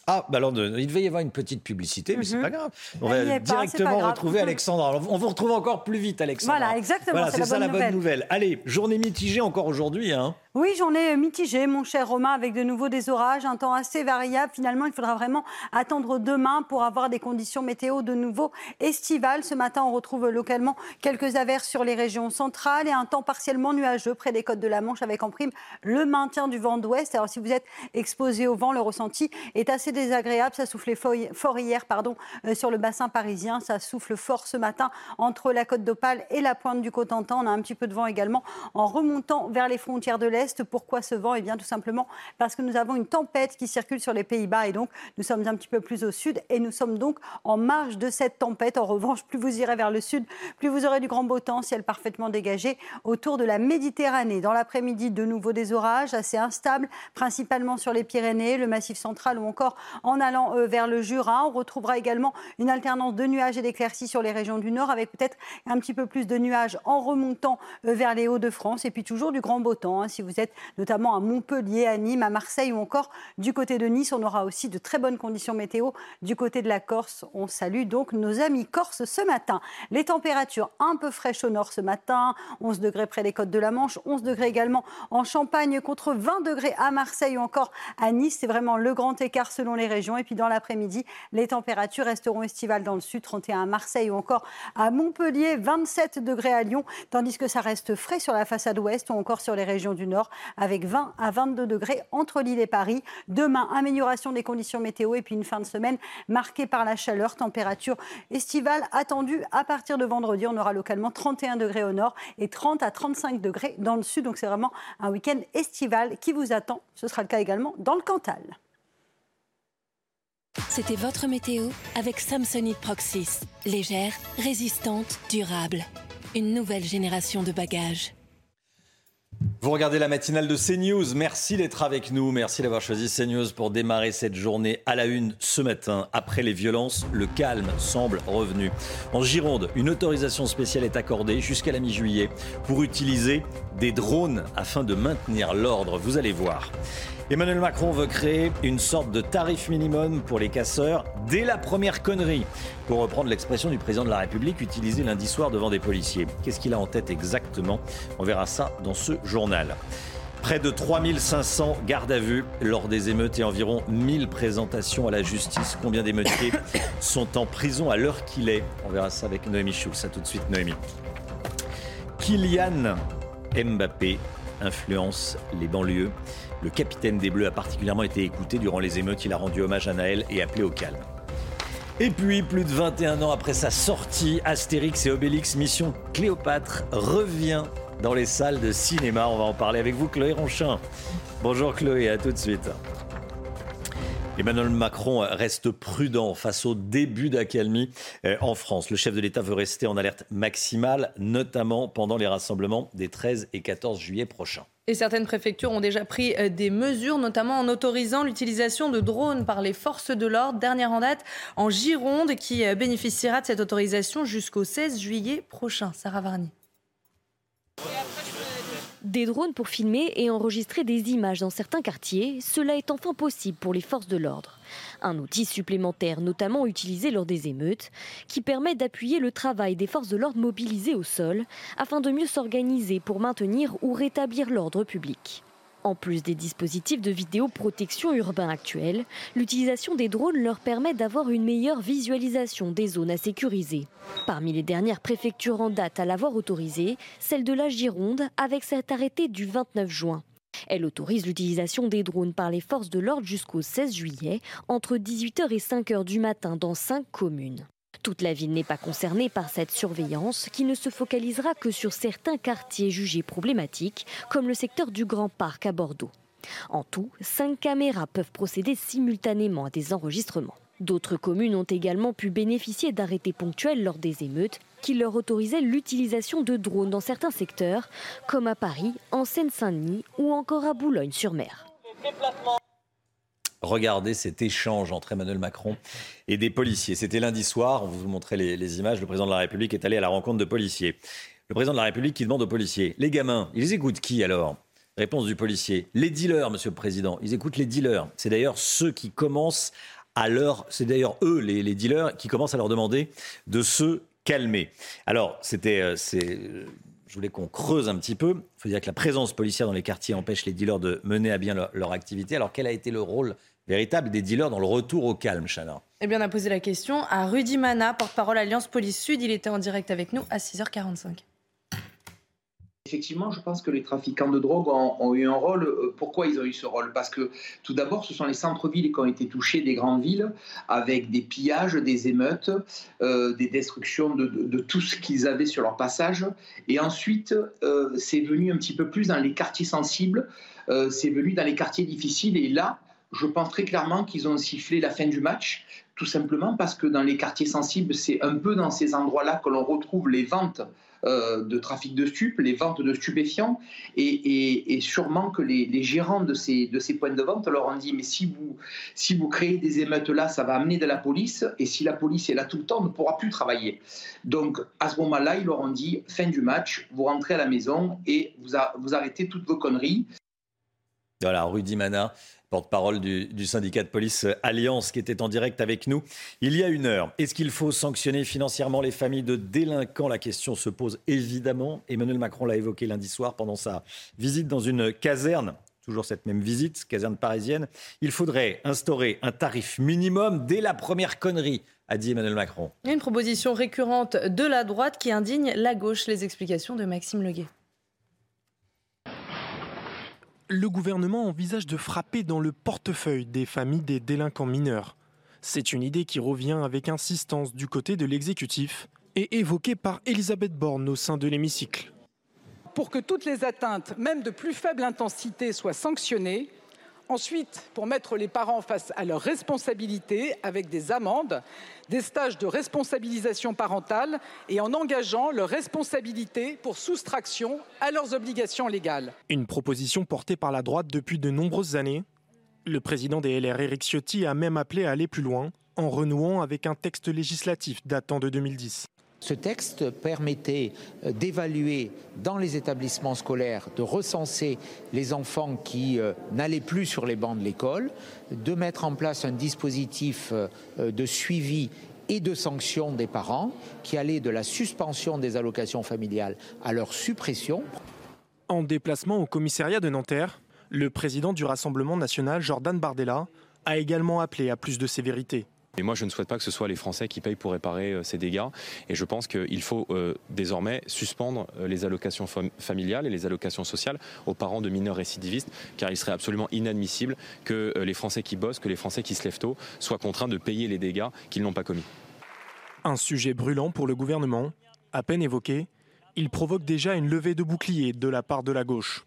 Ah, bah alors, il devait y avoir une petite publicité, mais c'est mhm. pas grave. On va directement retrouver Alexandra. On vous retrouve encore plus vite, Alexandra. Voilà, exactement. c'est ça la bonne nouvelle. Allez, journée mitigée encore aujourd'hui. Hein. Oui, j'en ai mitigé, mon cher Romain, avec de nouveau des orages, un temps assez variable. Finalement, il faudra vraiment attendre demain pour avoir des conditions météo de nouveau estivales. Ce matin, on retrouve localement quelques averses sur les régions centrales et un temps partiellement nuageux près des côtes de la Manche avec en prime le maintien du vent d'ouest. Alors, si vous êtes exposé au vent, le ressenti est assez désagréable. Ça soufflait fort hier pardon, euh, sur le bassin parisien. Ça souffle fort ce matin entre la côte d'Opale et la pointe du Cotentin. On a un petit peu de vent également en remontant vers les frontières de l'Est. Pourquoi ce vent? Eh bien, tout simplement parce que nous avons une tempête qui circule sur les Pays-Bas et donc nous sommes un petit peu plus au sud et nous sommes donc en marge de cette tempête. En revanche, plus vous irez vers le sud, plus vous aurez du grand beau temps, ciel parfaitement dégagé autour de la Méditerranée. Dans l'après-midi, de nouveau des orages assez instables, principalement sur les Pyrénées, le Massif central ou encore en allant euh, vers le Jura. On retrouvera également une alternance de nuages et d'éclaircies sur les régions du nord avec peut-être un petit peu plus de nuages en remontant euh, vers les Hauts-de-France et puis toujours du grand beau temps. Hein. si vous vous êtes notamment à Montpellier, à Nîmes, à Marseille ou encore du côté de Nice. On aura aussi de très bonnes conditions météo du côté de la Corse. On salue donc nos amis corses ce matin. Les températures un peu fraîches au nord ce matin, 11 degrés près des côtes de la Manche, 11 degrés également en Champagne contre 20 degrés à Marseille ou encore à Nice. C'est vraiment le grand écart selon les régions. Et puis dans l'après-midi, les températures resteront estivales dans le sud, 31 à Marseille ou encore à Montpellier, 27 degrés à Lyon, tandis que ça reste frais sur la façade ouest ou encore sur les régions du nord avec 20 à 22 degrés entre Lille et Paris. Demain, amélioration des conditions météo et puis une fin de semaine marquée par la chaleur, température estivale attendue à partir de vendredi. On aura localement 31 degrés au nord et 30 à 35 degrés dans le sud. Donc c'est vraiment un week-end estival qui vous attend. Ce sera le cas également dans le Cantal. C'était votre météo avec Samsonite Proxys. Légère, résistante, durable. Une nouvelle génération de bagages. Vous regardez la matinale de CNews. Merci d'être avec nous. Merci d'avoir choisi CNews pour démarrer cette journée à la une ce matin. Après les violences, le calme semble revenu. En Gironde, une autorisation spéciale est accordée jusqu'à la mi-juillet pour utiliser des drones afin de maintenir l'ordre. Vous allez voir. Emmanuel Macron veut créer une sorte de tarif minimum pour les casseurs dès la première connerie, pour reprendre l'expression du président de la République utilisée lundi soir devant des policiers. Qu'est-ce qu'il a en tête exactement? On verra ça dans ce journal. Près de 3500 gardes à vue lors des émeutes et environ 1000 présentations à la justice. Combien d'émeutiers sont en prison à l'heure qu'il est? On verra ça avec Noémie Schulz. A tout de suite, Noémie. Kylian Mbappé influence les banlieues. Le capitaine des Bleus a particulièrement été écouté durant les émeutes. Il a rendu hommage à Naël et appelé au calme. Et puis, plus de 21 ans après sa sortie, Astérix et Obélix Mission Cléopâtre revient dans les salles de cinéma. On va en parler avec vous, Chloé Ronchin. Bonjour Chloé, à tout de suite. Emmanuel Macron reste prudent face au début d'accalmie euh, en France. Le chef de l'État veut rester en alerte maximale, notamment pendant les rassemblements des 13 et 14 juillet prochains. Et certaines préfectures ont déjà pris euh, des mesures, notamment en autorisant l'utilisation de drones par les forces de l'ordre. Dernière en date en Gironde, qui euh, bénéficiera de cette autorisation jusqu'au 16 juillet prochain. Sarah Varni. Des drones pour filmer et enregistrer des images dans certains quartiers, cela est enfin possible pour les forces de l'ordre. Un outil supplémentaire notamment utilisé lors des émeutes, qui permet d'appuyer le travail des forces de l'ordre mobilisées au sol afin de mieux s'organiser pour maintenir ou rétablir l'ordre public. En plus des dispositifs de vidéoprotection urbain actuels, l'utilisation des drones leur permet d'avoir une meilleure visualisation des zones à sécuriser. Parmi les dernières préfectures en date à l'avoir autorisée, celle de la Gironde avec cet arrêté du 29 juin. Elle autorise l'utilisation des drones par les forces de l'ordre jusqu'au 16 juillet, entre 18h et 5h du matin dans 5 communes. Toute la ville n'est pas concernée par cette surveillance qui ne se focalisera que sur certains quartiers jugés problématiques, comme le secteur du Grand Parc à Bordeaux. En tout, cinq caméras peuvent procéder simultanément à des enregistrements. D'autres communes ont également pu bénéficier d'arrêtés ponctuels lors des émeutes qui leur autorisaient l'utilisation de drones dans certains secteurs, comme à Paris, en Seine-Saint-Denis ou encore à Boulogne-sur-Mer. Regardez cet échange entre Emmanuel Macron et des policiers. C'était lundi soir, on vous montrait les, images, le président de la République est allé à la rencontre de policiers. Le président de la République qui demande aux policiers, les gamins, ils écoutent qui alors? Réponse du policier, les dealers, monsieur le président, ils écoutent les dealers. C'est d'ailleurs ceux qui commencent à leur, c'est d'ailleurs eux, les, dealers, qui commencent à leur demander de se calmer. Alors, c'était, euh, c'est, je voulais qu'on creuse un petit peu. Il faut dire que la présence policière dans les quartiers empêche les dealers de mener à bien leur activité. Alors, quel a été le rôle véritable des dealers dans le retour au calme, Chana Eh bien, on a posé la question à Rudy Mana, porte-parole Alliance Police Sud. Il était en direct avec nous à 6h45. Effectivement, je pense que les trafiquants de drogue ont, ont, eu un rôle. Pourquoi ils ont eu ce rôle? Parce que tout d'abord, ce sont les centres-villes qui ont été touchés des grandes villes, avec des pillages, des émeutes, euh, des destructions de, de, de tout ce qu'ils avaient sur leur passage. Et ensuite, euh, c'est venu un petit peu plus dans les quartiers sensibles, euh, c'est venu dans les quartiers difficiles. Et là, je pense très clairement qu'ils ont sifflé la fin du match, tout simplement parce que dans les quartiers sensibles, c'est un peu dans ces endroits-là que l'on retrouve les ventes euh, de trafic de stupes, les ventes de stupéfiants, et, sûrement que les, gérants de ces, de ces points de vente leur ont dit, mais si vous, si vous créez des émeutes là, ça va amener de la police, et si la police est là tout le temps, on ne pourra plus travailler. Donc à ce moment-là, ils leur ont dit, fin du match, vous rentrez à la maison et vous, vous arrêtez toutes vos conneries. Voilà, Rudy Mana, porte-parole du, du, syndicat de police Alliance, qui était en direct avec nous il y a une heure. Est-ce qu'il faut sanctionner financièrement les familles de délinquants? La question se pose évidemment. Emmanuel Macron l'a évoqué lundi soir pendant sa visite dans une caserne. Toujours cette même visite, caserne parisienne. Il faudrait instaurer un tarif minimum dès la première connerie, a dit Emmanuel Macron. Une proposition récurrente de la droite qui indigne la gauche. Les explications de Maxime Leguet le gouvernement envisage de frapper dans le portefeuille des familles des délinquants mineurs. C'est une idée qui revient avec insistance du côté de l'exécutif et évoquée par Elisabeth Borne au sein de l'hémicycle. Pour que toutes les atteintes, même de plus faible intensité, soient sanctionnées, Ensuite, pour mettre les parents face à leurs responsabilités avec des amendes, des stages de responsabilisation parentale et en engageant leur responsabilité pour soustraction à leurs obligations légales. Une proposition portée par la droite depuis de nombreuses années. Le président des LR, Éric Ciotti, a même appelé à aller plus loin en renouant avec un texte législatif datant de 2010. Ce texte permettait d'évaluer dans les établissements scolaires, de recenser les enfants qui euh, n'allaient plus sur les bancs de l'école, de mettre en place un dispositif euh, de suivi et de sanction des parents qui allait de la suspension des allocations familiales à leur suppression. En déplacement au commissariat de Nanterre, le président du Rassemblement national, Jordan Bardella, a également appelé à plus de sévérité. Et moi, je ne souhaite pas que ce soit les Français qui payent pour réparer euh, ces dégâts. Et je pense qu'il faut euh, désormais suspendre euh, les allocations familiales et les allocations sociales aux parents de mineurs récidivistes, car il serait absolument inadmissible que les Français qui bossent, que les Français qui se lèvent tôt, soient contraints de payer les dégâts qu'ils n'ont pas commis. Un sujet brûlant pour le gouvernement, à peine évoqué, il provoque déjà une levée de bouclier de la part de la gauche.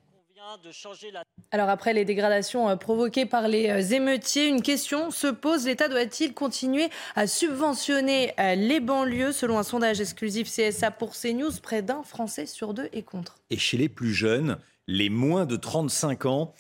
Alors après les dégradations euh, provoquées par les euh, émeutiers, une question se pose. L'État doit-il continuer à subventionner euh, les banlieues? Selon un sondage exclusif CSA pour CNews, près d'un Français sur deux est contre. Et chez les plus jeunes, les moins de 35 ans,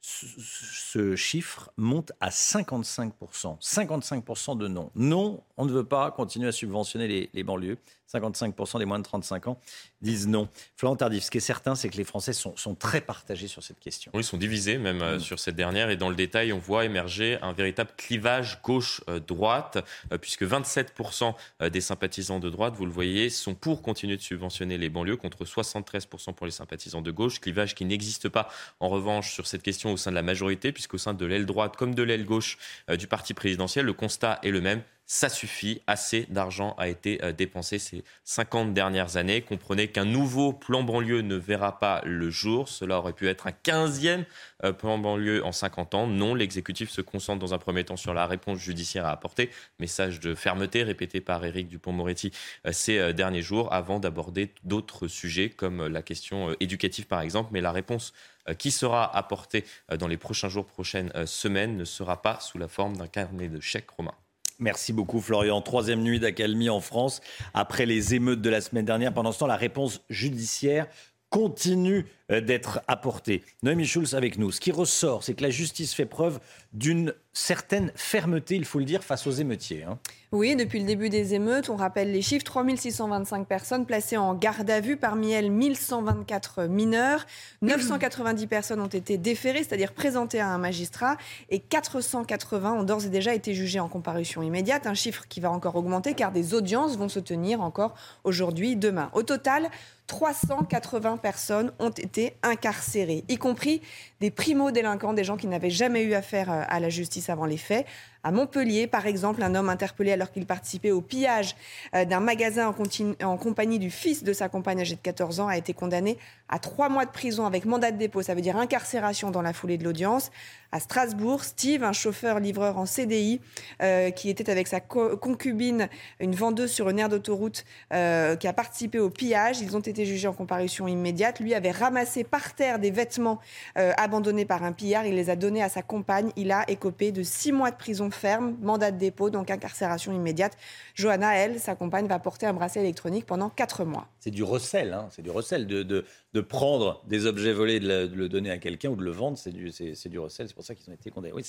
ce chiffre monte à 55%. 55% de non. Non, on ne veut pas continuer à subventionner les, les banlieues. 55% des moins de 35 ans disent non. Florent Tardif, ce qui est certain, c'est que les Français sont, très partagés sur cette question. Oui, ils sont divisés même euh, mm. sur cette dernière. Et dans le détail, on voit émerger un véritable clivage gauche-droite, euh, puisque 27% euh, des sympathisants de droite, vous le voyez, sont pour continuer de subventionner les banlieues, contre 73% pour les sympathisants de gauche. Clivage qui n'existe pas, en revanche, sur cette question au sein de la majorité, puisqu'au sein de l'aile droite comme de l'aile gauche du parti présidentiel, le constat est le même ça suffit, assez d'argent a été euh, dépensé ces 50 dernières années. Comprenez qu'un nouveau plan banlieue ne verra pas le jour. Cela aurait pu être un 15e euh, plan banlieue en 50 ans. Non, l'exécutif se concentre dans un premier temps sur la réponse judiciaire à apporter. Message de fermeté répété par Éric Dupont-Moretti euh, ces derniers jours avant d'aborder d'autres sujets comme la question éducative par exemple. Mais la réponse qui sera apportée dans les prochains jours, prochaines semaines ne sera pas sous la forme d'un carnet de chèques romains. Merci beaucoup Florian. Troisième nuit d'accalmie en France après les émeutes de la semaine dernière. Pendant ce temps, la réponse judiciaire continue d'être apportée. Noémie Schulz avec nous. Ce qui ressort, c'est que la justice fait preuve d'une certaine fermeté, il faut le dire, face aux émeutiers. Hein. Oui, depuis le début des émeutes, on rappelle les chiffres 3625 personnes placées en garde à vue, parmi elles 1124 mineurs. 990 personnes ont été déférées, c'est-à-dire présentées à un magistrat, et 480 ont d'ores et déjà été jugées en comparution immédiate, un chiffre qui va encore augmenter car des audiences vont se tenir encore aujourd'hui, demain. Au total, 380 personnes ont été incarcérées, y compris des primo-délinquants, des gens qui n'avaient jamais eu affaire euh, à la justice avant les faits. À Montpellier, par exemple, un homme interpellé alors qu'il participait au pillage euh, d'un magasin en, compagnie du fils de sa compagne âgée de 14 ans a été condamné à trois mois de prison avec mandat de dépôt, ça veut dire incarcération dans la foulée de l'audience. À Strasbourg, Steve, un chauffeur-livreur en CDI, euh, qui était avec sa concubine, une vendeuse sur une aire d'autoroute, euh, qui a participé au pillage. Ils ont été jugés en comparution immédiate. Lui avait ramassé par terre des vêtements abandonnés par un pillard. Il les a donnés à sa compagne. Il a écopé de six mois de prison ferme, mandat de dépôt, donc incarcération immédiate. Johanna, elle, sa compagne, va porter un bracelet électronique pendant quatre mois. C'est du recel, hein. c'est du recel de, de, prendre des objets volés, de, le donner à quelqu'un ou de le vendre, c'est du, du recel. C'est pour ça qu'ils ont été condamnés. Oui,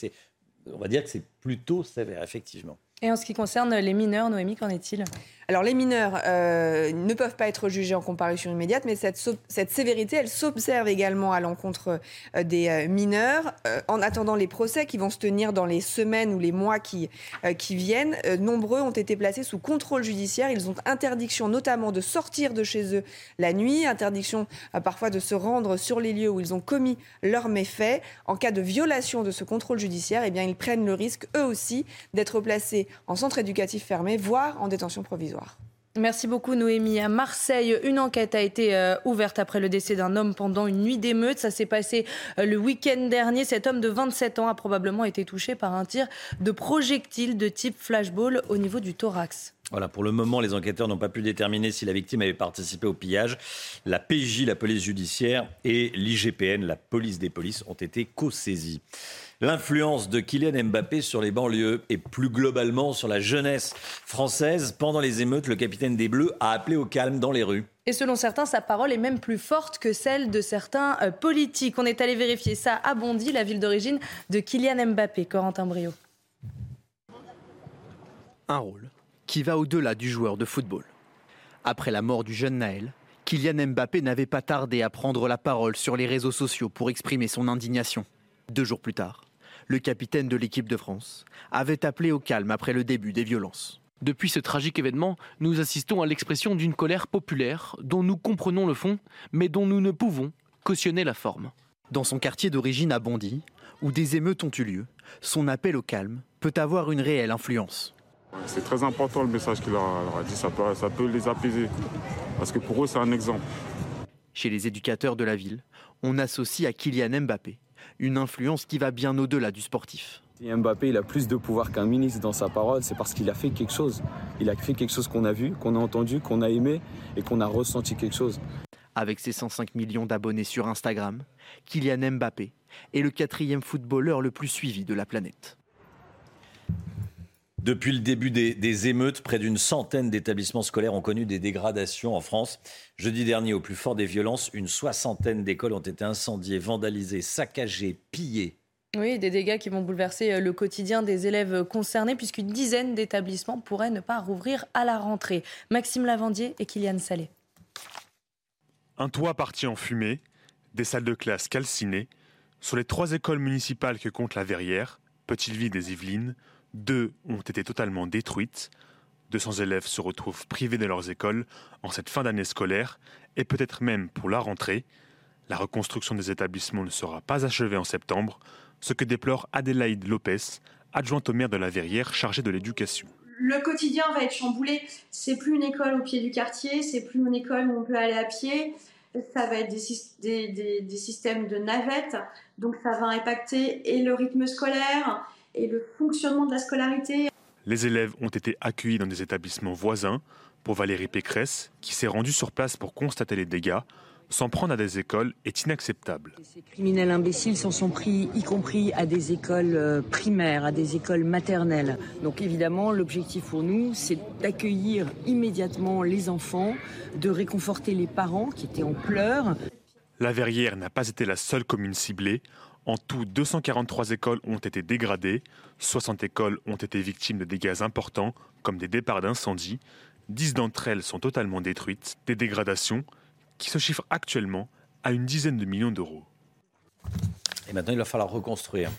on va dire que c'est plutôt sévère, effectivement. Et en ce qui concerne les mineurs, Noémie, qu'en est-il? Alors les mineurs euh, ne peuvent pas être jugés en comparution immédiate, mais cette, sévérité, elle s'observe également à l'encontre euh, des euh, mineurs. en attendant les procès qui vont se tenir dans les semaines ou les mois qui, qui viennent, nombreux ont été placés sous contrôle judiciaire. Ils ont interdiction notamment de sortir de chez eux la nuit, interdiction parfois de se rendre sur les lieux où ils ont commis leurs méfaits. En cas de violation de ce contrôle judiciaire, eh bien, ils prennent le risque, eux aussi, d'être placés en centre éducatif fermé, voire en détention provisoire. Merci beaucoup Noémie. À Marseille, une enquête a été euh, ouverte après le décès d'un homme pendant une nuit d'émeute. Ça s'est passé euh, le week-end dernier. Cet homme de 27 ans a probablement été touché par un tir de projectile de type flashball au niveau du thorax. Voilà, pour le moment, les enquêteurs n'ont pas pu déterminer si la victime avait participé au pillage. La PJ, la police judiciaire, et l'IGPN, la police des polices, ont été co-saisis l'influence de Kylian Mbappé sur les banlieues et plus globalement sur la jeunesse française. Pendant les émeutes, le capitaine des Bleus a appelé au calme dans les rues. Et selon certains, sa parole est même plus forte que celle de certains euh, politiques. On est allé vérifier ça à Bondy, la ville d'origine de Kylian Mbappé. Corentin Brio. Un rôle qui va au-delà du joueur de football. Après la mort du jeune Naël, Kylian Mbappé n'avait pas tardé à prendre la parole sur les réseaux sociaux pour exprimer son indignation. Deux jours plus tard, le capitaine de l'équipe de France, avait appelé au calme après le début des violences. Depuis ce tragique événement, nous assistons à l'expression d'une colère populaire dont nous comprenons le fond, mais dont nous ne pouvons cautionnait la forme. Dans son quartier d'origine à Bondy, où des émeutes ont eu lieu, son appel au calme peut avoir une réelle influence. C'est très important le message qu'il leur a dit, ça peut, ça peut les apaiser. Parce que pour eux, c'est un exemple. Chez les éducateurs de la ville, on associe à Kylian Mbappé une influence qui va bien au-delà du sportif. Si Mbappé il a plus de pouvoir qu'un ministre dans sa parole, c'est parce qu'il a fait quelque chose. Il a fait quelque chose qu'on a vu, qu'on a entendu, qu'on a aimé et qu'on a ressenti quelque chose. Avec ses 105 millions d'abonnés sur Instagram, Kylian Mbappé est le quatrième footballeur le plus suivi de la planète. Depuis le début des, émeutes, près d'une centaine d'établissements scolaires ont connu des dégradations en France. Jeudi dernier, au plus fort des violences, une soixantaine d'écoles ont été incendiées, vandalisées, saccagées, pillées. Oui, des dégâts qui vont bouleverser euh, le quotidien des élèves concernés, puisqu'une dizaine d'établissements pourraient ne pas rouvrir à la rentrée. Maxime Lavandier et Kylian Salé. Un toit parti en fumée, des salles de classe calcinées. Sur les trois écoles municipales que compte la Verrière, Petite-Ville des Yvelines, deux ont été totalement détruites. 200 élèves se retrouvent privés de leurs écoles en cette fin d'année scolaire et peut-être même pour la rentrée. La reconstruction des établissements ne sera pas achevée en septembre, ce que déplore Adélaïde Lopez, adjointe au maire de la Verrière chargée de l'éducation. Le quotidien va être chamboulé. C'est plus une école au pied du quartier, c'est plus une école où on peut aller à pied. Ça va être des, systèmes de navettes, donc ça va impacter et le rythme scolaire et le fonctionnement de la scolarité. Les élèves ont été accueillis dans des établissements voisins. Pour Valérie Pécresse, qui s'est rendue sur place pour constater les dégâts, s'en prendre à des écoles est inacceptable. Ces criminels imbéciles s'en sont pris, y compris à des écoles euh, primaires, à des écoles maternelles. Donc évidemment, l'objectif pour nous, c'est d'accueillir immédiatement les enfants, de réconforter les parents qui étaient en pleurs. La Verrière n'a pas été la seule commune ciblée. En tout, 243 écoles ont été dégradées, 60 écoles ont été victimes de dégâts importants, comme des départs d'incendie. 10 d'entre elles sont totalement détruites, des dégradations qui se chiffrent actuellement à une dizaine de millions d'euros. Et maintenant, il va falloir reconstruire.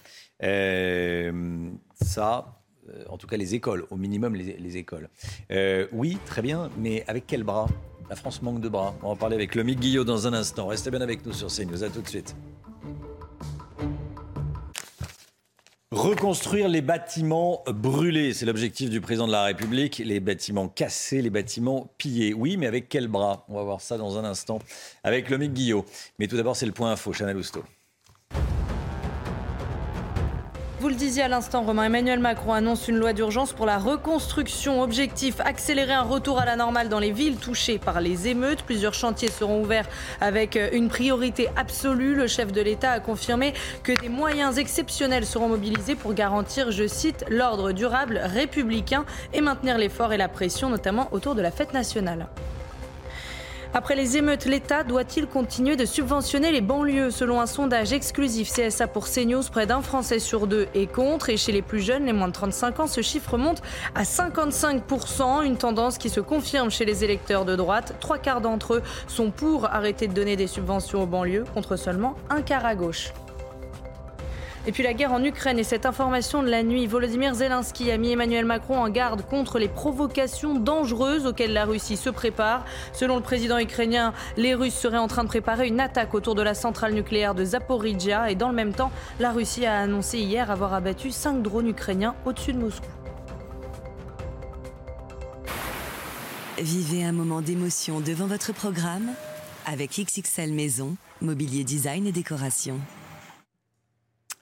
Euh, ça, euh, en tout cas les écoles, au minimum les, écoles. Euh, oui, très bien, mais avec quel bras? La France manque de bras. On va en parler avec Lomique Guillot dans un instant. Restez bien avec nous sur CNews. À tout de suite. Reconstruire les bâtiments brûlés, c'est l'objectif du président de la République. Les bâtiments cassés, les bâtiments pillés. Oui, mais avec quel bras? On va voir ça dans un instant avec Lomique Guillot. Mais tout d'abord, c'est le point info, Chanel Housteau. Vous le disiez à l'instant, Romain Emmanuel Macron annonce une loi d'urgence pour la reconstruction. Objectif accélérer un retour à la normale dans les villes touchées par les émeutes. Plusieurs chantiers seront ouverts avec une priorité absolue. Le chef de l'État a confirmé que des moyens exceptionnels seront mobilisés pour garantir, je cite, l'ordre durable républicain et maintenir l'effort et la pression, notamment autour de la fête nationale. Après les émeutes, l'État doit-il continuer de subventionner les banlieues Selon un sondage exclusif CSA pour CNews, près d'un Français sur deux est contre. Et chez les plus jeunes, les moins de 35 ans, ce chiffre monte à 55%. Une tendance qui se confirme chez les électeurs de droite. Trois quarts d'entre eux sont pour arrêter de donner des subventions aux banlieues, contre seulement un quart à gauche. Et puis la guerre en Ukraine et cette information de la nuit, Volodymyr Zelensky a mis Emmanuel Macron en garde contre les provocations dangereuses auxquelles la Russie se prépare. Selon le président ukrainien, les Russes seraient en train de préparer une attaque autour de la centrale nucléaire de Zaporizhia et dans le même temps, la Russie a annoncé hier avoir abattu cinq drones ukrainiens au-dessus de Moscou. Vivez un moment d'émotion devant votre programme avec XXL Maison, mobilier design et décoration.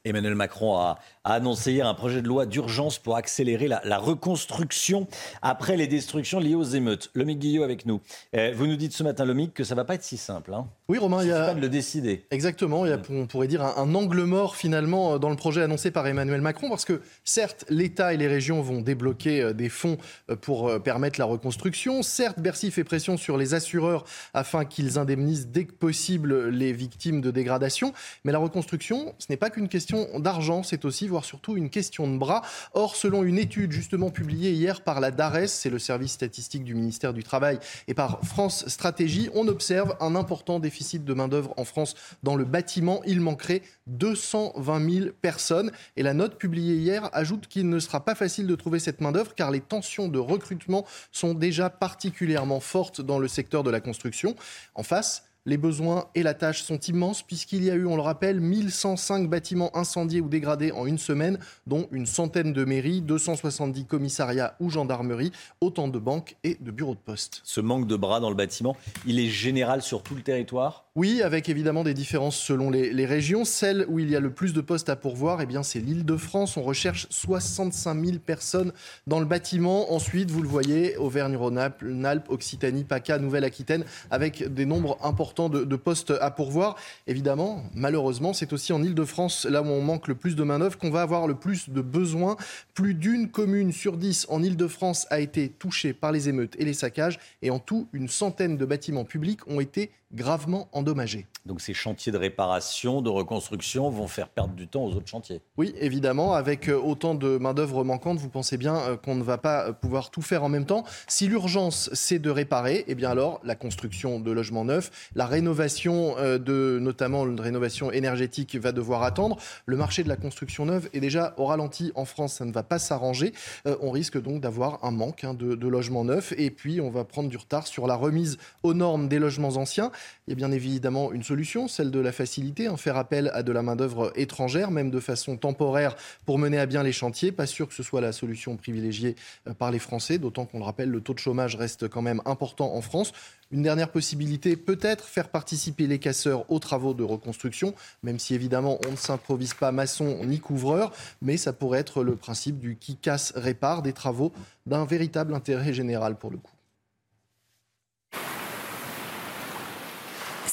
Emmanuel Macron a, annoncé hier un projet de loi d'urgence pour accélérer la, reconstruction après les destructions liées aux émeutes. Lomique Guillot avec nous. Eh, vous nous dites ce matin, Lomique, que ça ne va pas être si simple. Hein. Oui, Romain, il y a. pas de le décider. Exactement. Il y a, on pourrait dire, un, angle mort finalement dans le projet annoncé par Emmanuel Macron, parce que certes, l'État et les régions vont débloquer euh, des fonds euh, pour euh, permettre la reconstruction. Certes, Bercy fait pression sur les assureurs afin qu'ils indemnisent dès que possible les victimes de dégradation. Mais la reconstruction, ce n'est pas qu'une question d'argent, c'est aussi, voire surtout, une question de bras. Or, selon une étude justement publiée hier par la DARES, c'est le service statistique du ministère du Travail, et par France Stratégie, on observe un important déficit de main-d'œuvre en France dans le bâtiment. Il manquerait 220 000 personnes. Et la note publiée hier ajoute qu'il ne sera pas facile de trouver cette main-d'œuvre car les tensions de recrutement sont déjà particulièrement fortes dans le secteur de la construction. En face, les besoins et la tâche sont immenses puisqu'il y a eu, on le rappelle, 1105 bâtiments incendiés ou dégradés en une semaine, dont une centaine de mairies, 270 commissariats ou gendarmeries, autant de banques et de bureaux de poste. Ce manque de bras dans le bâtiment, il est général sur tout le territoire? Oui, avec évidemment des différences selon les, régions. Celle où il y a le plus de postes à pourvoir, eh bien, c'est l'île de France. On recherche 65 000 personnes dans le bâtiment. Ensuite, vous le voyez, Auvergne-Rhône-Alpes, Occitanie, PACA, Nouvelle-Aquitaine, avec des nombres importants de, de, postes à pourvoir. Évidemment, malheureusement, c'est aussi en île de France, là où on manque le plus de main-d'œuvre, qu'on va avoir le plus de besoins. Plus d'une commune sur dix en île de France a été touchée par les émeutes et les saccages. Et en tout, une centaine de bâtiments publics ont été gravement endommagés. Donc ces chantiers de réparation, de reconstruction vont faire perdre du temps aux autres chantiers. Oui, évidemment, avec euh, autant de main-d'œuvre manquante, vous pensez bien euh, qu'on ne va pas euh, pouvoir tout faire en même temps. Si l'urgence c'est de réparer, eh bien alors la construction de logements neufs, la rénovation de notamment une rénovation énergétique va devoir attendre. Le marché de la construction neuve est déjà au ralenti en France, ça ne va pas s'arranger. on risque donc d'avoir un manque hein, de, logements neufs et puis on va prendre du retard sur la remise aux normes des logements anciens. Il bien évidemment une solution, celle de la facilité, en faire appel à de la main-d'œuvre étrangère, même de façon temporaire, pour mener à bien les chantiers. Pas sûr que ce soit la solution privilégiée euh, par les Français, d'autant qu'on le rappelle, le taux de chômage reste quand même important en France. Une dernière possibilité, peut-être faire participer les casseurs aux travaux de reconstruction, même si évidemment on ne s'improvise pas maçon ni couvreur, mais ça pourrait être le principe du qui casse répare, des travaux d'un véritable intérêt général pour le coup.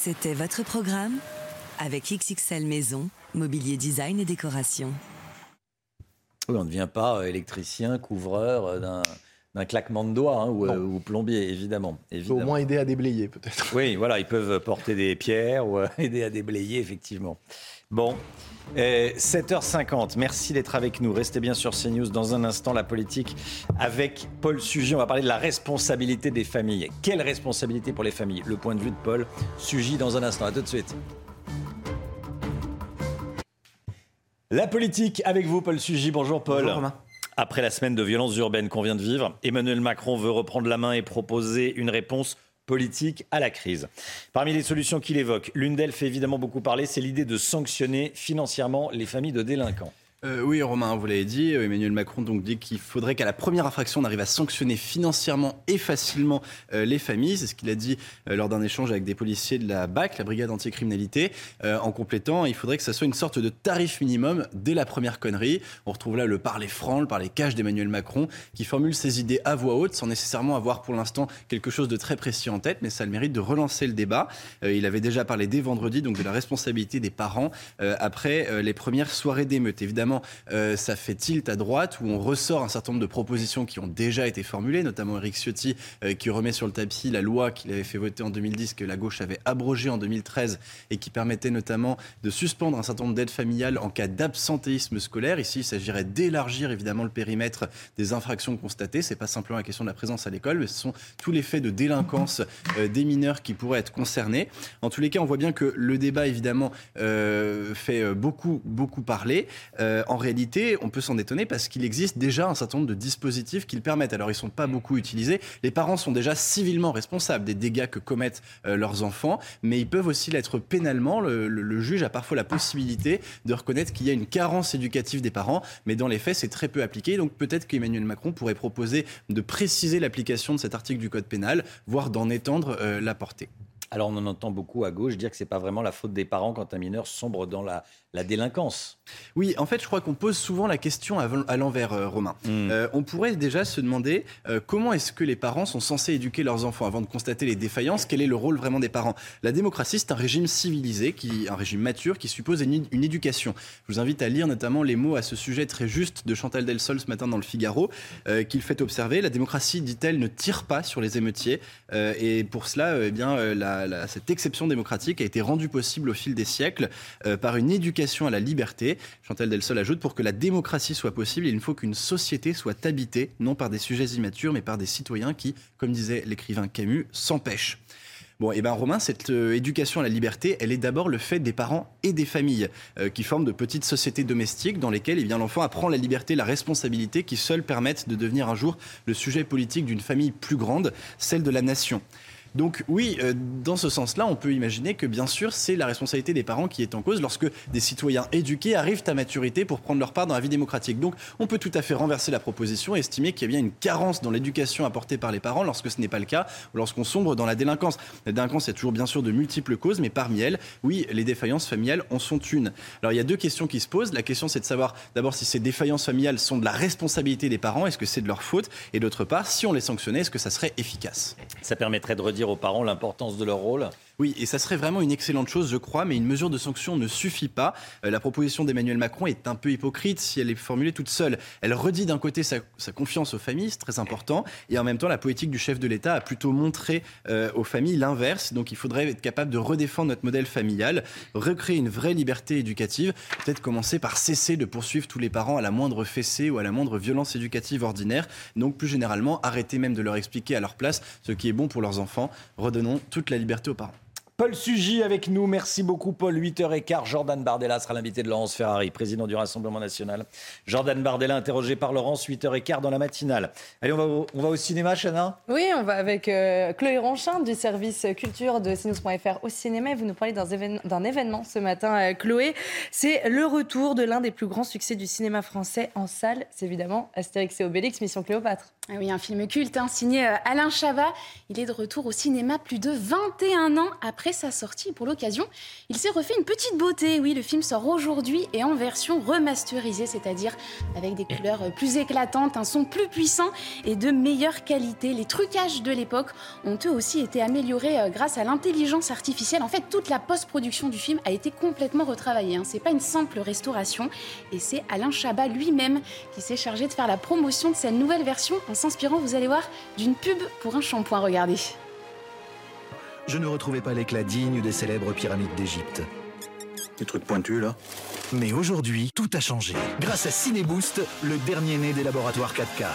C'était votre programme avec XXL Maison, mobilier design et décoration. Oui, on ne devient pas euh, électricien, couvreur euh, d'un claquement de doigts hein, euh, ou, plombier, évidemment. évidemment. Au moins aider à déblayer, peut-être. Oui, voilà, ils peuvent porter des pierres ou aider à déblayer, effectivement. Bon, 7h50, merci d'être avec nous. Restez bien sur CNews. Dans un instant, la politique avec Paul Sugy. On va parler de la responsabilité des familles. Quelle responsabilité pour les familles? Le point de vue de Paul Sugy dans un instant. À tout de suite. La politique avec vous, Paul Sugy. Bonjour, Paul. Bonjour, Romain. Après la semaine de violences urbaines qu'on vient de vivre, Emmanuel Macron veut reprendre la main et proposer une réponse politique à la crise. Parmi les solutions qu'il évoque, l'une d'elles fait évidemment beaucoup parler, c'est l'idée de sanctionner financièrement les familles de délinquants. Euh, oui, Romain, vous l'avez dit. Euh, Emmanuel Macron donc dit qu'il faudrait qu'à la première infraction, on arrive à sanctionner financièrement et facilement euh, les familles. C'est ce qu'il a dit lors d'un échange avec des policiers de la BAC, la brigade anticriminalité. en complétant, il faudrait que ça soit une sorte de tarif minimum dès la première connerie. On retrouve là le parler franc, le parler cash d'Emmanuel Macron, qui formule ses idées à voix haute, sans nécessairement avoir pour l'instant quelque chose de très précis en tête, mais ça a le mérite de relancer le débat. il avait déjà parlé dès vendredi donc de la responsabilité des parents après les premières soirées d'émeute. Évidemment euh, ça fait tilt à droite où on ressort un certain nombre de propositions qui ont déjà été formulées, notamment Eric Ciotti euh, qui remet sur le tapis la loi qu'il avait fait voter en 2010, que la gauche avait abrogée en 2013 et qui permettait notamment de suspendre un certain nombre d'aides familiales en cas d'absentéisme scolaire. Ici, il s'agirait d'élargir évidemment le périmètre des infractions constatées. C'est pas simplement la question de la présence à l'école, mais ce sont tous les faits de délinquance euh, des mineurs qui pourraient être concernés. En tous les cas, on voit bien que le débat évidemment fait beaucoup beaucoup parler en réalité, on peut s'en étonner parce qu'il existe déjà un certain nombre de dispositifs qui le permettent. Alors, ils ne sont pas beaucoup utilisés. Les parents sont déjà civilement responsables des dégâts que commettent euh, leurs enfants, mais ils peuvent aussi l'être pénalement. Le, juge a parfois la possibilité de reconnaître qu'il y a une carence éducative des parents, mais dans les faits, c'est très peu appliqué. Donc, peut-être qu'Emmanuel Macron pourrait proposer de préciser l'application de cet article du Code pénal, voire d'en étendre euh, la portée. Alors on en entend beaucoup à gauche dire que c'est pas vraiment la faute des parents quand un mineur sombre dans la, la délinquance. Oui, en fait, je crois qu'on pose souvent la question à, l'envers, euh, Romain. Hmm. Euh, on pourrait déjà se demander euh, comment est-ce que les parents sont censés éduquer leurs enfants avant de constater les défaillances? Quel est le rôle vraiment des parents? La démocratie, c'est un régime civilisé, qui, un régime mature, qui suppose une, une, éducation. Je vous invite à lire notamment les mots à ce sujet très juste de Chantal Delsol ce matin dans le Figaro, qu'il fait observer. La démocratie, dit-elle, ne tire pas sur les émeutiers. et pour cela, eh bien, cette exception démocratique a été rendue possible au fil des siècles par une éducation à la liberté. Chantal Delsol ajoute pour que la démocratie soit possible, il faut qu'une société soit habitée, non par des sujets immatures, mais par des citoyens qui, comme disait l'écrivain Camus, s'empêchent. Bon, et ben Romain, cette euh, éducation à la liberté, elle est d'abord le fait des parents et des familles euh, qui forment de petites sociétés domestiques dans lesquelles eh l'enfant apprend la liberté, la responsabilité qui seules permettent de devenir un jour le sujet politique d'une famille plus grande, celle de la nation. Donc oui, euh, dans ce sens-là, on peut imaginer que bien sûr, c'est la responsabilité des parents qui est en cause lorsque des citoyens éduqués arrivent à maturité pour prendre leur part dans la vie démocratique. Donc on peut tout à fait renverser la proposition et estimer qu'il y a bien une carence dans l'éducation apportée par les parents lorsque ce n'est pas le cas, ou lorsqu'on sombre dans la délinquance. La délinquance, il y a toujours bien sûr de multiples causes, mais parmi elles, oui, les défaillances familiales en sont une. Alors il y a deux questions qui se posent. La question, c'est de savoir d'abord si ces défaillances familiales sont de la responsabilité des parents, est-ce que c'est de leur faute, et d'autre part, si on les sanctionnait, est-ce que ça serait efficace? Ça permettrait de redire aux parents l'importance de leur rôle oui, et ça serait vraiment une excellente chose, je crois, mais une mesure de sanction ne suffit pas. Euh, la proposition d'Emmanuel Macron est un peu hypocrite si elle est formulée toute seule. Elle redit d'un côté sa, confiance aux familles, c'est très important, et en même temps, la politique du chef de l'État a plutôt montré euh, aux familles l'inverse. Donc il faudrait être capable de redéfendre notre modèle familial, recréer une vraie liberté éducative, peut-être commencer par cesser de poursuivre tous les parents à la moindre fessée ou à la moindre violence éducative ordinaire. Donc plus généralement, arrêter même de leur expliquer à leur place ce qui est bon pour leurs enfants. Redonnons toute la liberté aux parents. Paul Sugy avec nous. Merci beaucoup, Paul. 8h15. Jordan Bardella sera l'invité de Laurence Ferrari, président du Rassemblement national. Jordan Bardella interrogé par Laurence, 8h15 dans la matinale. Allez, on va au, on va au cinéma, Chana? Oui, on va avec euh, Chloé Ronchin du service culture de Sinus.fr au cinéma. Vous nous parlez d'un événement, événement, ce matin, euh, Chloé. C'est le retour de l'un des plus grands succès du cinéma français en salle. C'est évidemment Astérix et Obélix, Mission Cléopâtre. Ah oui, un film culte hein, signé euh, Alain Chabat. Il est de retour au cinéma plus de 21 ans après sa sortie. Pour l'occasion, il s'est refait une petite beauté. Oui, le film sort aujourd'hui et en version remasterisée, c'est-à-dire avec des couleurs plus éclatantes, un son plus puissant et de meilleure qualité. Les trucages de l'époque ont eux aussi été améliorés euh, grâce à l'intelligence artificielle. En fait, toute la post-production du film a été complètement retravaillée. Hein. C'est pas une simple restauration et c'est Alain Chabat lui-même qui s'est chargé de faire la promotion de cette nouvelle version en s'inspirant, vous allez voir, d'une pub pour un shampoing. Regardez je ne retrouvais pas l'éclat digne des célèbres pyramides d'Égypte. Des trucs pointus là Mais aujourd'hui, tout a changé. Grâce à Cineboost, le dernier né des laboratoires 4K.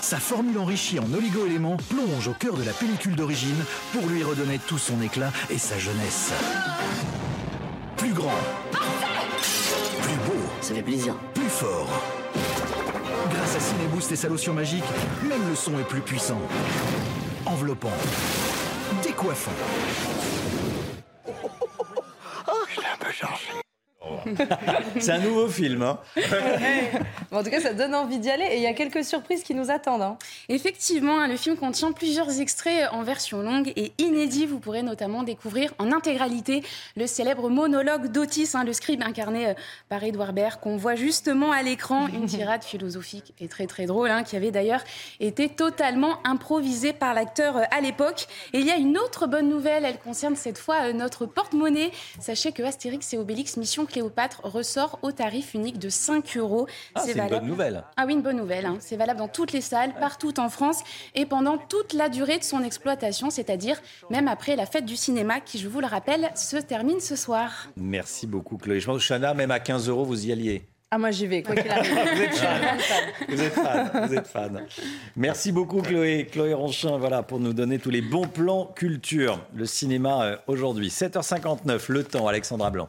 Sa formule enrichie en oligo-éléments plonge au cœur de la pellicule d'origine pour lui redonner tout son éclat et sa jeunesse. Plus grand. Plus beau. Ça fait plaisir. Plus fort. Grâce à Cineboost et sa lotion magique, même le son est plus puissant. Enveloppant décoiffant. Oh, je l'ai un peu changé. C'est un nouveau film. Hein. en tout cas, ça donne envie d'y aller et il y a quelques surprises qui nous attendent. Hein. Effectivement, hein, le film contient plusieurs extraits en version longue et inédits. Vous pourrez notamment découvrir en intégralité le célèbre monologue d'Otis, le scribe incarné euh, par Edouard Baird, qu'on voit justement à l'écran. Une tirade philosophique et très très drôle, qui avait d'ailleurs été totalement improvisée par l'acteur euh, à l'époque. Et il y a une autre bonne nouvelle, elle concerne cette fois euh, notre porte-monnaie. Sachez que Astérix et Obélix Mission Cléopâtre ressort au tarif unique de 5 euros. Ah, c'est une bonne nouvelle. Ah oui, une bonne nouvelle. Hein. C'est valable dans toutes les salles, partout en France et pendant toute la durée de son exploitation, c'est-à-dire même après la fête du cinéma qui, je vous le rappelle, se termine ce soir. Merci beaucoup Chloé. Je pense que Chana, même à 15 euros, vous y alliez. Ah, moi j'y vais, quoi qu'il arrive. vous, êtes vous, êtes fan. vous êtes fan. Merci beaucoup Chloé. Chloé Ronchin, voilà, pour nous donner tous les bons plans culture. Le cinéma euh, aujourd'hui. 7h59, le temps, Alexandra Blanc.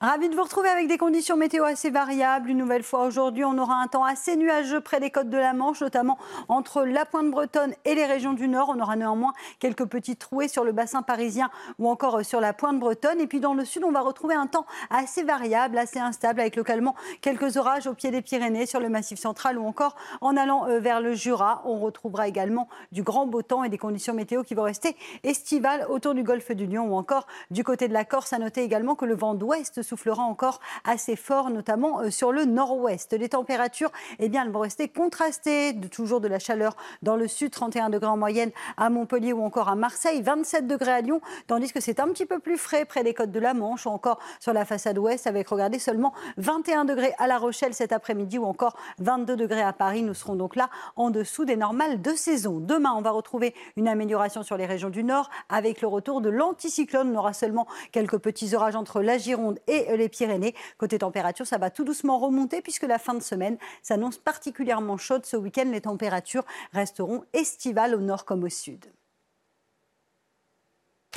Ravi de vous retrouver avec des conditions météo assez variables. Une nouvelle fois aujourd'hui, on aura un temps assez nuageux près des côtes de la Manche, notamment entre la pointe bretonne et les régions du Nord. On aura néanmoins quelques petites trouées sur le bassin parisien ou encore sur la pointe bretonne. Et puis dans le sud, on va retrouver un temps assez variable, assez instable, avec localement quelques orages au pied des Pyrénées, sur le massif central ou encore en allant euh, vers le Jura. On retrouvera également du grand beau temps et des conditions météo qui vont rester estivales autour du golfe du Lion ou encore du côté de la Corse. À noter également que le vent d'ouest soufflera encore assez fort, notamment euh, sur le nord-ouest. Les températures, eh bien, elles vont rester contrastées, toujours de la chaleur dans le sud, 31 degrés en moyenne à Montpellier ou encore à Marseille, 27 degrés à Lyon, tandis que c'est un petit peu plus frais près des côtes de la Manche ou encore sur la façade ouest, avec, regardez, seulement 21 degrés à La Rochelle cet après-midi ou encore 22 degrés à Paris. Nous serons donc là en dessous des normales de saison. Demain, on va retrouver une amélioration sur les régions du nord avec le retour de l'anticyclone. On aura seulement quelques petits orages entre la Gironde et les Pyrénées. Côté température, ça va tout doucement remonter puisque la fin de semaine s'annonce particulièrement chaude. Ce week-end, les températures resteront estivales au nord comme au sud.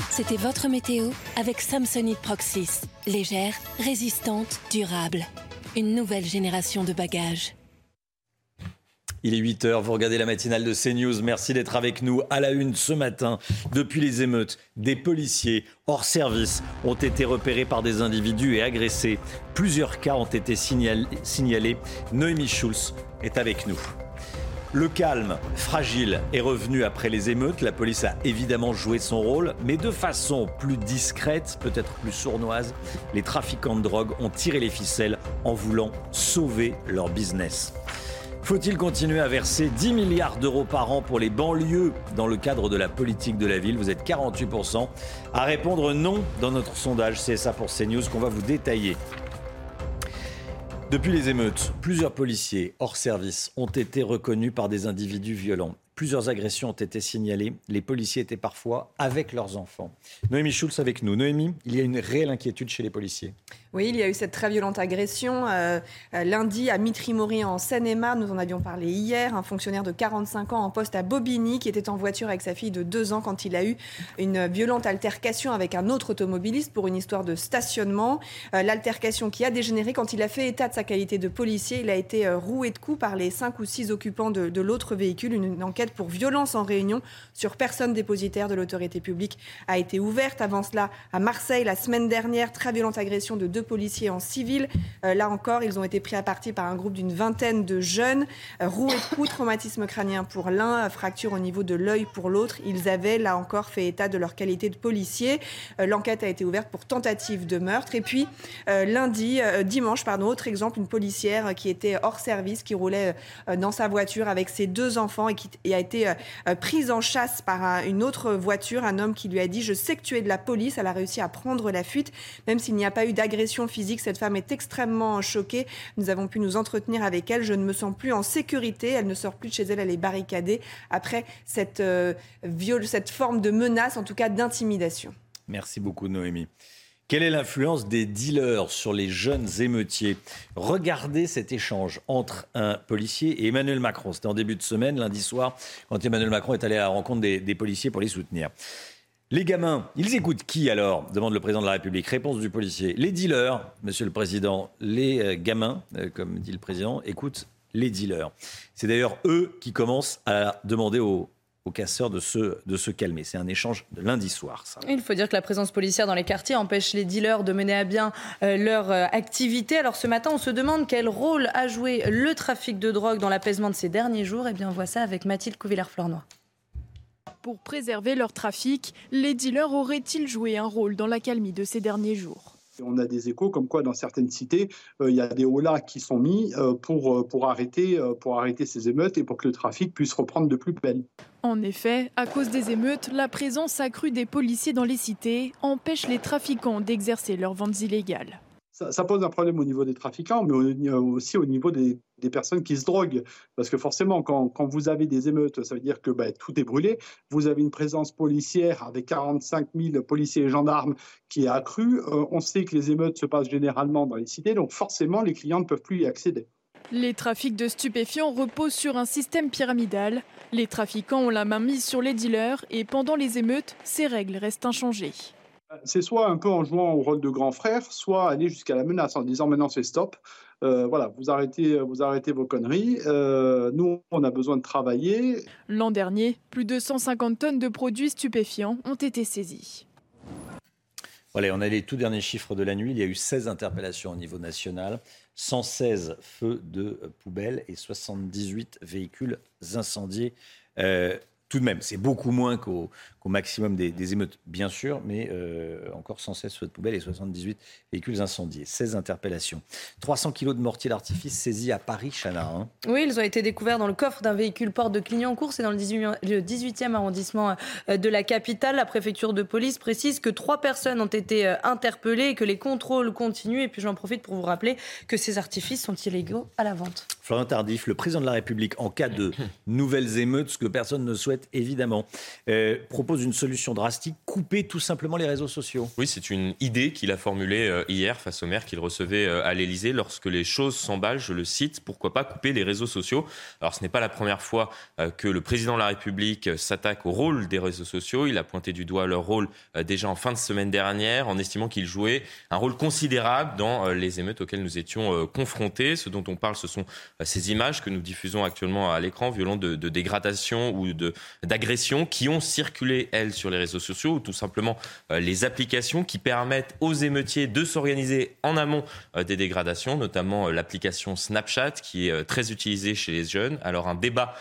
C'était votre météo avec Samsonite Proxys. Légère, résistante, durable. Une nouvelle génération de bagages. Il est 8h, vous regardez la matinale de CNews. Merci d'être avec nous à la une ce matin. Depuis les émeutes, des policiers hors service ont été repérés par des individus et agressés. Plusieurs cas ont été signalés. Noémie Schulz est avec nous. Le calme, fragile, est revenu après les émeutes. La police a évidemment joué son rôle, mais de façon plus discrète, peut-être plus sournoise. Les trafiquants de drogue ont tiré les ficelles en voulant sauver leur business. Faut-il continuer à verser 10 milliards d'euros par an pour les banlieues dans le cadre de la politique de la ville? Vous êtes 48% à répondre non dans notre sondage CSA pour CNews qu'on va vous détailler. Depuis les émeutes, plusieurs policiers hors service ont été reconnus par des individus violents. Plusieurs agressions ont été signalées. Les policiers étaient parfois avec leurs enfants. Noémie Schulz avec nous. Noémie, il y a une réelle inquiétude chez les policiers. Oui, il y a eu cette très violente agression euh, euh, lundi à Mitry-Mory en Seine-et-Marne. Nous en avions parlé hier. Un fonctionnaire de 45 ans en poste à Bobigny qui était en voiture avec sa fille de 2 ans quand il a eu une violente altercation avec un autre automobiliste pour une histoire de stationnement. Euh, l'altercation qui a dégénéré quand il a fait état de sa qualité de policier. Il a été roué de coups par les 5 ou 6 occupants de, l'autre véhicule. Une enquête pour violence en réunion sur personne dépositaire de l'autorité publique a été ouverte. Avant cela, à Marseille, la semaine dernière, très violente agression de deux policiers en civil. Euh, là encore, ils ont été pris à partie par un groupe d'une vingtaine de jeunes. Euh, de coups, traumatisme crânien pour l'un, fracture au niveau de l'œil pour l'autre. Ils avaient là encore fait état de leur qualité de policier. Euh, l'enquête a été ouverte pour tentative de meurtre. Et puis lundi, dimanche, pardon, autre exemple, une policière qui était hors service, qui roulait dans sa voiture avec ses deux enfants et qui a été prise en chasse par une autre voiture. Un homme qui lui a dit Je sais que tu es de la police. Elle a réussi à prendre la fuite, même s'il n'y a pas eu d'agression physique. Cette femme est extrêmement choquée. Nous avons pu nous entretenir avec elle. Je ne me sens plus en sécurité. Elle ne sort plus de chez elle. Elle est barricadée après cette, euh, cette forme de menace, en tout cas d'intimidation. Merci beaucoup, Noémie. Quelle est l'influence des dealers sur les jeunes émeutiers? Regardez cet échange entre un policier et Emmanuel Macron. C'était en début de semaine, lundi soir, quand Emmanuel Macron est allé à la rencontre des policiers pour les soutenir. Les gamins, ils écoutent qui alors? demande le président de la République. Réponse du policier. Les dealers, monsieur le président. Les euh, gamins, euh, comme dit le président, écoutent les dealers. C'est d'ailleurs eux qui commencent à demander aux, casseurs de se, de se calmer. C'est un échange de lundi soir. Ça. Il faut dire que la présence policière dans les quartiers empêche les dealers de mener à bien euh, leur activité. Alors ce matin, on se demande quel rôle a joué le trafic de drogue dans l'apaisement de ces derniers jours. Eh bien, on voit ça avec Mathilde Couvillère-Flornois. Pour préserver leur trafic, les dealers auraient-ils joué un rôle dans l'accalmie de ces derniers jours? On a des échos comme quoi dans certaines cités, euh, il y a des holas qui sont mis euh, pour, euh, pour, arrêter, pour arrêter ces émeutes et pour que le trafic puisse reprendre de plus belle. En effet, à cause des émeutes, la présence accrue des policiers dans les cités empêche les trafiquants d'exercer leurs ventes illégales ça, pose un problème au niveau des trafiquants, mais aussi au niveau des, personnes qui se droguent. Parce que forcément, quand, vous avez des émeutes, ça veut dire que bah, tout est brûlé. Vous avez une présence policière avec 45 000 policiers et gendarmes qui est accrue. Euh, on sait que les émeutes se passent généralement dans les cités, donc forcément, les clients ne peuvent plus y accéder. Les trafics de stupéfiants reposent sur un système pyramidal. Les trafiquants ont la main mise sur les dealers et pendant les émeutes, ces règles restent inchangées c'est soit un peu en jouant au rôle de grand frère, soit aller jusqu'à la menace en disant maintenant c'est stop. Euh, voilà, vous arrêtez, vous arrêtez vos conneries. Euh, nous, on a besoin de travailler. L'an dernier, plus de 150 tonnes de produits stupéfiants ont été saisis. Voilà, on a les tout derniers chiffres de la nuit. Il y a eu 16 interpellations au niveau national, 116 feux de poubelles et 78 véhicules incendiés. Euh, tout de même, c'est beaucoup moins qu'au maximum des, émeutes, bien sûr, mais euh, encore 116 feux de poubelle et 78 véhicules incendiés. 16 interpellations. 300 kilos de mortier d'artifice saisis à Paris, Chana. Hein. Oui, ils ont été découverts dans le coffre d'un véhicule porte de Clignancourt. C'est dans le 18e arrondissement euh, de la capitale. La préfecture de police précise que trois personnes ont été euh, interpellées et que les contrôles continuent. Et puis j'en profite pour vous rappeler que ces artifices sont illégaux à la vente. Florian Tardif, le président de la République, en cas de nouvelles émeutes, ce que personne ne souhaite évidemment, euh, propose une solution drastique, couper tout simplement les réseaux sociaux. Oui, c'est une idée qu'il a formulée euh, hier face au maire qu'il recevait euh, à l'Élysée. Lorsque les choses s'emballent, je le cite, pourquoi pas couper les réseaux sociaux? Alors ce n'est pas la première fois que le président de la République s'attaque au rôle des réseaux sociaux. Il a pointé du doigt leur rôle déjà en fin de semaine dernière en estimant qu'ils jouaient un rôle considérable dans les émeutes auxquelles nous étions confrontés. Ce dont on parle, ce sont ces images que nous diffusons actuellement à l'écran, violent de, dégradation ou d'agression, qui ont circulé, elles, sur les réseaux sociaux, ou tout simplement euh, les applications qui permettent aux émeutiers de s'organiser en amont euh, des dégradations, notamment euh, l'application Snapchat, qui est très utilisée chez les jeunes. Alors un débat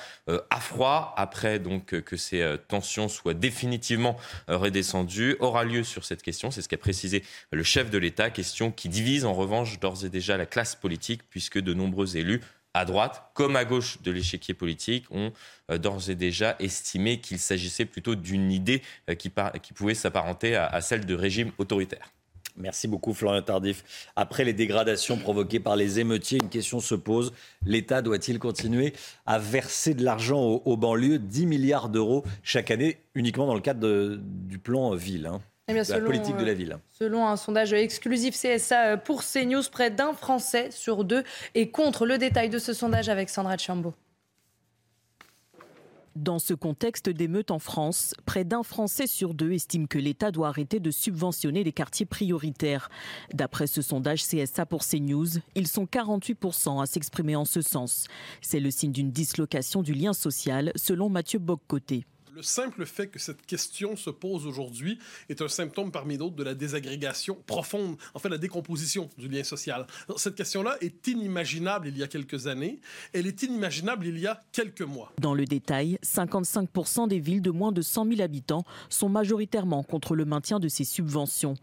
à froid, après donc que ces tensions soient définitivement redescendues, aura lieu sur cette question. C'est ce qu'a précisé le chef de l'État, question qui divise en revanche d'ores et déjà la classe politique, puisque de nombreux élus à droite comme à gauche de l'échiquier politique ont euh, d'ores et déjà estimé qu'il s'agissait plutôt d'une idée euh, qui, pouvait s'apparenter à, celle de régime autoritaire. Merci beaucoup Florian Tardif. Après les dégradations provoquées par les émeutiers, une question se pose. L'État doit-il continuer à verser de l'argent aux, banlieues 10 milliards d'euros chaque année uniquement dans le cadre du plan ville hein eh la politique de la ville. Euh, selon un sondage exclusif CSA euh, pour CNews, près d'un Français sur deux est contre le détail de ce sondage avec Sandra Chambaud. Dans ce contexte d'émeutes en France, près d'un Français sur deux estime que l'État doit arrêter de subventionner les quartiers prioritaires. D'après ce sondage CSA pour CNews, ils sont 48% à s'exprimer en ce sens. C'est le signe d'une dislocation du lien social, selon Mathieu Boccoté. Le simple fait que cette question se pose aujourd'hui est un symptôme parmi d'autres de la désagrégation profonde, en fait la décomposition du lien social. Cette question-là est inimaginable il y a quelques années, elle est inimaginable il y a quelques mois. Dans le détail, 55% des villes de moins de 100 000 habitants sont majoritairement contre le maintien de ces subventions.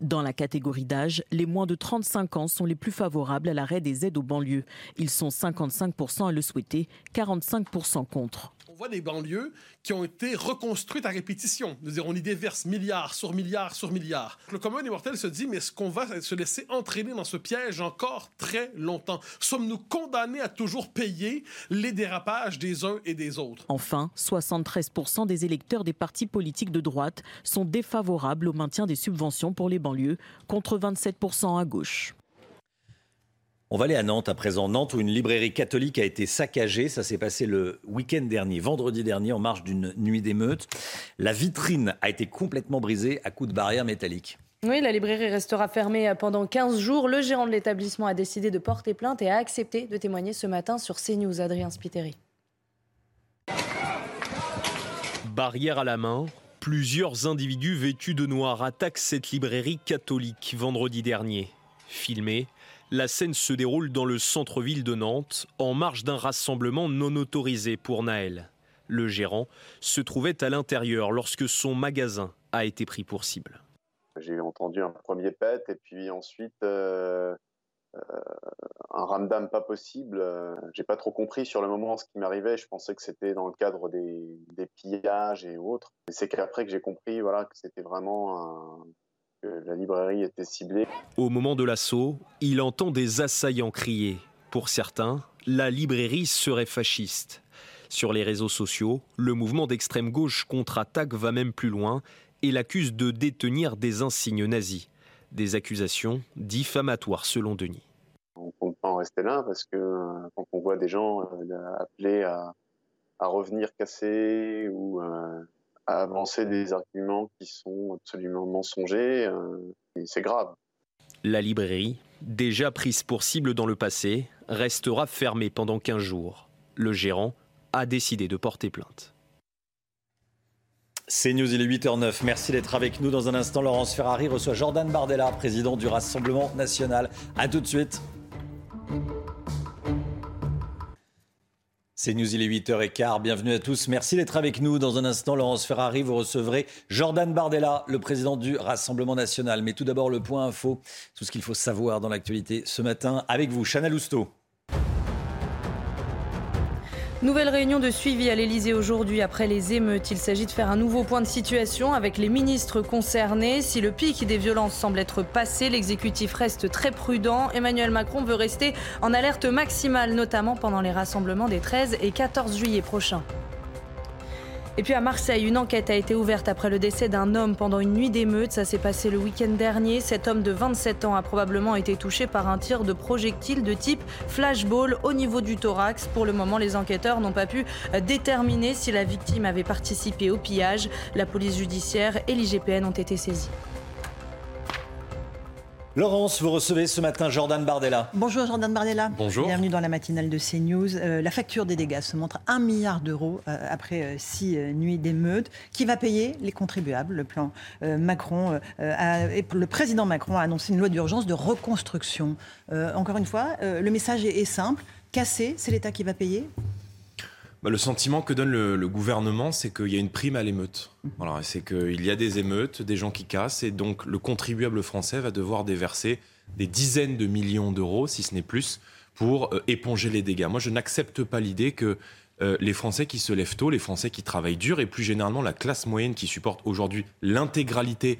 Dans la catégorie d'âge, les moins de 35 ans sont les plus favorables à l'arrêt des aides aux banlieues. Ils sont 55% à le souhaiter, 45% contre on voit des banlieues qui ont été reconstruites à répétition. Nous on y déverse milliards sur milliards sur milliards. Le commun des mortels se dit, mais est-ce qu'on va se laisser entraîner dans ce piège encore très longtemps? Sommes-nous condamnés à toujours payer les dérapages des uns et des autres? Enfin, 73% des électeurs des partis politiques de droite sont défavorables au maintien des subventions pour les banlieues, contre 27% à gauche. On va aller à Nantes à présent. Nantes où une librairie catholique a été saccagée. Ça s'est passé le week-end dernier, vendredi dernier, en marge d'une nuit d'émeute. La vitrine a été complètement brisée à coups de barrière métallique. Oui, la librairie restera fermée pendant 15 jours. Le gérant de l'établissement a décidé de porter plainte et a accepté de témoigner ce matin sur CNews. Adrien Spiteri. Barrière à la main, plusieurs individus vêtus de noir attaquent cette librairie catholique vendredi dernier. Filmés, la scène se déroule dans le centre-ville de Nantes, en marge d'un rassemblement non autorisé pour Naël. Le gérant se trouvait à l'intérieur lorsque son magasin a été pris pour cible. J'ai entendu un premier pet et puis ensuite euh, euh, un ramdam pas possible. J'ai pas trop compris sur le moment ce qui m'arrivait. Je pensais que c'était dans le cadre des, des pillages et autres. C'est qu'après que j'ai compris voilà, que c'était vraiment un, la librairie était ciblée. Au moment de l'assaut, il entend des assaillants crier. Pour certains, la librairie serait fasciste. Sur les réseaux sociaux, le mouvement d'extrême gauche contre-attaque va même plus loin et l'accuse de détenir des insignes nazis. Des accusations diffamatoires selon Denis. On ne compte pas en rester là parce que euh, quand on voit des gens euh, appeler à, revenir casser ou euh, à avancer des arguments qui sont absolument mensongers. Euh, et c'est grave. La librairie, déjà prise pour cible dans le passé, restera fermée pendant 15 jours. Le gérant a décidé de porter plainte. C'est News, il est 8h09. Merci d'être avec nous. Dans un instant, Laurence Ferrari reçoit Jordan Bardella, président du Rassemblement national. A tout de suite. C'est News, il est 8h15. Bienvenue à tous. Merci d'être avec nous. Dans un instant, Laurence Ferrari, vous recevrez Jordan Bardella, le président du Rassemblement national. Mais tout d'abord, le point info, tout ce qu'il faut savoir dans l'actualité ce matin avec vous, Chana Lousteau. Nouvelle réunion de suivi à l'Elysée aujourd'hui après les émeutes. Il s'agit de faire un nouveau point de situation avec les ministres concernés. Si le pic des violences semble être passé, l'exécutif reste très prudent. Emmanuel Macron veut rester en alerte maximale, notamment pendant les rassemblements des 13 et 14 juillet prochains. Et puis à Marseille, une enquête a été ouverte après le décès d'un homme pendant une nuit d'émeute. Ça s'est passé le week-end dernier. Cet homme de 27 ans a probablement été touché par un tir de projectile de type flashball au niveau du thorax. Pour le moment, les enquêteurs n'ont pas pu déterminer si la victime avait participé au pillage. La police judiciaire et l'IGPN ont été saisis. Laurence, vous recevez ce matin Jordan Bardella. Bonjour Jordan Bardella. Bonjour. Bienvenue dans la matinale de CNews. Euh, la facture des dégâts se montre 1 milliard d'euros euh, après euh, six nuits d'émeutes. Qui va payer Les contribuables. Le plan Macron, et le président Macron a annoncé une loi d'urgence de reconstruction. encore une fois, le message est, est simple. Casser, c'est l'État qui va payer bah, le sentiment que donne le, gouvernement, c'est qu'il y a une prime à l'émeute. C'est qu'il y a des émeutes, des gens qui cassent, et donc le contribuable français va devoir déverser des dizaines de millions d'euros, si ce n'est plus, pour euh, éponger les dégâts. Moi, je n'accepte pas l'idée que euh, les Français qui se lèvent tôt, les Français qui travaillent dur, et plus généralement la classe moyenne qui supporte aujourd'hui l'intégralité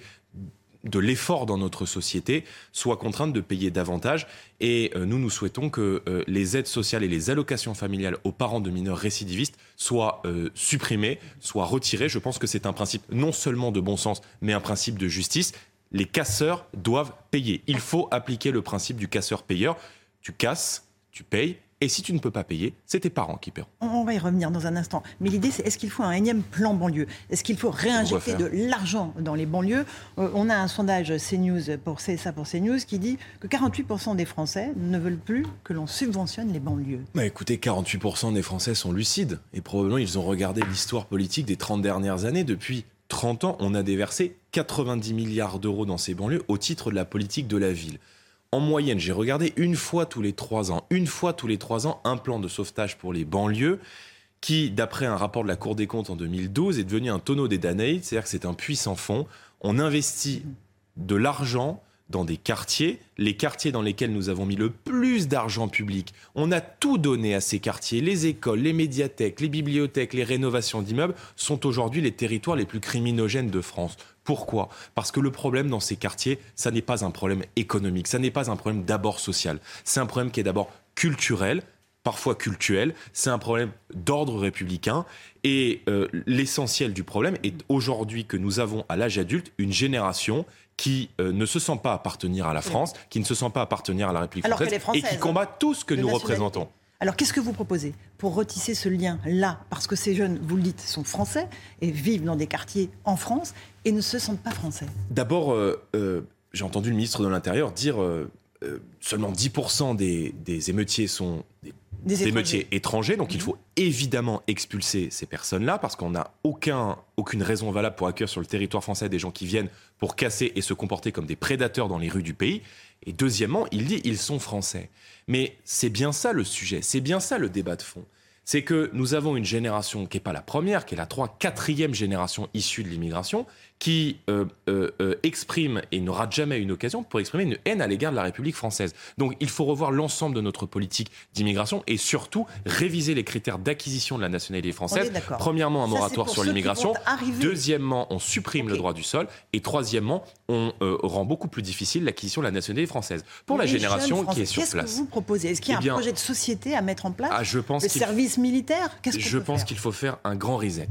de l'effort dans notre société soit contrainte de payer davantage. Et euh, nous, nous souhaitons que euh, les aides sociales et les allocations familiales aux parents de mineurs récidivistes soient euh, supprimées, soient retirées. Je pense que c'est un principe non seulement de bon sens, mais un principe de justice. Les casseurs doivent payer. Il faut appliquer le principe du casseur-payeur. Tu casses, tu payes, et si tu ne peux pas payer, c'est tes parents qui paieront. On va y revenir dans un instant. Mais l'idée, c'est est-ce qu'il faut un énième plan banlieue? Est-ce qu'il faut réinjecter de l'argent dans les banlieues? Euh, On a un sondage CNews pour CSA pour CNews qui dit que 48% des Français ne veulent plus que l'on subventionne les banlieues. Bah écoutez, 48% des Français sont lucides et probablement ils ont regardé l'histoire politique des 30 dernières années. Depuis 30 ans, on a déversé 90 milliards d'euros dans ces banlieues au titre de la politique de la ville en moyenne, j'ai regardé une fois tous les trois ans, une fois tous les trois ans, un plan de sauvetage pour les banlieues qui, d'après un rapport de la Cour des comptes en 2012, est devenu un tonneau des Danaïdes, c'est-à-dire que c'est un puits sans fond. On investit de l'argent dans des quartiers, les quartiers dans lesquels nous avons mis le plus d'argent public. On a tout donné à ces quartiers. Les écoles, les médiathèques, les bibliothèques, les rénovations d'immeubles sont aujourd'hui les territoires les plus criminogènes de France. Pourquoi? Parce que le problème dans ces quartiers, ça n'est pas un problème économique, ça n'est pas un problème d'abord social, c'est un problème qui est d'abord culturel, parfois culturel, c'est un problème d'ordre républicain. Et euh, l'essentiel du problème est aujourd'hui que nous avons à l'âge adulte une génération qui euh, ne se sent pas appartenir à la France, qui ne se sent pas appartenir à la République française, et qui combat tout ce que nous représentons. Alors qu'est-ce que vous proposez pour retisser ce lien-là? Parce que ces jeunes, vous le dites, sont français et vivent dans des quartiers en France et ne se sentent pas français. D'abord, euh, euh, j'ai entendu le ministre de l'Intérieur dire euh, seulement 10% des, des, émeutiers sont des, émeutiers étrangers. Donc il mhm. faut évidemment expulser ces personnes-là parce qu'on n'a aucun, aucune raison valable pour accueillir sur le territoire français des gens qui viennent pour casser et se comporter comme des prédateurs dans les rues du pays. Et deuxièmement, il dit ils sont français. Mais c'est bien ça le sujet, c'est bien ça le débat de fond. C'est que nous avons une génération qui n'est pas la première, qui est la 3 quatrième génération issue de l'immigration, qui euh, euh, euh, exprime et n'aura jamais une occasion pour exprimer une haine à l'égard de la République française. Donc il faut revoir l'ensemble de notre politique d'immigration et surtout réviser les critères d'acquisition de la nationalité française. Premièrement, un moratoire sur l'immigration. Deuxièmement, on supprime le droit du sol. Et troisièmement, on rend beaucoup plus difficile l'acquisition de la nationalité française pour la génération qui est sur place. Qu'est-ce que vous proposez? Est-ce qu'il y a eh un projet de société à mettre en place? Ah, je pense Le service militaire? Je pense qu'il faut faire un grand reset.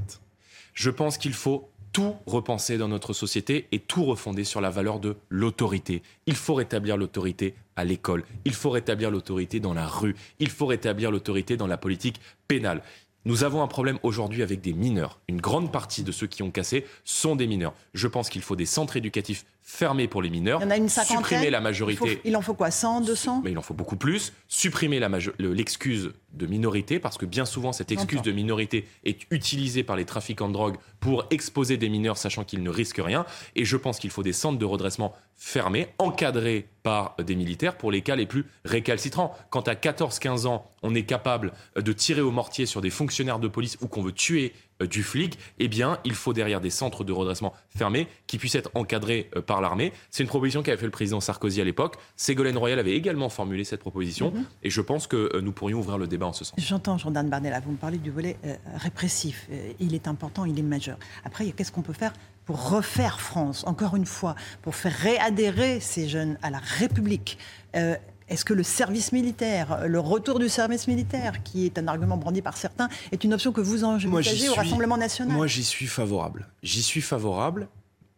Je pense qu'il faut tout repenser dans notre société et tout refonder sur la valeur de l'autorité. Il faut rétablir l'autorité à l'école, il faut rétablir l'autorité dans la rue, il faut rétablir l'autorité dans la politique pénale. Nous avons un problème aujourd'hui avec des mineurs. Une grande partie de ceux qui ont cassé sont des mineurs. Je pense qu'il faut des centres éducatifs fermés pour les mineurs. Il y en a une Supprimer la majorité. Il, en faut quoi 100, 200 Mais il en faut beaucoup plus. Supprimer l'excuse de minorité, parce que bien souvent, cette excuse de minorité est utilisée par les trafiquants de drogue pour exposer des mineurs sachant qu'ils ne risquent rien. Et je pense qu'il faut des centres de redressement fermés, encadrés par des militaires pour les cas les plus récalcitrants. Quand à 14-15 ans, on est capable de tirer au mortier sur des fonctionnaires de police ou qu'on veut tuer euh, du flic, eh bien, il faut derrière des centres de redressement fermés qui puissent être encadrés euh, par l'armée. C'est une proposition qu'avait fait le président Sarkozy à l'époque. Ségolène Royal avait également formulé cette proposition Mhm. et je pense que euh, nous pourrions ouvrir le débat en ce sens. J'entends Jordan Bardella, vous me parlez du volet euh, répressif. Euh, il est important, il est majeur. Après, qu'est-ce qu'on peut faire pour refaire France, encore une fois, pour faire réadhérer ces jeunes à la République? Euh, Est-ce que le service militaire, le retour du service militaire, qui est un argument brandi par certains, est une option que vous envisagez au Rassemblement national Moi, j'y suis favorable. J'y suis favorable,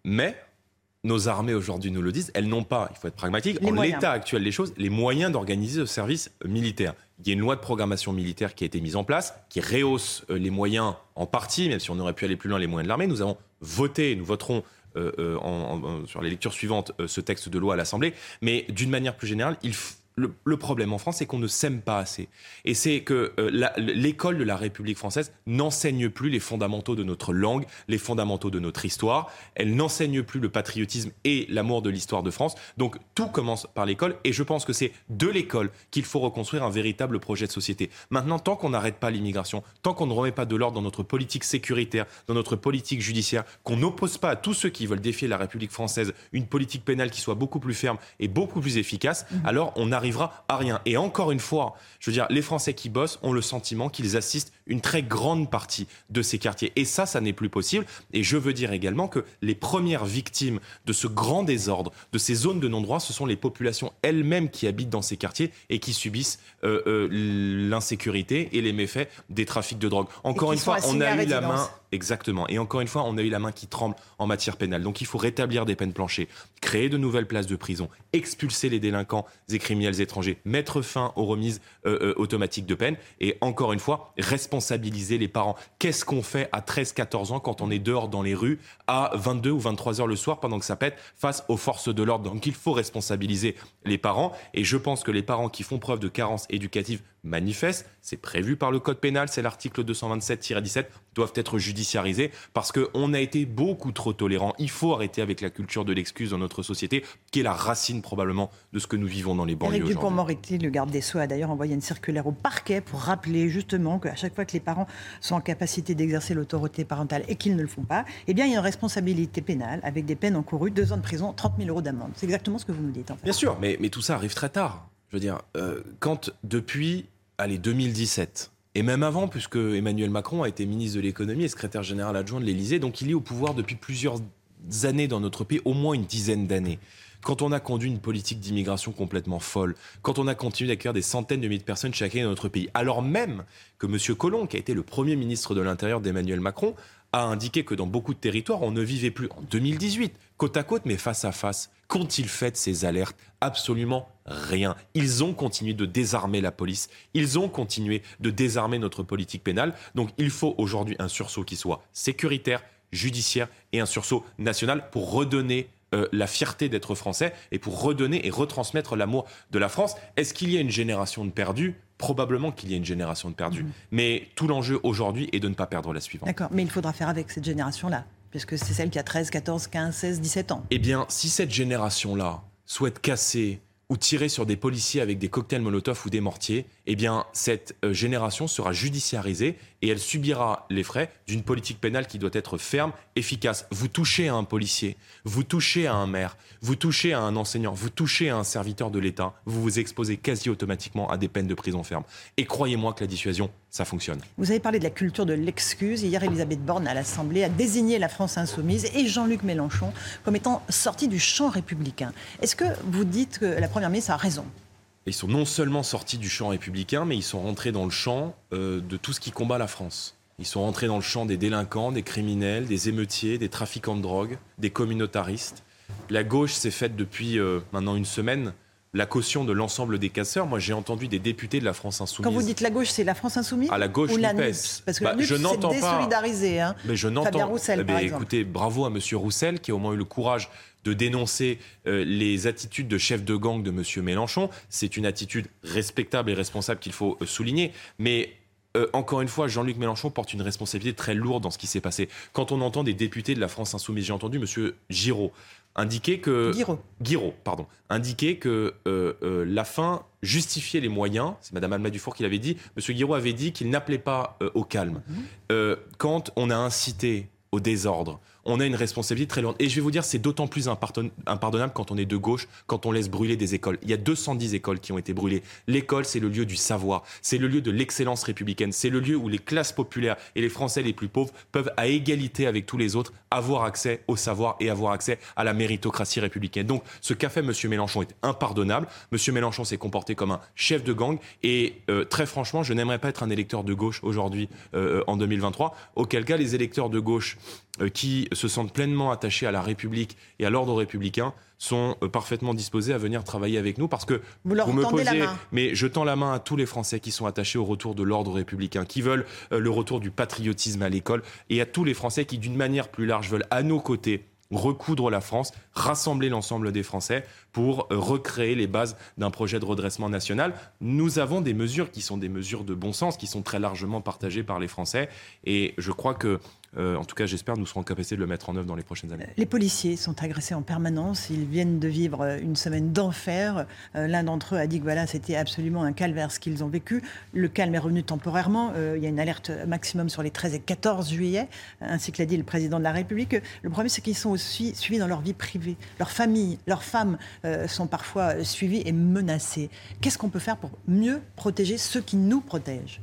mais nos armées aujourd'hui nous le disent, elles n'ont pas, il faut être pragmatique, Les en l'état actuel des choses, les moyens d'organiser le service militaire. Il y a une loi de programmation militaire qui a été mise en place, qui rehausse euh, les moyens en partie, même si on aurait pu aller plus loin, les moyens de l'armée. Nous avons voté, nous voterons euh, euh, en- en- sur les lectures suivantes euh, ce texte de loi à l'Assemblée, mais d'une manière plus générale, il f- le, le problème en France, c'est qu'on ne s'aime pas assez. Et c'est que euh, l'école de la République française n'enseigne plus les fondamentaux de notre langue, les fondamentaux de notre histoire. Elle n'enseigne plus le patriotisme et l'amour de l'histoire de France. Donc tout commence par l'école. Et je pense que c'est de l'école qu'il faut reconstruire un véritable projet de société. Maintenant, tant qu'on n'arrête pas l'immigration, tant qu'on ne remet pas de l'ordre dans notre politique sécuritaire, dans notre politique judiciaire, qu'on n'oppose pas à tous ceux qui veulent défier la République française une politique pénale qui soit beaucoup plus ferme et beaucoup plus efficace, alors on n'arrivera à rien. Et encore une fois, je veux dire, les Français qui bossent ont le sentiment qu'ils assistent une très grande partie de ces quartiers. Et ça, ça n'est plus possible. Et je veux dire également que les premières victimes de ce grand désordre, de ces zones de non-droit, ce sont les populations elles-mêmes qui habitent dans ces quartiers et qui subissent euh, euh, l'insécurité et les méfaits des trafics de drogue. Encore une fois, on a eu la main Exactement. Et encore une fois, on a eu la main qui tremble en matière pénale. Donc il faut rétablir des peines planchées, créer de nouvelles places de prison, expulser les délinquants et criminels étrangers, mettre fin aux remises euh, automatiques de peine et encore une fois, responsabiliser les parents. Qu'est-ce qu'on fait à 13-14 ans quand on est dehors dans les rues à 22 ou 23 heures le soir pendant que ça pète face aux forces de l'ordre? Donc il faut responsabiliser les parents et je pense que les parents qui font preuve de carence éducative manifeste, c'est prévu par le code pénal, c'est l'article 227-17, doivent être judiciarisés parce qu'on a été beaucoup trop tolérants. Il faut arrêter avec la culture de l'excuse dans notre société, qui est la racine probablement de ce que nous vivons dans les banlieues Éric aujourd'hui. Dupont-Moretti, le garde des Sceaux, a d'ailleurs envoyé une circulaire au parquet pour rappeler justement qu'à chaque fois que les parents sont en capacité d'exercer l'autorité parentale et qu'ils ne le font pas, eh bien, il y a une responsabilité pénale avec des peines encourues, deux ans de prison, 30 000 euros d'amende. C'est exactement ce que vous nous dites, en fait. Bien sûr, mais, mais tout ça arrive très tard. Je veux dire, euh, quand depuis, allez, 2017, et même avant, puisque Emmanuel Macron a été ministre de l'économie et secrétaire général adjoint de l'Élysée, donc il est au pouvoir depuis plusieurs années dans notre pays, au moins une dizaine d'années. Quand on a conduit une politique d'immigration complètement folle, quand on a continué d'accueillir des centaines de milliers de personnes chaque année dans notre pays, alors même que M. Collomb, qui a été le premier ministre de l'Intérieur d'Emmanuel Macron, a indiqué que dans beaucoup de territoires, on ne vivait plus en 2018, côte à côte, mais face à face. Qu'ont-ils fait de ces alertes? Absolument rien. Ils ont continué de désarmer la police, ils ont continué de désarmer notre politique pénale. Donc il faut aujourd'hui un sursaut qui soit sécuritaire, judiciaire et un sursaut national pour redonner euh, la fierté d'être français et pour redonner et retransmettre l'amour de la France. Est-ce qu'il y a une génération de perdus? Probablement qu'il y a une génération de perdus. Mais tout l'enjeu aujourd'hui est de ne pas perdre la suivante. D'accord, mais il faudra faire avec cette génération-là, puisque c'est celle qui a 13, 14, 15, 16, 17 ans. Eh bien, si cette génération-là souhaite casser ou tirer sur des policiers avec des cocktails Molotov ou des mortiers, eh bien, cette euh, génération sera judiciarisée et elle subira les frais d'une politique pénale qui doit être ferme, efficace. Vous touchez à un policier, vous touchez à un maire, vous touchez à un enseignant, vous touchez à un serviteur de l'État, vous vous exposez quasi automatiquement à des peines de prison ferme. Et croyez-moi que la dissuasion, ça fonctionne. Vous avez parlé de la culture de l'excuse. Hier, Elisabeth Borne à l'Assemblée a désigné la France insoumise et Jean-Luc Mélenchon comme étant sortis du champ républicain. Est-ce que vous dites que la Première ministre a raison? Ils sont non seulement sortis du champ républicain, mais ils sont rentrés dans le champ euh, de tout ce qui combat la France. Ils sont rentrés dans le champ des délinquants, des criminels, des émeutiers, des trafiquants de drogue, des communautaristes. La gauche s'est faite depuis euh, maintenant une semaine la caution de l'ensemble des casseurs. Moi, j'ai entendu des députés de la France insoumise. Quand vous dites la gauche, c'est la France insoumise À la gauche, ou la NUPES. Parce que Bah, la je c'est n'entends pas- désolidarisé. Hein. Mais je n'entends. Fabien Roussel, par exemple. Écoutez, bravo à Monsieur Roussel qui a au moins eu le courage de dénoncer euh, les attitudes de chef de gang de Monsieur Mélenchon. C'est une attitude respectable et responsable qu'il faut euh, souligner. Mais euh, encore une fois, Jean-Luc Mélenchon porte une responsabilité très lourde dans ce qui s'est passé. Quand on entend des députés de la France insoumise, j'ai entendu M. Giraud indiquer que Guiraud, pardon, que euh, euh, la fin justifiait les moyens. C'est Madame Alma Dufour qui l'avait dit. Monsieur Guiraud avait dit qu'il n'appelait pas au calme. Mhm. quand on a incité au désordre, on a une responsabilité très lourde. Et je vais vous dire, c'est d'autant plus impardonnable quand on est de gauche, quand on laisse brûler des écoles. Il y a 210 écoles qui ont été brûlées. L'école, c'est le lieu du savoir, c'est le lieu de l'excellence républicaine, c'est le lieu où les classes populaires et les Français les plus pauvres peuvent, à égalité avec tous les autres, avoir accès au savoir et avoir accès à la méritocratie républicaine. Donc, ce qu'a fait M. Mélenchon est impardonnable. M. Mélenchon s'est comporté comme un chef de gang. Et euh, très franchement, je n'aimerais pas être un électeur de gauche aujourd'hui, euh, en 2023. Auquel cas, les électeurs de gauche euh, qui se sentent pleinement attachés à la République et à l'ordre républicain sont euh, parfaitement disposés à venir travailler avec nous parce que vous, leur me posez, la main. mais je tends la main à tous les Français qui sont attachés au retour de l'ordre républicain, qui veulent euh, le retour du patriotisme à l'école et à tous les Français qui, d'une manière plus large, veulent à nos côtés recoudre la France, rassembler l'ensemble des Français pour euh, recréer les bases d'un projet de redressement national. Nous avons des mesures qui sont des mesures de bon sens, qui sont très largement partagées par les Français. Et je crois que en tout cas, j'espère, nous serons en capacité de le mettre en œuvre dans les prochaines années. Les policiers sont agressés en permanence. Ils viennent de vivre euh, une semaine d'enfer. Euh, l'un d'entre eux a dit que voilà, c'était absolument un calvaire ce qu'ils ont vécu. Le calme est revenu temporairement. il y a une alerte maximum sur les 13 et 14 juillet, ainsi que l'a dit le président de la République. Le problème, c'est qu'ils sont aussi suivis dans leur vie privée. Leurs familles, leurs femmes sont parfois suivies et menacées. Qu'est-ce qu'on peut faire pour mieux protéger ceux qui nous protègent?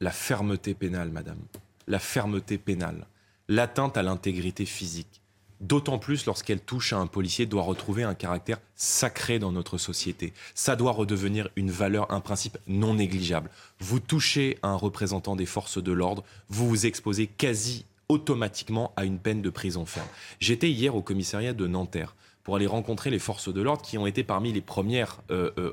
La fermeté pénale, madame la fermeté pénale, l'atteinte à l'intégrité physique. D'autant plus lorsqu'elle touche à un policier, doit retrouver un caractère sacré dans notre société. Ça doit redevenir une valeur, un principe non négligeable. Vous touchez à un représentant des forces de l'ordre, vous vous exposez quasi automatiquement à une peine de prison ferme. J'étais hier au commissariat de Nanterre pour aller rencontrer les forces de l'ordre qui ont été parmi les premières euh, euh,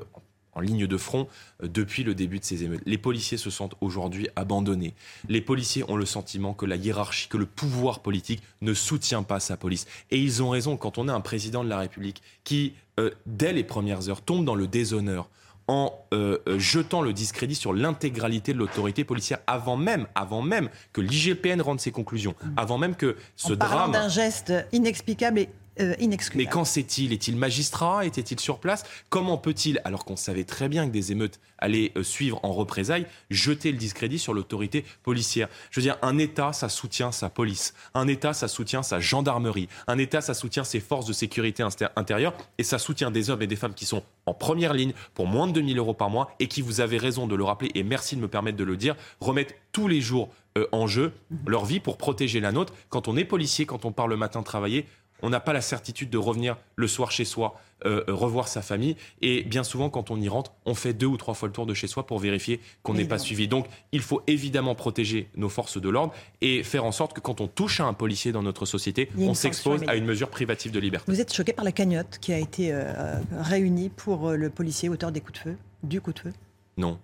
en ligne de front euh, depuis le début de ces émeutes. Les policiers se sentent aujourd'hui abandonnés. Les policiers ont le sentiment que la hiérarchie, que le pouvoir politique ne soutient pas sa police. Et ils ont raison quand on a un président de la République qui, euh, dès les premières heures, tombe dans le déshonneur en euh, jetant le discrédit sur l'intégralité de l'autorité policière avant même, avant même que l'IGPN rende ses conclusions, avant même que ce en drame d'un geste inexplicable et euh, mais qu'en sait-il Est-il magistrat Était-il sur place? Comment peut-il, alors qu'on savait très bien que des émeutes allaient euh, suivre en représailles, jeter le discrédit sur l'autorité policière? Je veux dire, un État, ça soutient sa police. Un État, ça soutient sa gendarmerie. Un État, ça soutient ses forces de sécurité intérieure. Et ça soutient des hommes et des femmes qui sont en première ligne pour moins de 2000 euros par mois et qui, vous avez raison de le rappeler, et merci de me permettre de le dire, remettent tous les jours euh, en jeu leur vie pour protéger la nôtre. Quand on est policier, quand on part le matin travailler, on n'a pas la certitude de revenir le soir chez soi, euh, euh, revoir sa famille. Et bien souvent, quand on y rentre, on fait deux ou trois fois le tour de chez soi pour vérifier qu'on n'est pas suivi. Donc, il faut évidemment protéger nos forces de l'ordre et faire en sorte que quand on touche à un policier dans notre société, on s'expose à une mesure privative de liberté. Vous êtes choqué par la cagnotte qui a été euh, réunie pour le policier auteur des coups de feu, du coup de feu? Non.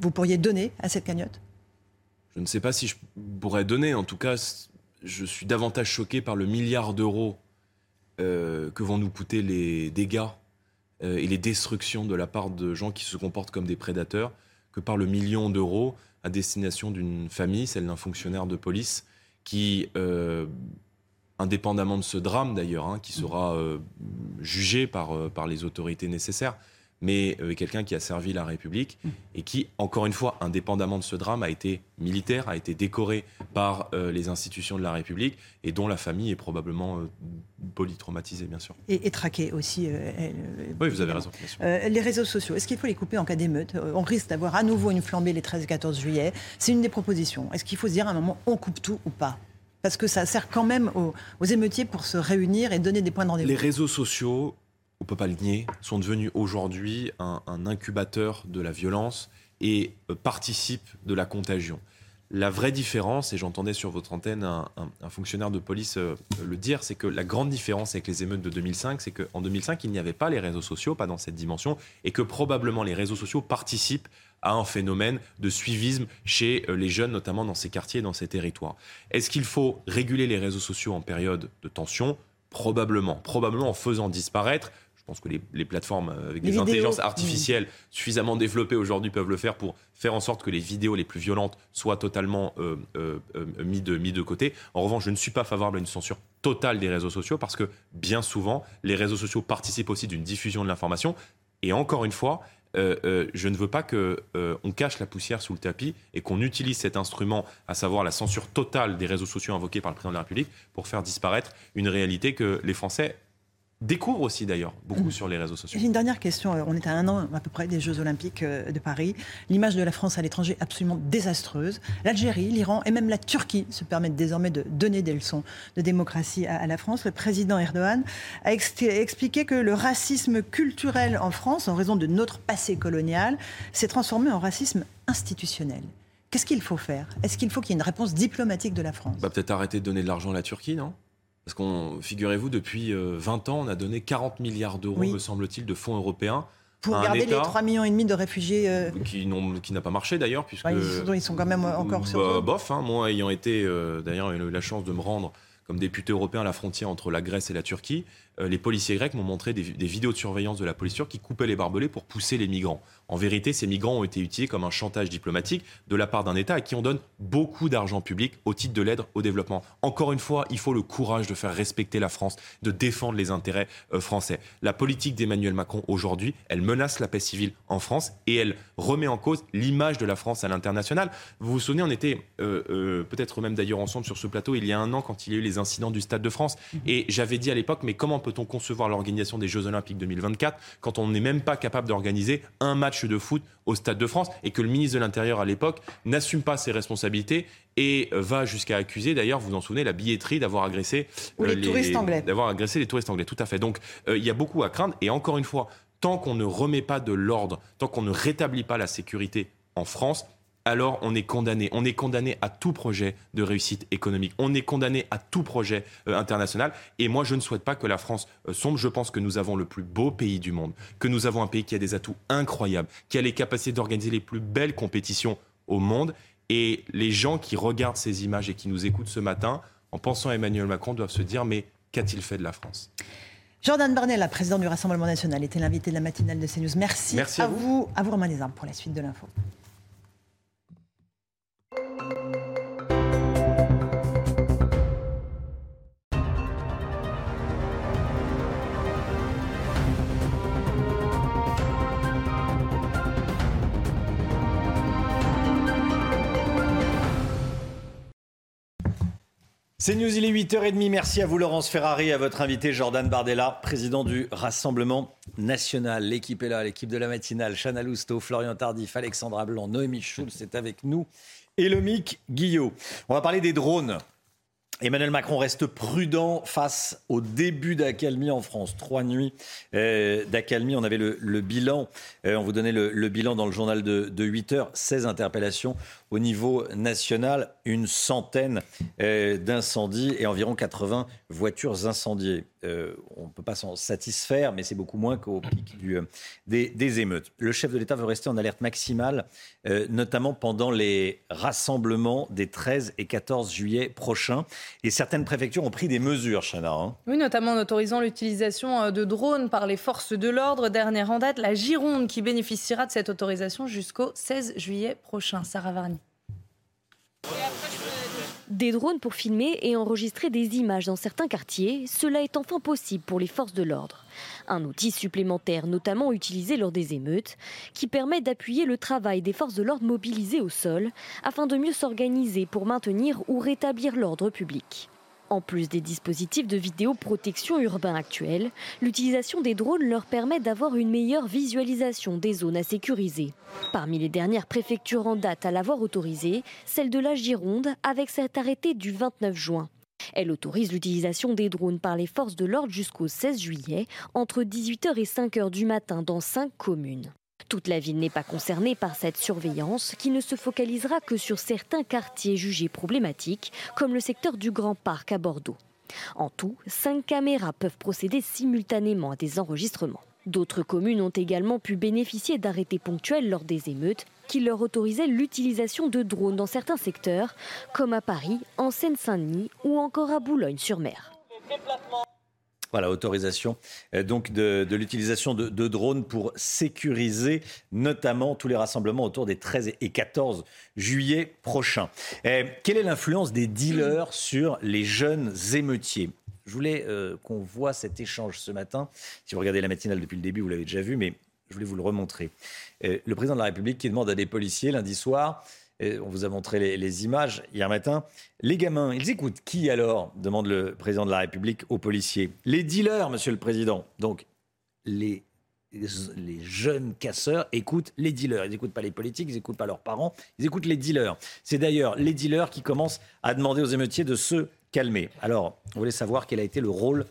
Vous pourriez donner à cette cagnotte? Je ne sais pas si je pourrais donner. En tout cas, je suis davantage choqué par le milliard d'euros euh, que vont nous coûter les dégâts euh, et les destructions de la part de gens qui se comportent comme des prédateurs que par le million d'euros à destination d'une famille, celle d'un fonctionnaire de police, qui, euh, indépendamment de ce drame d'ailleurs, hein, qui sera jugé par, par les autorités nécessaires, mais euh, quelqu'un qui a servi la République et qui, encore une fois, indépendamment de ce drame, a été militaire, a été décoré par euh, les institutions de la République et dont la famille est probablement euh, polytraumatisée, bien sûr. Et, et traquée aussi. oui, vous avez raison. les réseaux sociaux, est-ce qu'il faut les couper en cas d'émeute? On risque d'avoir à nouveau une flambée les 13 et 14 juillet. C'est une des propositions. Est-ce qu'il faut se dire à un moment, on coupe tout ou pas? Parce que ça sert quand même aux, aux émeutiers pour se réunir et donner des points de rendez-vous. Les réseaux sociaux on peut pas le nier, sont devenus aujourd'hui un, incubateur de la violence et euh, participent de la contagion. La vraie différence, et j'entendais sur votre antenne un, fonctionnaire de police euh, le dire, c'est que la grande différence avec les émeutes de 2005, c'est qu'en 2005, il n'y avait pas les réseaux sociaux, pas dans cette dimension, et que probablement les réseaux sociaux participent à un phénomène de suivisme chez euh, les jeunes, notamment dans ces quartiers, dans ces territoires. Est-ce qu'il faut réguler les réseaux sociaux en période de tension? Probablement. Probablement en faisant disparaître pense que les, les plateformes euh, avec Les des vidéos. intelligences Mm. artificielles suffisamment développées aujourd'hui peuvent le faire pour faire en sorte que les vidéos les plus violentes soient totalement euh, euh, euh, mis, de, mis de côté. En revanche, je ne suis pas favorable à une censure totale des réseaux sociaux parce que bien souvent, les réseaux sociaux participent aussi d'une diffusion de l'information. Et encore une fois, euh, euh, je ne veux pas que euh, on cache la poussière sous le tapis et qu'on utilise cet instrument, à savoir la censure totale des réseaux sociaux invoqués par le président de la République, pour faire disparaître une réalité que les Français découvrent aussi d'ailleurs beaucoup sur les réseaux sociaux. J'ai une dernière question. Euh, On est à un an à peu près des Jeux Olympiques euh, de Paris. L'image de la France à l'étranger est absolument désastreuse. L'Algérie, l'Iran et même la Turquie se permettent désormais de donner des leçons de démocratie à, à la France. Le président Erdogan a ex- expliqué que le racisme culturel en France, en raison de notre passé colonial, s'est transformé en racisme institutionnel. Qu'est-ce qu'il faut faire? Est-ce qu'il faut qu'il y ait une réponse diplomatique de la France? Bah, peut-être arrêter de donner de l'argent à la Turquie, non? Parce qu'on, figurez-vous, depuis euh, 20 ans, on a donné 40 milliards d'euros, Oui. me semble-t-il, de fonds européens Pour garder les État 3,5 millions et demi de réfugiés euh, qui, n'ont- qui n'a pas marché d'ailleurs, puisque ouais, ils, sont, ils sont quand même encore sur Bah, zone. bof, hein, moi ayant été, euh, d'ailleurs, eu la chance de me rendre comme député européen à la frontière entre la Grèce et la Turquie, euh, les policiers grecs m'ont montré des, des vidéos de surveillance de la police turque qui coupaient les barbelés pour pousser les migrants. En vérité, ces migrants ont été utilisés comme un chantage diplomatique de la part d'un État à qui on donne beaucoup d'argent public au titre de l'aide au développement. Encore une fois, il faut le courage de faire respecter la France, de défendre les intérêts euh, français. La politique d'Emmanuel Macron aujourd'hui, elle menace la paix civile en France et elle remet en cause l'image de la France à l'international. Vous vous souvenez, on était euh, euh, peut-être même d'ailleurs ensemble sur ce plateau il y a un an quand il y a eu les incidents du Stade de France. Et j'avais dit à l'époque, mais comment peut-on concevoir l'organisation des Jeux Olympiques 2024 quand on n'est même pas capable d'organiser un match de foot au Stade de France et que le ministre de l'Intérieur à l'époque n'assume pas ses responsabilités et euh, va jusqu'à accuser, d'ailleurs, vous vous en souvenez, la billetterie d'avoir agressé Ou les touristes anglais. d'avoir agressé les touristes anglais. Tout à fait. Donc, euh, il y a beaucoup à craindre. Et encore une fois, tant qu'on ne remet pas de l'ordre, tant qu'on ne rétablit pas la sécurité en France, alors on est condamné. On est condamné à tout projet de réussite économique. On est condamné à tout projet euh, international. Et moi, je ne souhaite pas que la France euh, sombre. Je pense que nous avons le plus beau pays du monde, que nous avons un pays qui a des atouts incroyables, qui a les capacités d'organiser les plus belles compétitions au monde. Et les gens qui regardent ces images et qui nous écoutent ce matin, en pensant à Emmanuel Macron, doivent se dire mais qu'a-t-il fait de la France? Jordan Bardella, président du Rassemblement national, était l'invité de la matinale de CNews. Merci, Merci à à vous. vous. À vous, Romain Desarmes, pour la suite de l'info. C'est News, il est 8h30. Merci à vous, Laurence Ferrari, à votre invité Jordan Bardella, président du Rassemblement national. L'équipe est là, l'équipe de la matinale. Chana Lousteau, Florian Tardif, Alexandra Blanc, Noémie Schulz est avec nous et Lomic Guillot. On va parler des drones. Emmanuel Macron reste prudent face au début d'accalmie en France. Trois nuits euh, d'accalmie. On avait le, le bilan. euh, on vous donnait le, le bilan dans le journal de, de 8 heures. 16 interpellations au niveau national. Une centaine euh, d'incendies et environ 80 voitures incendiées. Euh, on ne peut pas s'en satisfaire, mais c'est beaucoup moins qu'au pic euh, des, émeutes. Le chef de l'État veut rester en alerte maximale, notamment pendant les rassemblements des 13 et 14 juillet prochains. Et certaines préfectures ont pris des mesures, Chana. hein. Oui, notamment en autorisant l'utilisation de drones par les forces de l'ordre. Dernière en date, la Gironde qui bénéficiera de cette autorisation jusqu'au 16 juillet prochain. Sarah Varni. Des drones pour filmer et enregistrer des images dans certains quartiers, cela est enfin possible pour les forces de l'ordre. Un outil supplémentaire notamment utilisé lors des émeutes, qui permet d'appuyer le travail des forces de l'ordre mobilisées au sol, afin de mieux s'organiser pour maintenir ou rétablir l'ordre public. En plus des dispositifs de vidéoprotection urbain actuels, l'utilisation des drones leur permet d'avoir une meilleure visualisation des zones à sécuriser. Parmi les dernières préfectures en date à l'avoir autorisée, celle de la Gironde avec cet arrêté du 29 juin. Elle autorise l'utilisation des drones par les forces de l'ordre jusqu'au 16 juillet, entre 18h et 5h du matin dans cinq communes. Toute la ville n'est pas concernée par cette surveillance qui ne se focalisera que sur certains quartiers jugés problématiques, comme le secteur du Grand Parc à Bordeaux. En tout, cinq caméras peuvent procéder simultanément à des enregistrements. D'autres communes ont également pu bénéficier d'arrêtés ponctuels lors des émeutes qui leur autorisaient l'utilisation de drones dans certains secteurs, comme à Paris, en Seine-Saint-Denis ou encore à Boulogne-sur-Mer. Voilà, autorisation euh, donc de, l'utilisation de, drones pour sécuriser notamment tous les rassemblements autour des 13 et 14 juillet prochains. Euh, quelle est l'influence des dealers sur les jeunes émeutiers? Je voulais euh, qu'on voit cet échange ce matin. Si vous regardez la matinale depuis le début, vous l'avez déjà vu, mais je voulais vous le remontrer. le président de la République qui demande à des policiers lundi soir on vous a montré les, images hier matin. Les gamins, ils écoutent qui alors demande le président de la République aux policiers. Les dealers, monsieur le président. Donc, les, les jeunes casseurs écoutent les dealers. Ils n'écoutent pas les politiques, ils n'écoutent pas leurs parents, ils écoutent les dealers. C'est d'ailleurs les dealers qui commencent à demander aux émeutiers de se calmer. Alors, on voulait savoir quel a été le rôle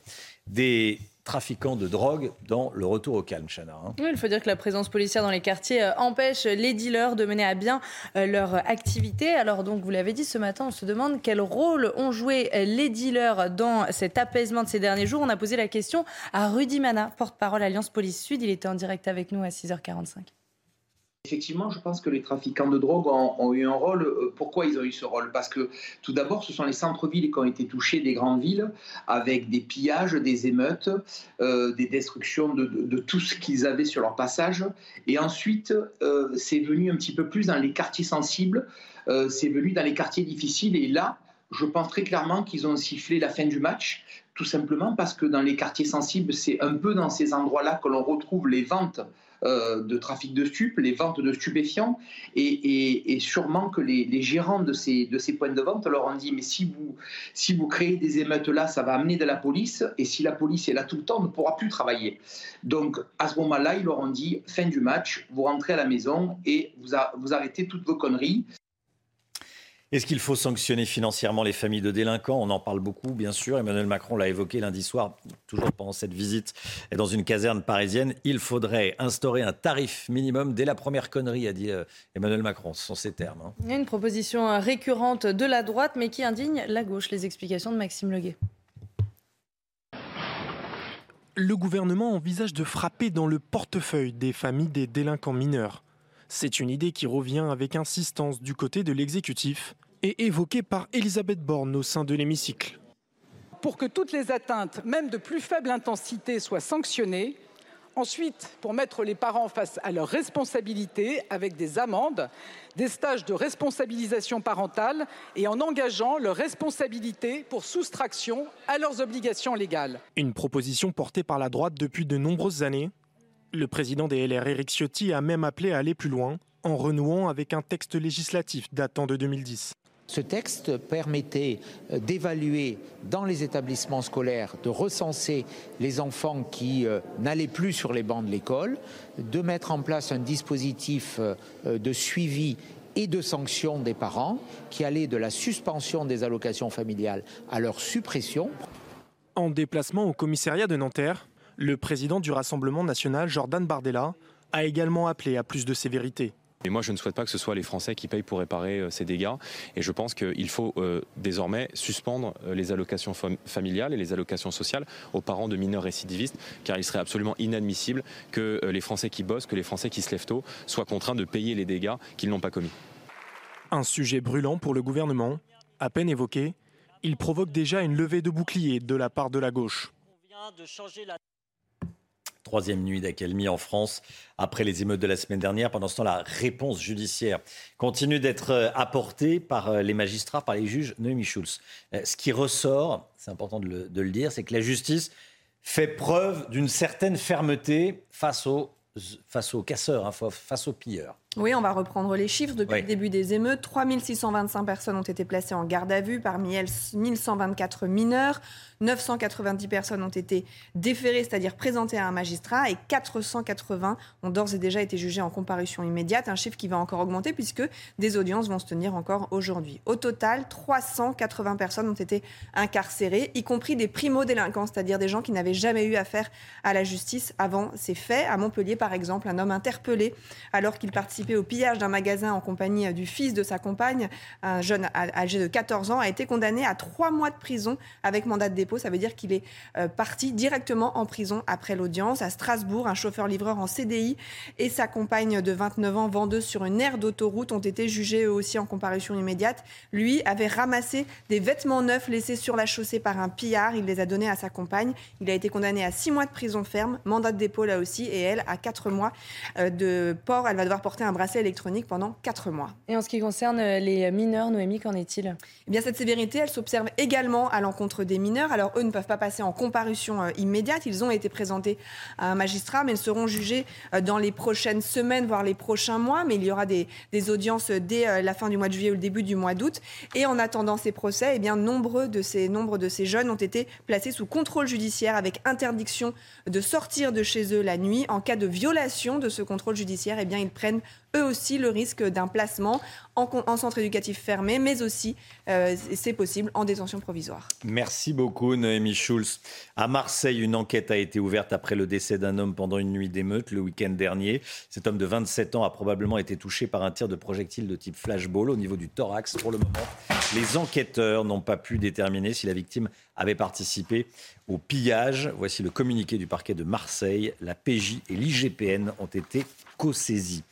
des trafiquants de drogue dans le retour au calme, Chana. Hein. il faut dire que la présence policière dans les quartiers euh, empêche les dealers de mener à bien euh, leur activité. Alors donc, vous l'avez dit ce matin, on se demande quel rôle ont joué euh, les dealers dans cet apaisement de ces derniers jours. On a posé la question à Rudy Mana, porte-parole Alliance Police Sud. Il était en direct avec nous à 6h45. Effectivement, je pense que les trafiquants de drogue ont, eu un rôle. Euh, pourquoi ils ont eu ce rôle? Parce que tout d'abord, ce sont les centres-villes qui ont été touchés des grandes villes, avec des pillages, des émeutes, euh, des destructions de, tout ce qu'ils avaient sur leur passage. Et ensuite, euh, c'est venu un petit peu plus dans les quartiers sensibles, c'est venu dans les quartiers difficiles. Et là, je pense très clairement qu'ils ont sifflé la fin du match, tout simplement parce que dans les quartiers sensibles, c'est un peu dans ces endroits-là que l'on retrouve les ventes euh, de trafic de stupes, les ventes de stupéfiants, et, sûrement que les, gérants de ces, de ces points de vente leur ont dit, mais si vous, si vous créez des émeutes là, ça va amener de la police, et si la police est là tout le temps, on ne pourra plus travailler. Donc à ce moment-là, ils leur ont dit, fin du match, vous rentrez à la maison et vous, vous arrêtez toutes vos conneries. Est-ce qu'il faut sanctionner financièrement les familles de délinquants? On en parle beaucoup, bien sûr. Emmanuel Macron l'a évoqué lundi soir, toujours pendant cette visite, dans une caserne parisienne. Il faudrait instaurer un tarif minimum dès la première connerie, a dit euh, Emmanuel Macron. Ce sont ses termes. Hein. Une proposition récurrente de la droite, mais qui indigne la gauche. Les explications de Maxime Leguet. Le gouvernement envisage de frapper dans le portefeuille des familles des délinquants mineurs. C'est une idée qui revient avec insistance du côté de l'exécutif et évoquée par Elisabeth Borne au sein de l'hémicycle. Pour que toutes les atteintes, même de plus faible intensité, soient sanctionnées, Ensuite, pour mettre les parents face à leurs responsabilités avec des amendes, des stages de responsabilisation parentale et en engageant leur responsabilité pour soustraction à leurs obligations légales. Une proposition portée par la droite depuis de nombreuses années le président des LR, Éric Ciotti, a même appelé à aller plus loin en renouant avec un texte législatif datant de 2010. Ce texte permettait euh, d'évaluer dans les établissements scolaires, de recenser les enfants qui euh, n'allaient plus sur les bancs de l'école, de mettre en place un dispositif euh, de suivi et de sanction des parents qui allait de la suspension des allocations familiales à leur suppression. En déplacement au commissariat de Nanterre, le président du Rassemblement national, Jordan Bardella, a également appelé à plus de sévérité. Et moi, je ne souhaite pas que ce soit les Français qui payent pour réparer euh, ces dégâts. Et je pense qu'il faut euh, désormais suspendre euh, les allocations familiales et les allocations sociales aux parents de mineurs récidivistes, car il serait absolument inadmissible que les Français qui bossent, que les Français qui se lèvent tôt, soient contraints de payer les dégâts qu'ils n'ont pas commis. Un sujet brûlant pour le gouvernement, à peine évoqué, il provoque déjà une levée de bouclier de la part de la gauche. Troisième nuit d'accalmie en France après les émeutes de la semaine dernière. Pendant ce temps, la réponse judiciaire continue d'être euh, apportée par euh, les magistrats, par les juges Noémie Schulz. Euh, ce qui ressort, c'est important de le, dire, c'est que la justice fait preuve d'une certaine fermeté face aux, face aux casseurs, hein, face aux pilleurs. Oui, on va reprendre les chiffres. Depuis le début des émeutes, 3625 personnes ont été placées en garde à vue, parmi elles 1124 mineurs. 990 personnes ont été déférées, c'est-à-dire présentées à un magistrat, et 480 ont d'ores et déjà été jugées en comparution immédiate, un chiffre qui va encore augmenter puisque des audiences vont se tenir encore aujourd'hui. Au total, 380 personnes ont été incarcérées, y compris des primo-délinquants, c'est-à-dire des gens qui n'avaient jamais eu affaire à la justice avant ces faits. À Montpellier, par exemple, un homme interpellé alors qu'il participait participé au pillage d'un magasin en compagnie du fils de sa compagne, un jeune âgé de 14 ans, a été condamné à trois mois de prison avec mandat de dépôt. Ça veut dire qu'il est parti directement en prison après l'audience. À Strasbourg, un chauffeur-livreur en CDI et sa compagne de 29 ans, vendeuse sur une aire d'autoroute, ont été jugés eux aussi en comparution immédiate. Lui avait ramassé des vêtements neufs laissés sur la chaussée par un pillard. Il les a donnés à sa compagne. Il a été condamné à six mois de prison ferme, mandat de dépôt là aussi, et elle à quatre mois euh, de port. Elle va devoir porter un bracelet électronique pendant quatre mois. Et en ce qui concerne euh, les mineurs, Noémie, qu'en est-il? Eh bien, cette sévérité, elle s'observe également à l'encontre des mineurs. Alors, eux ne peuvent pas passer en comparution euh, immédiate. Ils ont été présentés à un magistrat, mais ils seront jugés dans les prochaines semaines, voire les prochains mois. Mais il y aura des, des audiences dès la fin du mois de juillet ou le début du mois d'août. Et en attendant ces procès, eh bien, nombreux de ces, nombre de ces jeunes ont été placés sous contrôle judiciaire avec interdiction de sortir de chez eux la nuit. En cas de violation de ce contrôle judiciaire, eh bien, ils prennent eux aussi le risque d'un placement en, centre éducatif fermé, mais aussi, euh, c'est possible, en détention provisoire. Merci beaucoup, Noémie Schulz. À Marseille, une enquête a été ouverte après le décès d'un homme pendant une nuit d'émeute le week-end dernier. Cet homme de 27 ans a probablement été touché par un tir de projectile de type flashball au niveau du thorax. Pour le moment, les enquêteurs n'ont pas pu déterminer si la victime avait participé au pillage. Voici le communiqué du parquet de Marseille. La PJ et l'IGPN ont été co-saisis.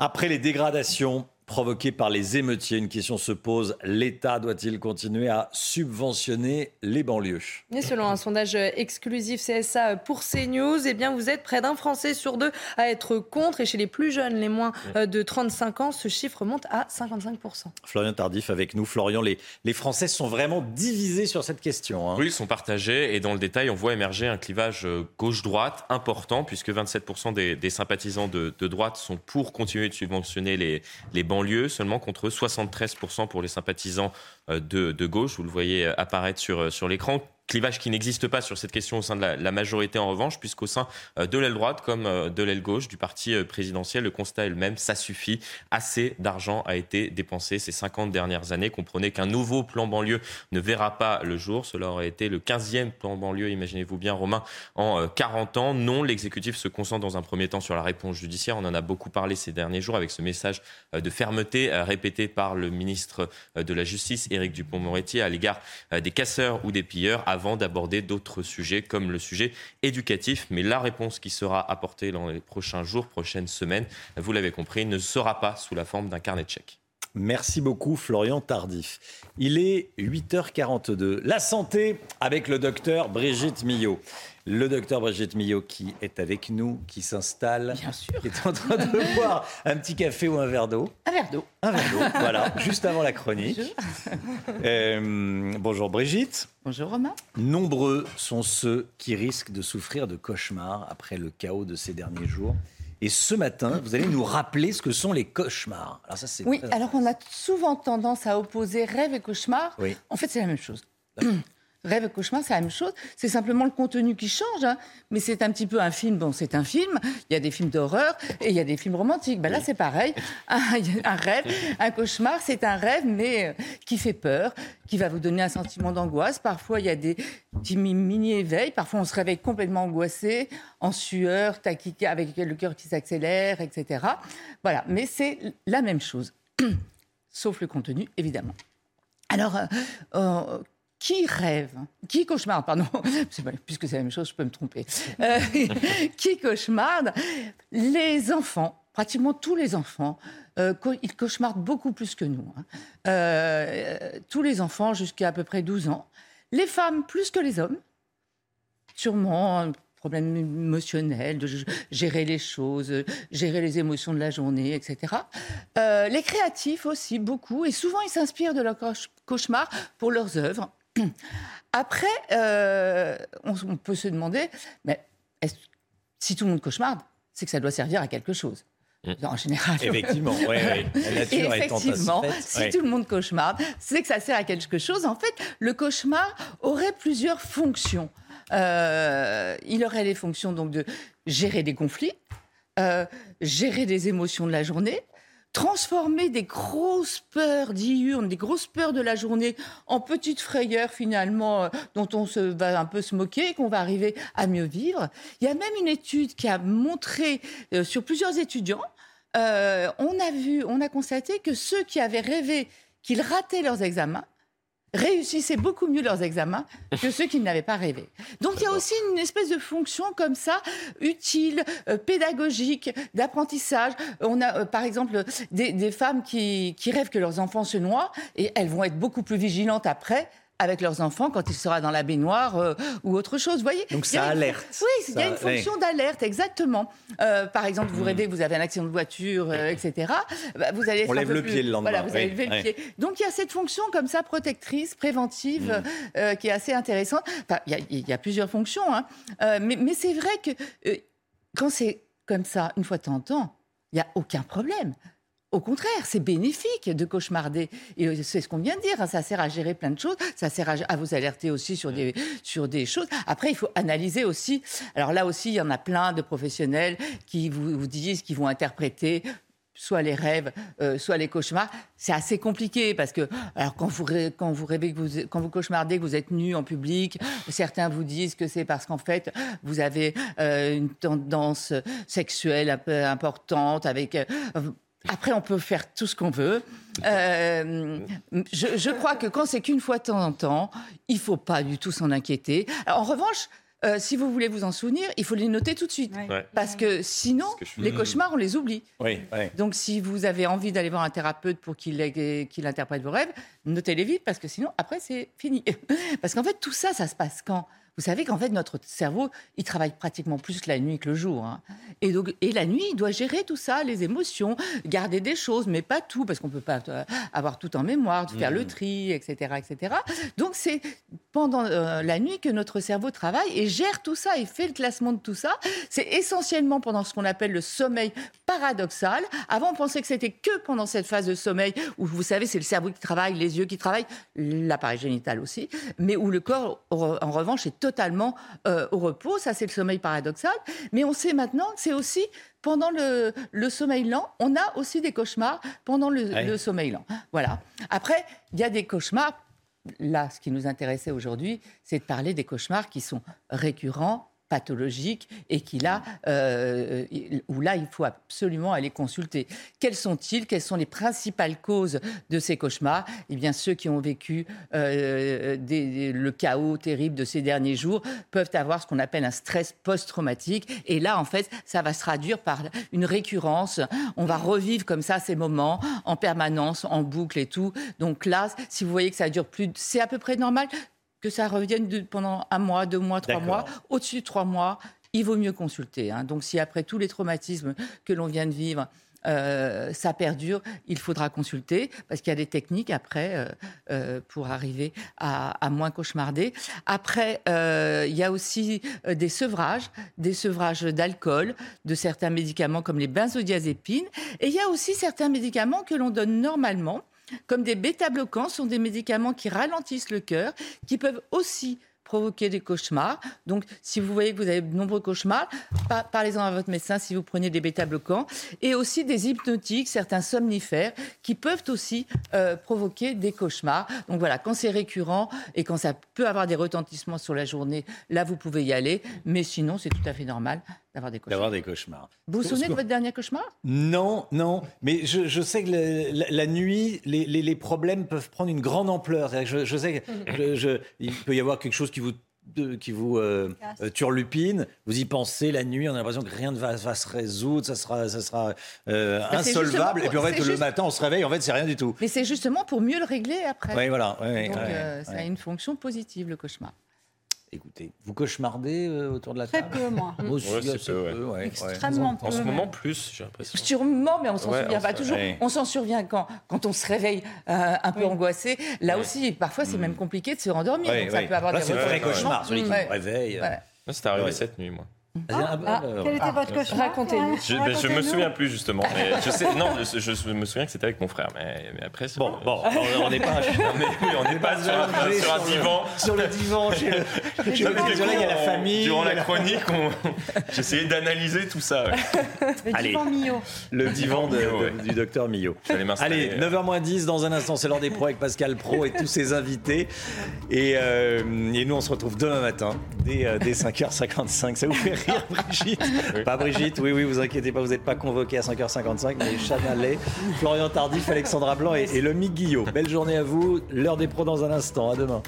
Après les dégradations provoquée par les émeutiers. Une question se pose, l'État doit-il continuer à subventionner les banlieues? Et selon un sondage exclusif CSA pour CNews, eh bien vous êtes près d'un Français sur deux à être contre. Et chez les plus jeunes, les moins de 35 ans, ce chiffre monte à 55%. Florian Tardif avec nous. Florian, les, les Français sont vraiment divisés sur cette question. Hein. Oui, ils sont partagés. Et dans le détail, on voit émerger un clivage gauche-droite important, puisque 27% des, sympathisants de, droite sont pour continuer de subventionner les, les banlieues lieu seulement contre 73% pour les sympathisants de, de, gauche. Vous le voyez apparaître sur, euh, sur l'écran clivage qui n'existe pas sur cette question au sein de la, majorité en revanche, puisqu'au sein euh, de l'aile droite comme euh, de l'aile gauche du parti euh, présidentiel, le constat est le même, ça suffit. Assez d'argent a été dépensé ces 50 dernières années. Comprenez qu'un nouveau plan banlieue ne verra pas le jour. Cela aurait été le 15e plan banlieue, imaginez-vous bien, Romain, en 40 ans. Non, l'exécutif se concentre dans un premier temps sur la réponse judiciaire. On en a beaucoup parlé ces derniers jours avec ce message de fermeté répété par le ministre de la Justice, Éric Dupont-Moretti, à l'égard des casseurs ou des pilleurs avant d'aborder d'autres sujets comme le sujet éducatif. Mais la réponse qui sera apportée dans les prochains jours, prochaines semaines, vous l'avez compris, ne sera pas sous la forme d'un carnet de chèques. Merci beaucoup Florian Tardif. Il est 8h42. La santé avec le docteur Brigitte Millot. Le docteur Brigitte Millot qui est avec nous, qui s'installe. Bien sûr. Qui est en train de boire un petit café ou un verre d'eau. Un verre d'eau. Un verre d'eau, voilà, juste avant la chronique. Bonjour. Euh, bonjour Brigitte. Bonjour Romain. Nombreux sont ceux qui risquent de souffrir de cauchemars après le chaos de ces derniers jours. Et ce matin, vous allez nous rappeler ce que sont les cauchemars. Alors ça, c'est oui, alors on a souvent tendance à opposer rêve et cauchemar. Oui. En fait, c'est la même chose. Rêve et cauchemar, c'est la même chose. C'est simplement le contenu qui change. Hein. Mais c'est un petit peu un film. Bon, c'est un film. Il y a des films d'horreur et il y a des films romantiques. Ben là, c'est pareil. Un, rêve, un cauchemar, c'est un rêve, mais euh, qui fait peur, qui va vous donner un sentiment d'angoisse. Parfois, il y a des petits mini-éveils. Parfois, on se réveille complètement angoissé, en sueur, avec le cœur qui s'accélère, etc. Voilà. Mais c'est la même chose. Sauf le contenu, évidemment. Alors, euh, euh, qui rêve, qui cauchemarde, pardon, puisque c'est la même chose, je peux me tromper, euh, qui cauchemarde Les enfants, pratiquement tous les enfants, euh, ils cauchemardent beaucoup plus que nous. Hein. Euh, tous les enfants jusqu'à à peu près 12 ans. Les femmes plus que les hommes, sûrement problème émotionnel, de gérer les choses, gérer les émotions de la journée, etc. les créatifs aussi, beaucoup, et souvent ils s'inspirent de leurs cauchemars pour leurs œuvres. Après, euh, on, peut se demander, mais si tout le monde cauchemarde, c'est que ça doit servir à quelque chose. Mm. En général. Effectivement, oui, La nature effectivement, si tout le monde cauchemarde, c'est que ça sert à quelque chose. En fait, le cauchemar aurait plusieurs fonctions. Euh, il aurait les fonctions donc de gérer des conflits, euh, gérer des émotions de la journée, transformer des grosses peurs diurnes, des grosses peurs de la journée en petites frayeurs finalement euh, dont on se va un peu se moquer, qu'on va arriver à mieux vivre. Il y a même une étude qui a montré euh, sur plusieurs étudiants euh, on a vu, on a constaté que ceux qui avaient rêvé qu'ils rataient leurs examens, réussissaient beaucoup mieux leurs examens que ceux qui n'avaient pas rêvé. Donc il y a aussi une espèce de fonction comme ça, utile, euh, pédagogique, d'apprentissage. On a euh, par exemple des, des femmes qui, qui rêvent que leurs enfants se noient et elles vont être beaucoup plus vigilantes après avec leurs enfants quand il sera dans la baignoire euh, ou autre chose. Vous voyez Donc ça une- alerte. Oui, il y a une fonction d'alerte, exactement. Euh, par exemple, vous Mm. rêvez que vous avez un accident de voiture, euh, etc. Bah, vous allez On lève le plus- pied le lendemain, Voilà, vous allez oui, lever le pied. Donc il y a cette fonction comme ça protectrice, préventive, Mm. euh, qui est assez intéressante. Enfin, il y a- il y, a plusieurs fonctions, hein. Mais, mais c'est vrai que quand c'est comme ça, une fois de temps en temps, il n'y a aucun problème. Au contraire, c'est bénéfique de cauchemarder. Euh, c'est ce qu'on vient de dire, hein, ça sert à gérer plein de choses, ça sert à, vous alerter aussi sur des, sur des choses. Après, il faut analyser aussi. Alors là aussi, il y en a plein de professionnels qui vous, disent, qui vont interpréter soit les rêves, euh, soit les cauchemars. C'est assez compliqué parce que, alors quand vous, quand vous rêvez, que vous, quand vous cauchemardez, que vous êtes nu en public, certains vous disent que c'est parce qu'en fait, vous avez euh, une tendance sexuelle un peu importante avec. Après, on peut faire tout ce qu'on veut. Euh, je, je crois que quand c'est qu'une fois de temps en temps, il faut pas du tout s'en inquiéter. Alors, en revanche, euh, si vous voulez vous en souvenir, il faut les noter tout de suite. Ouais. Parce que sinon, que je fais. les cauchemars, on les oublie. Oui. Donc, si vous avez envie d'aller voir un thérapeute pour qu'il qu'il interprète vos rêves, notez-les vite parce que sinon, après, c'est fini. Parce qu'en fait, tout ça, ça se passe quand? Vous savez qu'en fait, notre cerveau, il travaille pratiquement plus la nuit que le jour. hein. Et, donc, et la nuit, il doit gérer tout ça, les émotions, garder des choses, mais pas tout, parce qu'on ne peut pas euh, avoir tout en mémoire, faire le tri, etc. etc. Donc, c'est pendant euh, la nuit que notre cerveau travaille et gère tout ça et fait le classement de tout ça. C'est essentiellement pendant ce qu'on appelle le sommeil paradoxal. Avant, on pensait que c'était que pendant cette phase de sommeil où, vous savez, c'est le cerveau qui travaille, les yeux qui travaillent, l'appareil génital aussi, mais où le corps, en revanche, est totalement euh, au repos. Ça, c'est le sommeil paradoxal. Mais on sait maintenant que c'est aussi pendant le, le sommeil lent, on a aussi des cauchemars pendant le, Ouais. le sommeil lent. Voilà. Après, il y a des cauchemars. Là, ce qui nous intéressait aujourd'hui, c'est de parler des cauchemars qui sont récurrents, pathologiques et qui là, euh, où là, il faut absolument aller consulter. Quels sont-ils? Quelles sont les principales causes de ces cauchemars? Eh bien, ceux qui ont vécu euh, le chaos terrible de ces derniers jours peuvent avoir ce qu'on appelle un stress post-traumatique. Et là, en fait, ça va se traduire par une récurrence. On va revivre comme ça ces moments en permanence, en boucle et tout. Donc là, si vous voyez que ça dure plus, c'est à peu près normal que ça revienne de- pendant un mois, deux mois, trois mois. Au-dessus de trois mois, il vaut mieux consulter. hein. Donc si après tous les traumatismes que l'on vient de vivre, euh, ça perdure, il faudra consulter parce qu'il y a des techniques après euh, euh, pour arriver à, à moins cauchemarder. Après, il y a aussi des sevrages, des sevrages d'alcool, de certains médicaments comme les benzodiazépines. Et il y a aussi certains médicaments que l'on donne normalement, comme des bêta-bloquants, sont des médicaments qui ralentissent le cœur, qui peuvent aussi provoquer des cauchemars. Donc, si vous voyez que vous avez de nombreux cauchemars, par- parlez-en à votre médecin si vous prenez des bêta-bloquants. Et aussi des hypnotiques, certains somnifères, qui peuvent aussi euh, provoquer des cauchemars. Donc voilà, quand c'est récurrent et quand ça peut avoir des retentissements sur la journée, là, vous pouvez y aller. Mais sinon, c'est tout à fait normal d'avoir des cauchemars. D'avoir des cauchemars. Vous vous souvenez de votre dernier cauchemar? Non, non, mais je, je sais que le- la, la nuit, les, les- les problèmes peuvent prendre une grande ampleur. Je, je sais que je- je- il peut y avoir quelque chose qui vous de- qui vous euh, euh, turlupine, vous y pensez la nuit, on a l'impression que rien ne va, va se résoudre, ça sera, ça sera euh, Bah, insolvable, et puis en fait le juste- matin on se réveille, en fait c'est rien du tout. Mais c'est justement pour mieux le régler après. Oui, voilà. Donc, ouais, euh, ça a une fonction positive, le cauchemar. Écoutez, vous cauchemardez euh, autour de la Très table peu, moi. Moi aussi, Ouais, c'est assez peu, ouais. peu, ouais, Extrêmement peu, En ce moment, plus, j'ai l'impression. Sûrement, mais on s'en Ouais, souvient on pas se- toujours. ouais. On s'en souvient quand, quand on se réveille euh, un peu angoissé. Là Ouais. aussi, parfois, c'est même compliqué de se rendormir. Ouais, donc ça ouais. peut avoir Là, des c'est le vrai cauchemar, celui qui Ouais. vous réveille. Ouais. Moi, c'était arrivé Ouais. cette nuit, moi. Ah, Ah, quel était votre cauchemar Racontez-nous. Je, ben, je me souviens plus justement. Mais je sais, non, je, je me souviens que c'était avec mon frère. Mais, mais après, bon, bon, on n'est pas, on n'est pas sur un, allongé sur un sur le- divan. sur le divan chez le- Non, chez le mais du désolé, coup, il y a la famille, Durant la chronique, on- j'essayais d'analyser tout ça. ouais. Le Allez. divan Millot. Le divan de- Millot, de- ouais. du docteur Millot. Allez, euh. 9h10, dans un instant, c'est l'heure des pros avec Pascal Pro et tous ses invités. Et, euh, et nous, on se retrouve demain matin, dès, euh, dès 5h55. Ça vous fait rire Brigitte. Pas Brigitte, oui, oui, vous inquiétez pas, vous n'êtes pas convoqué à 5h55, mais Chana Lay, Florian Tardif, Alexandra Blanc et, et Lomique Guillot. Belle journée à vous. L'heure des pros dans un instant. À demain.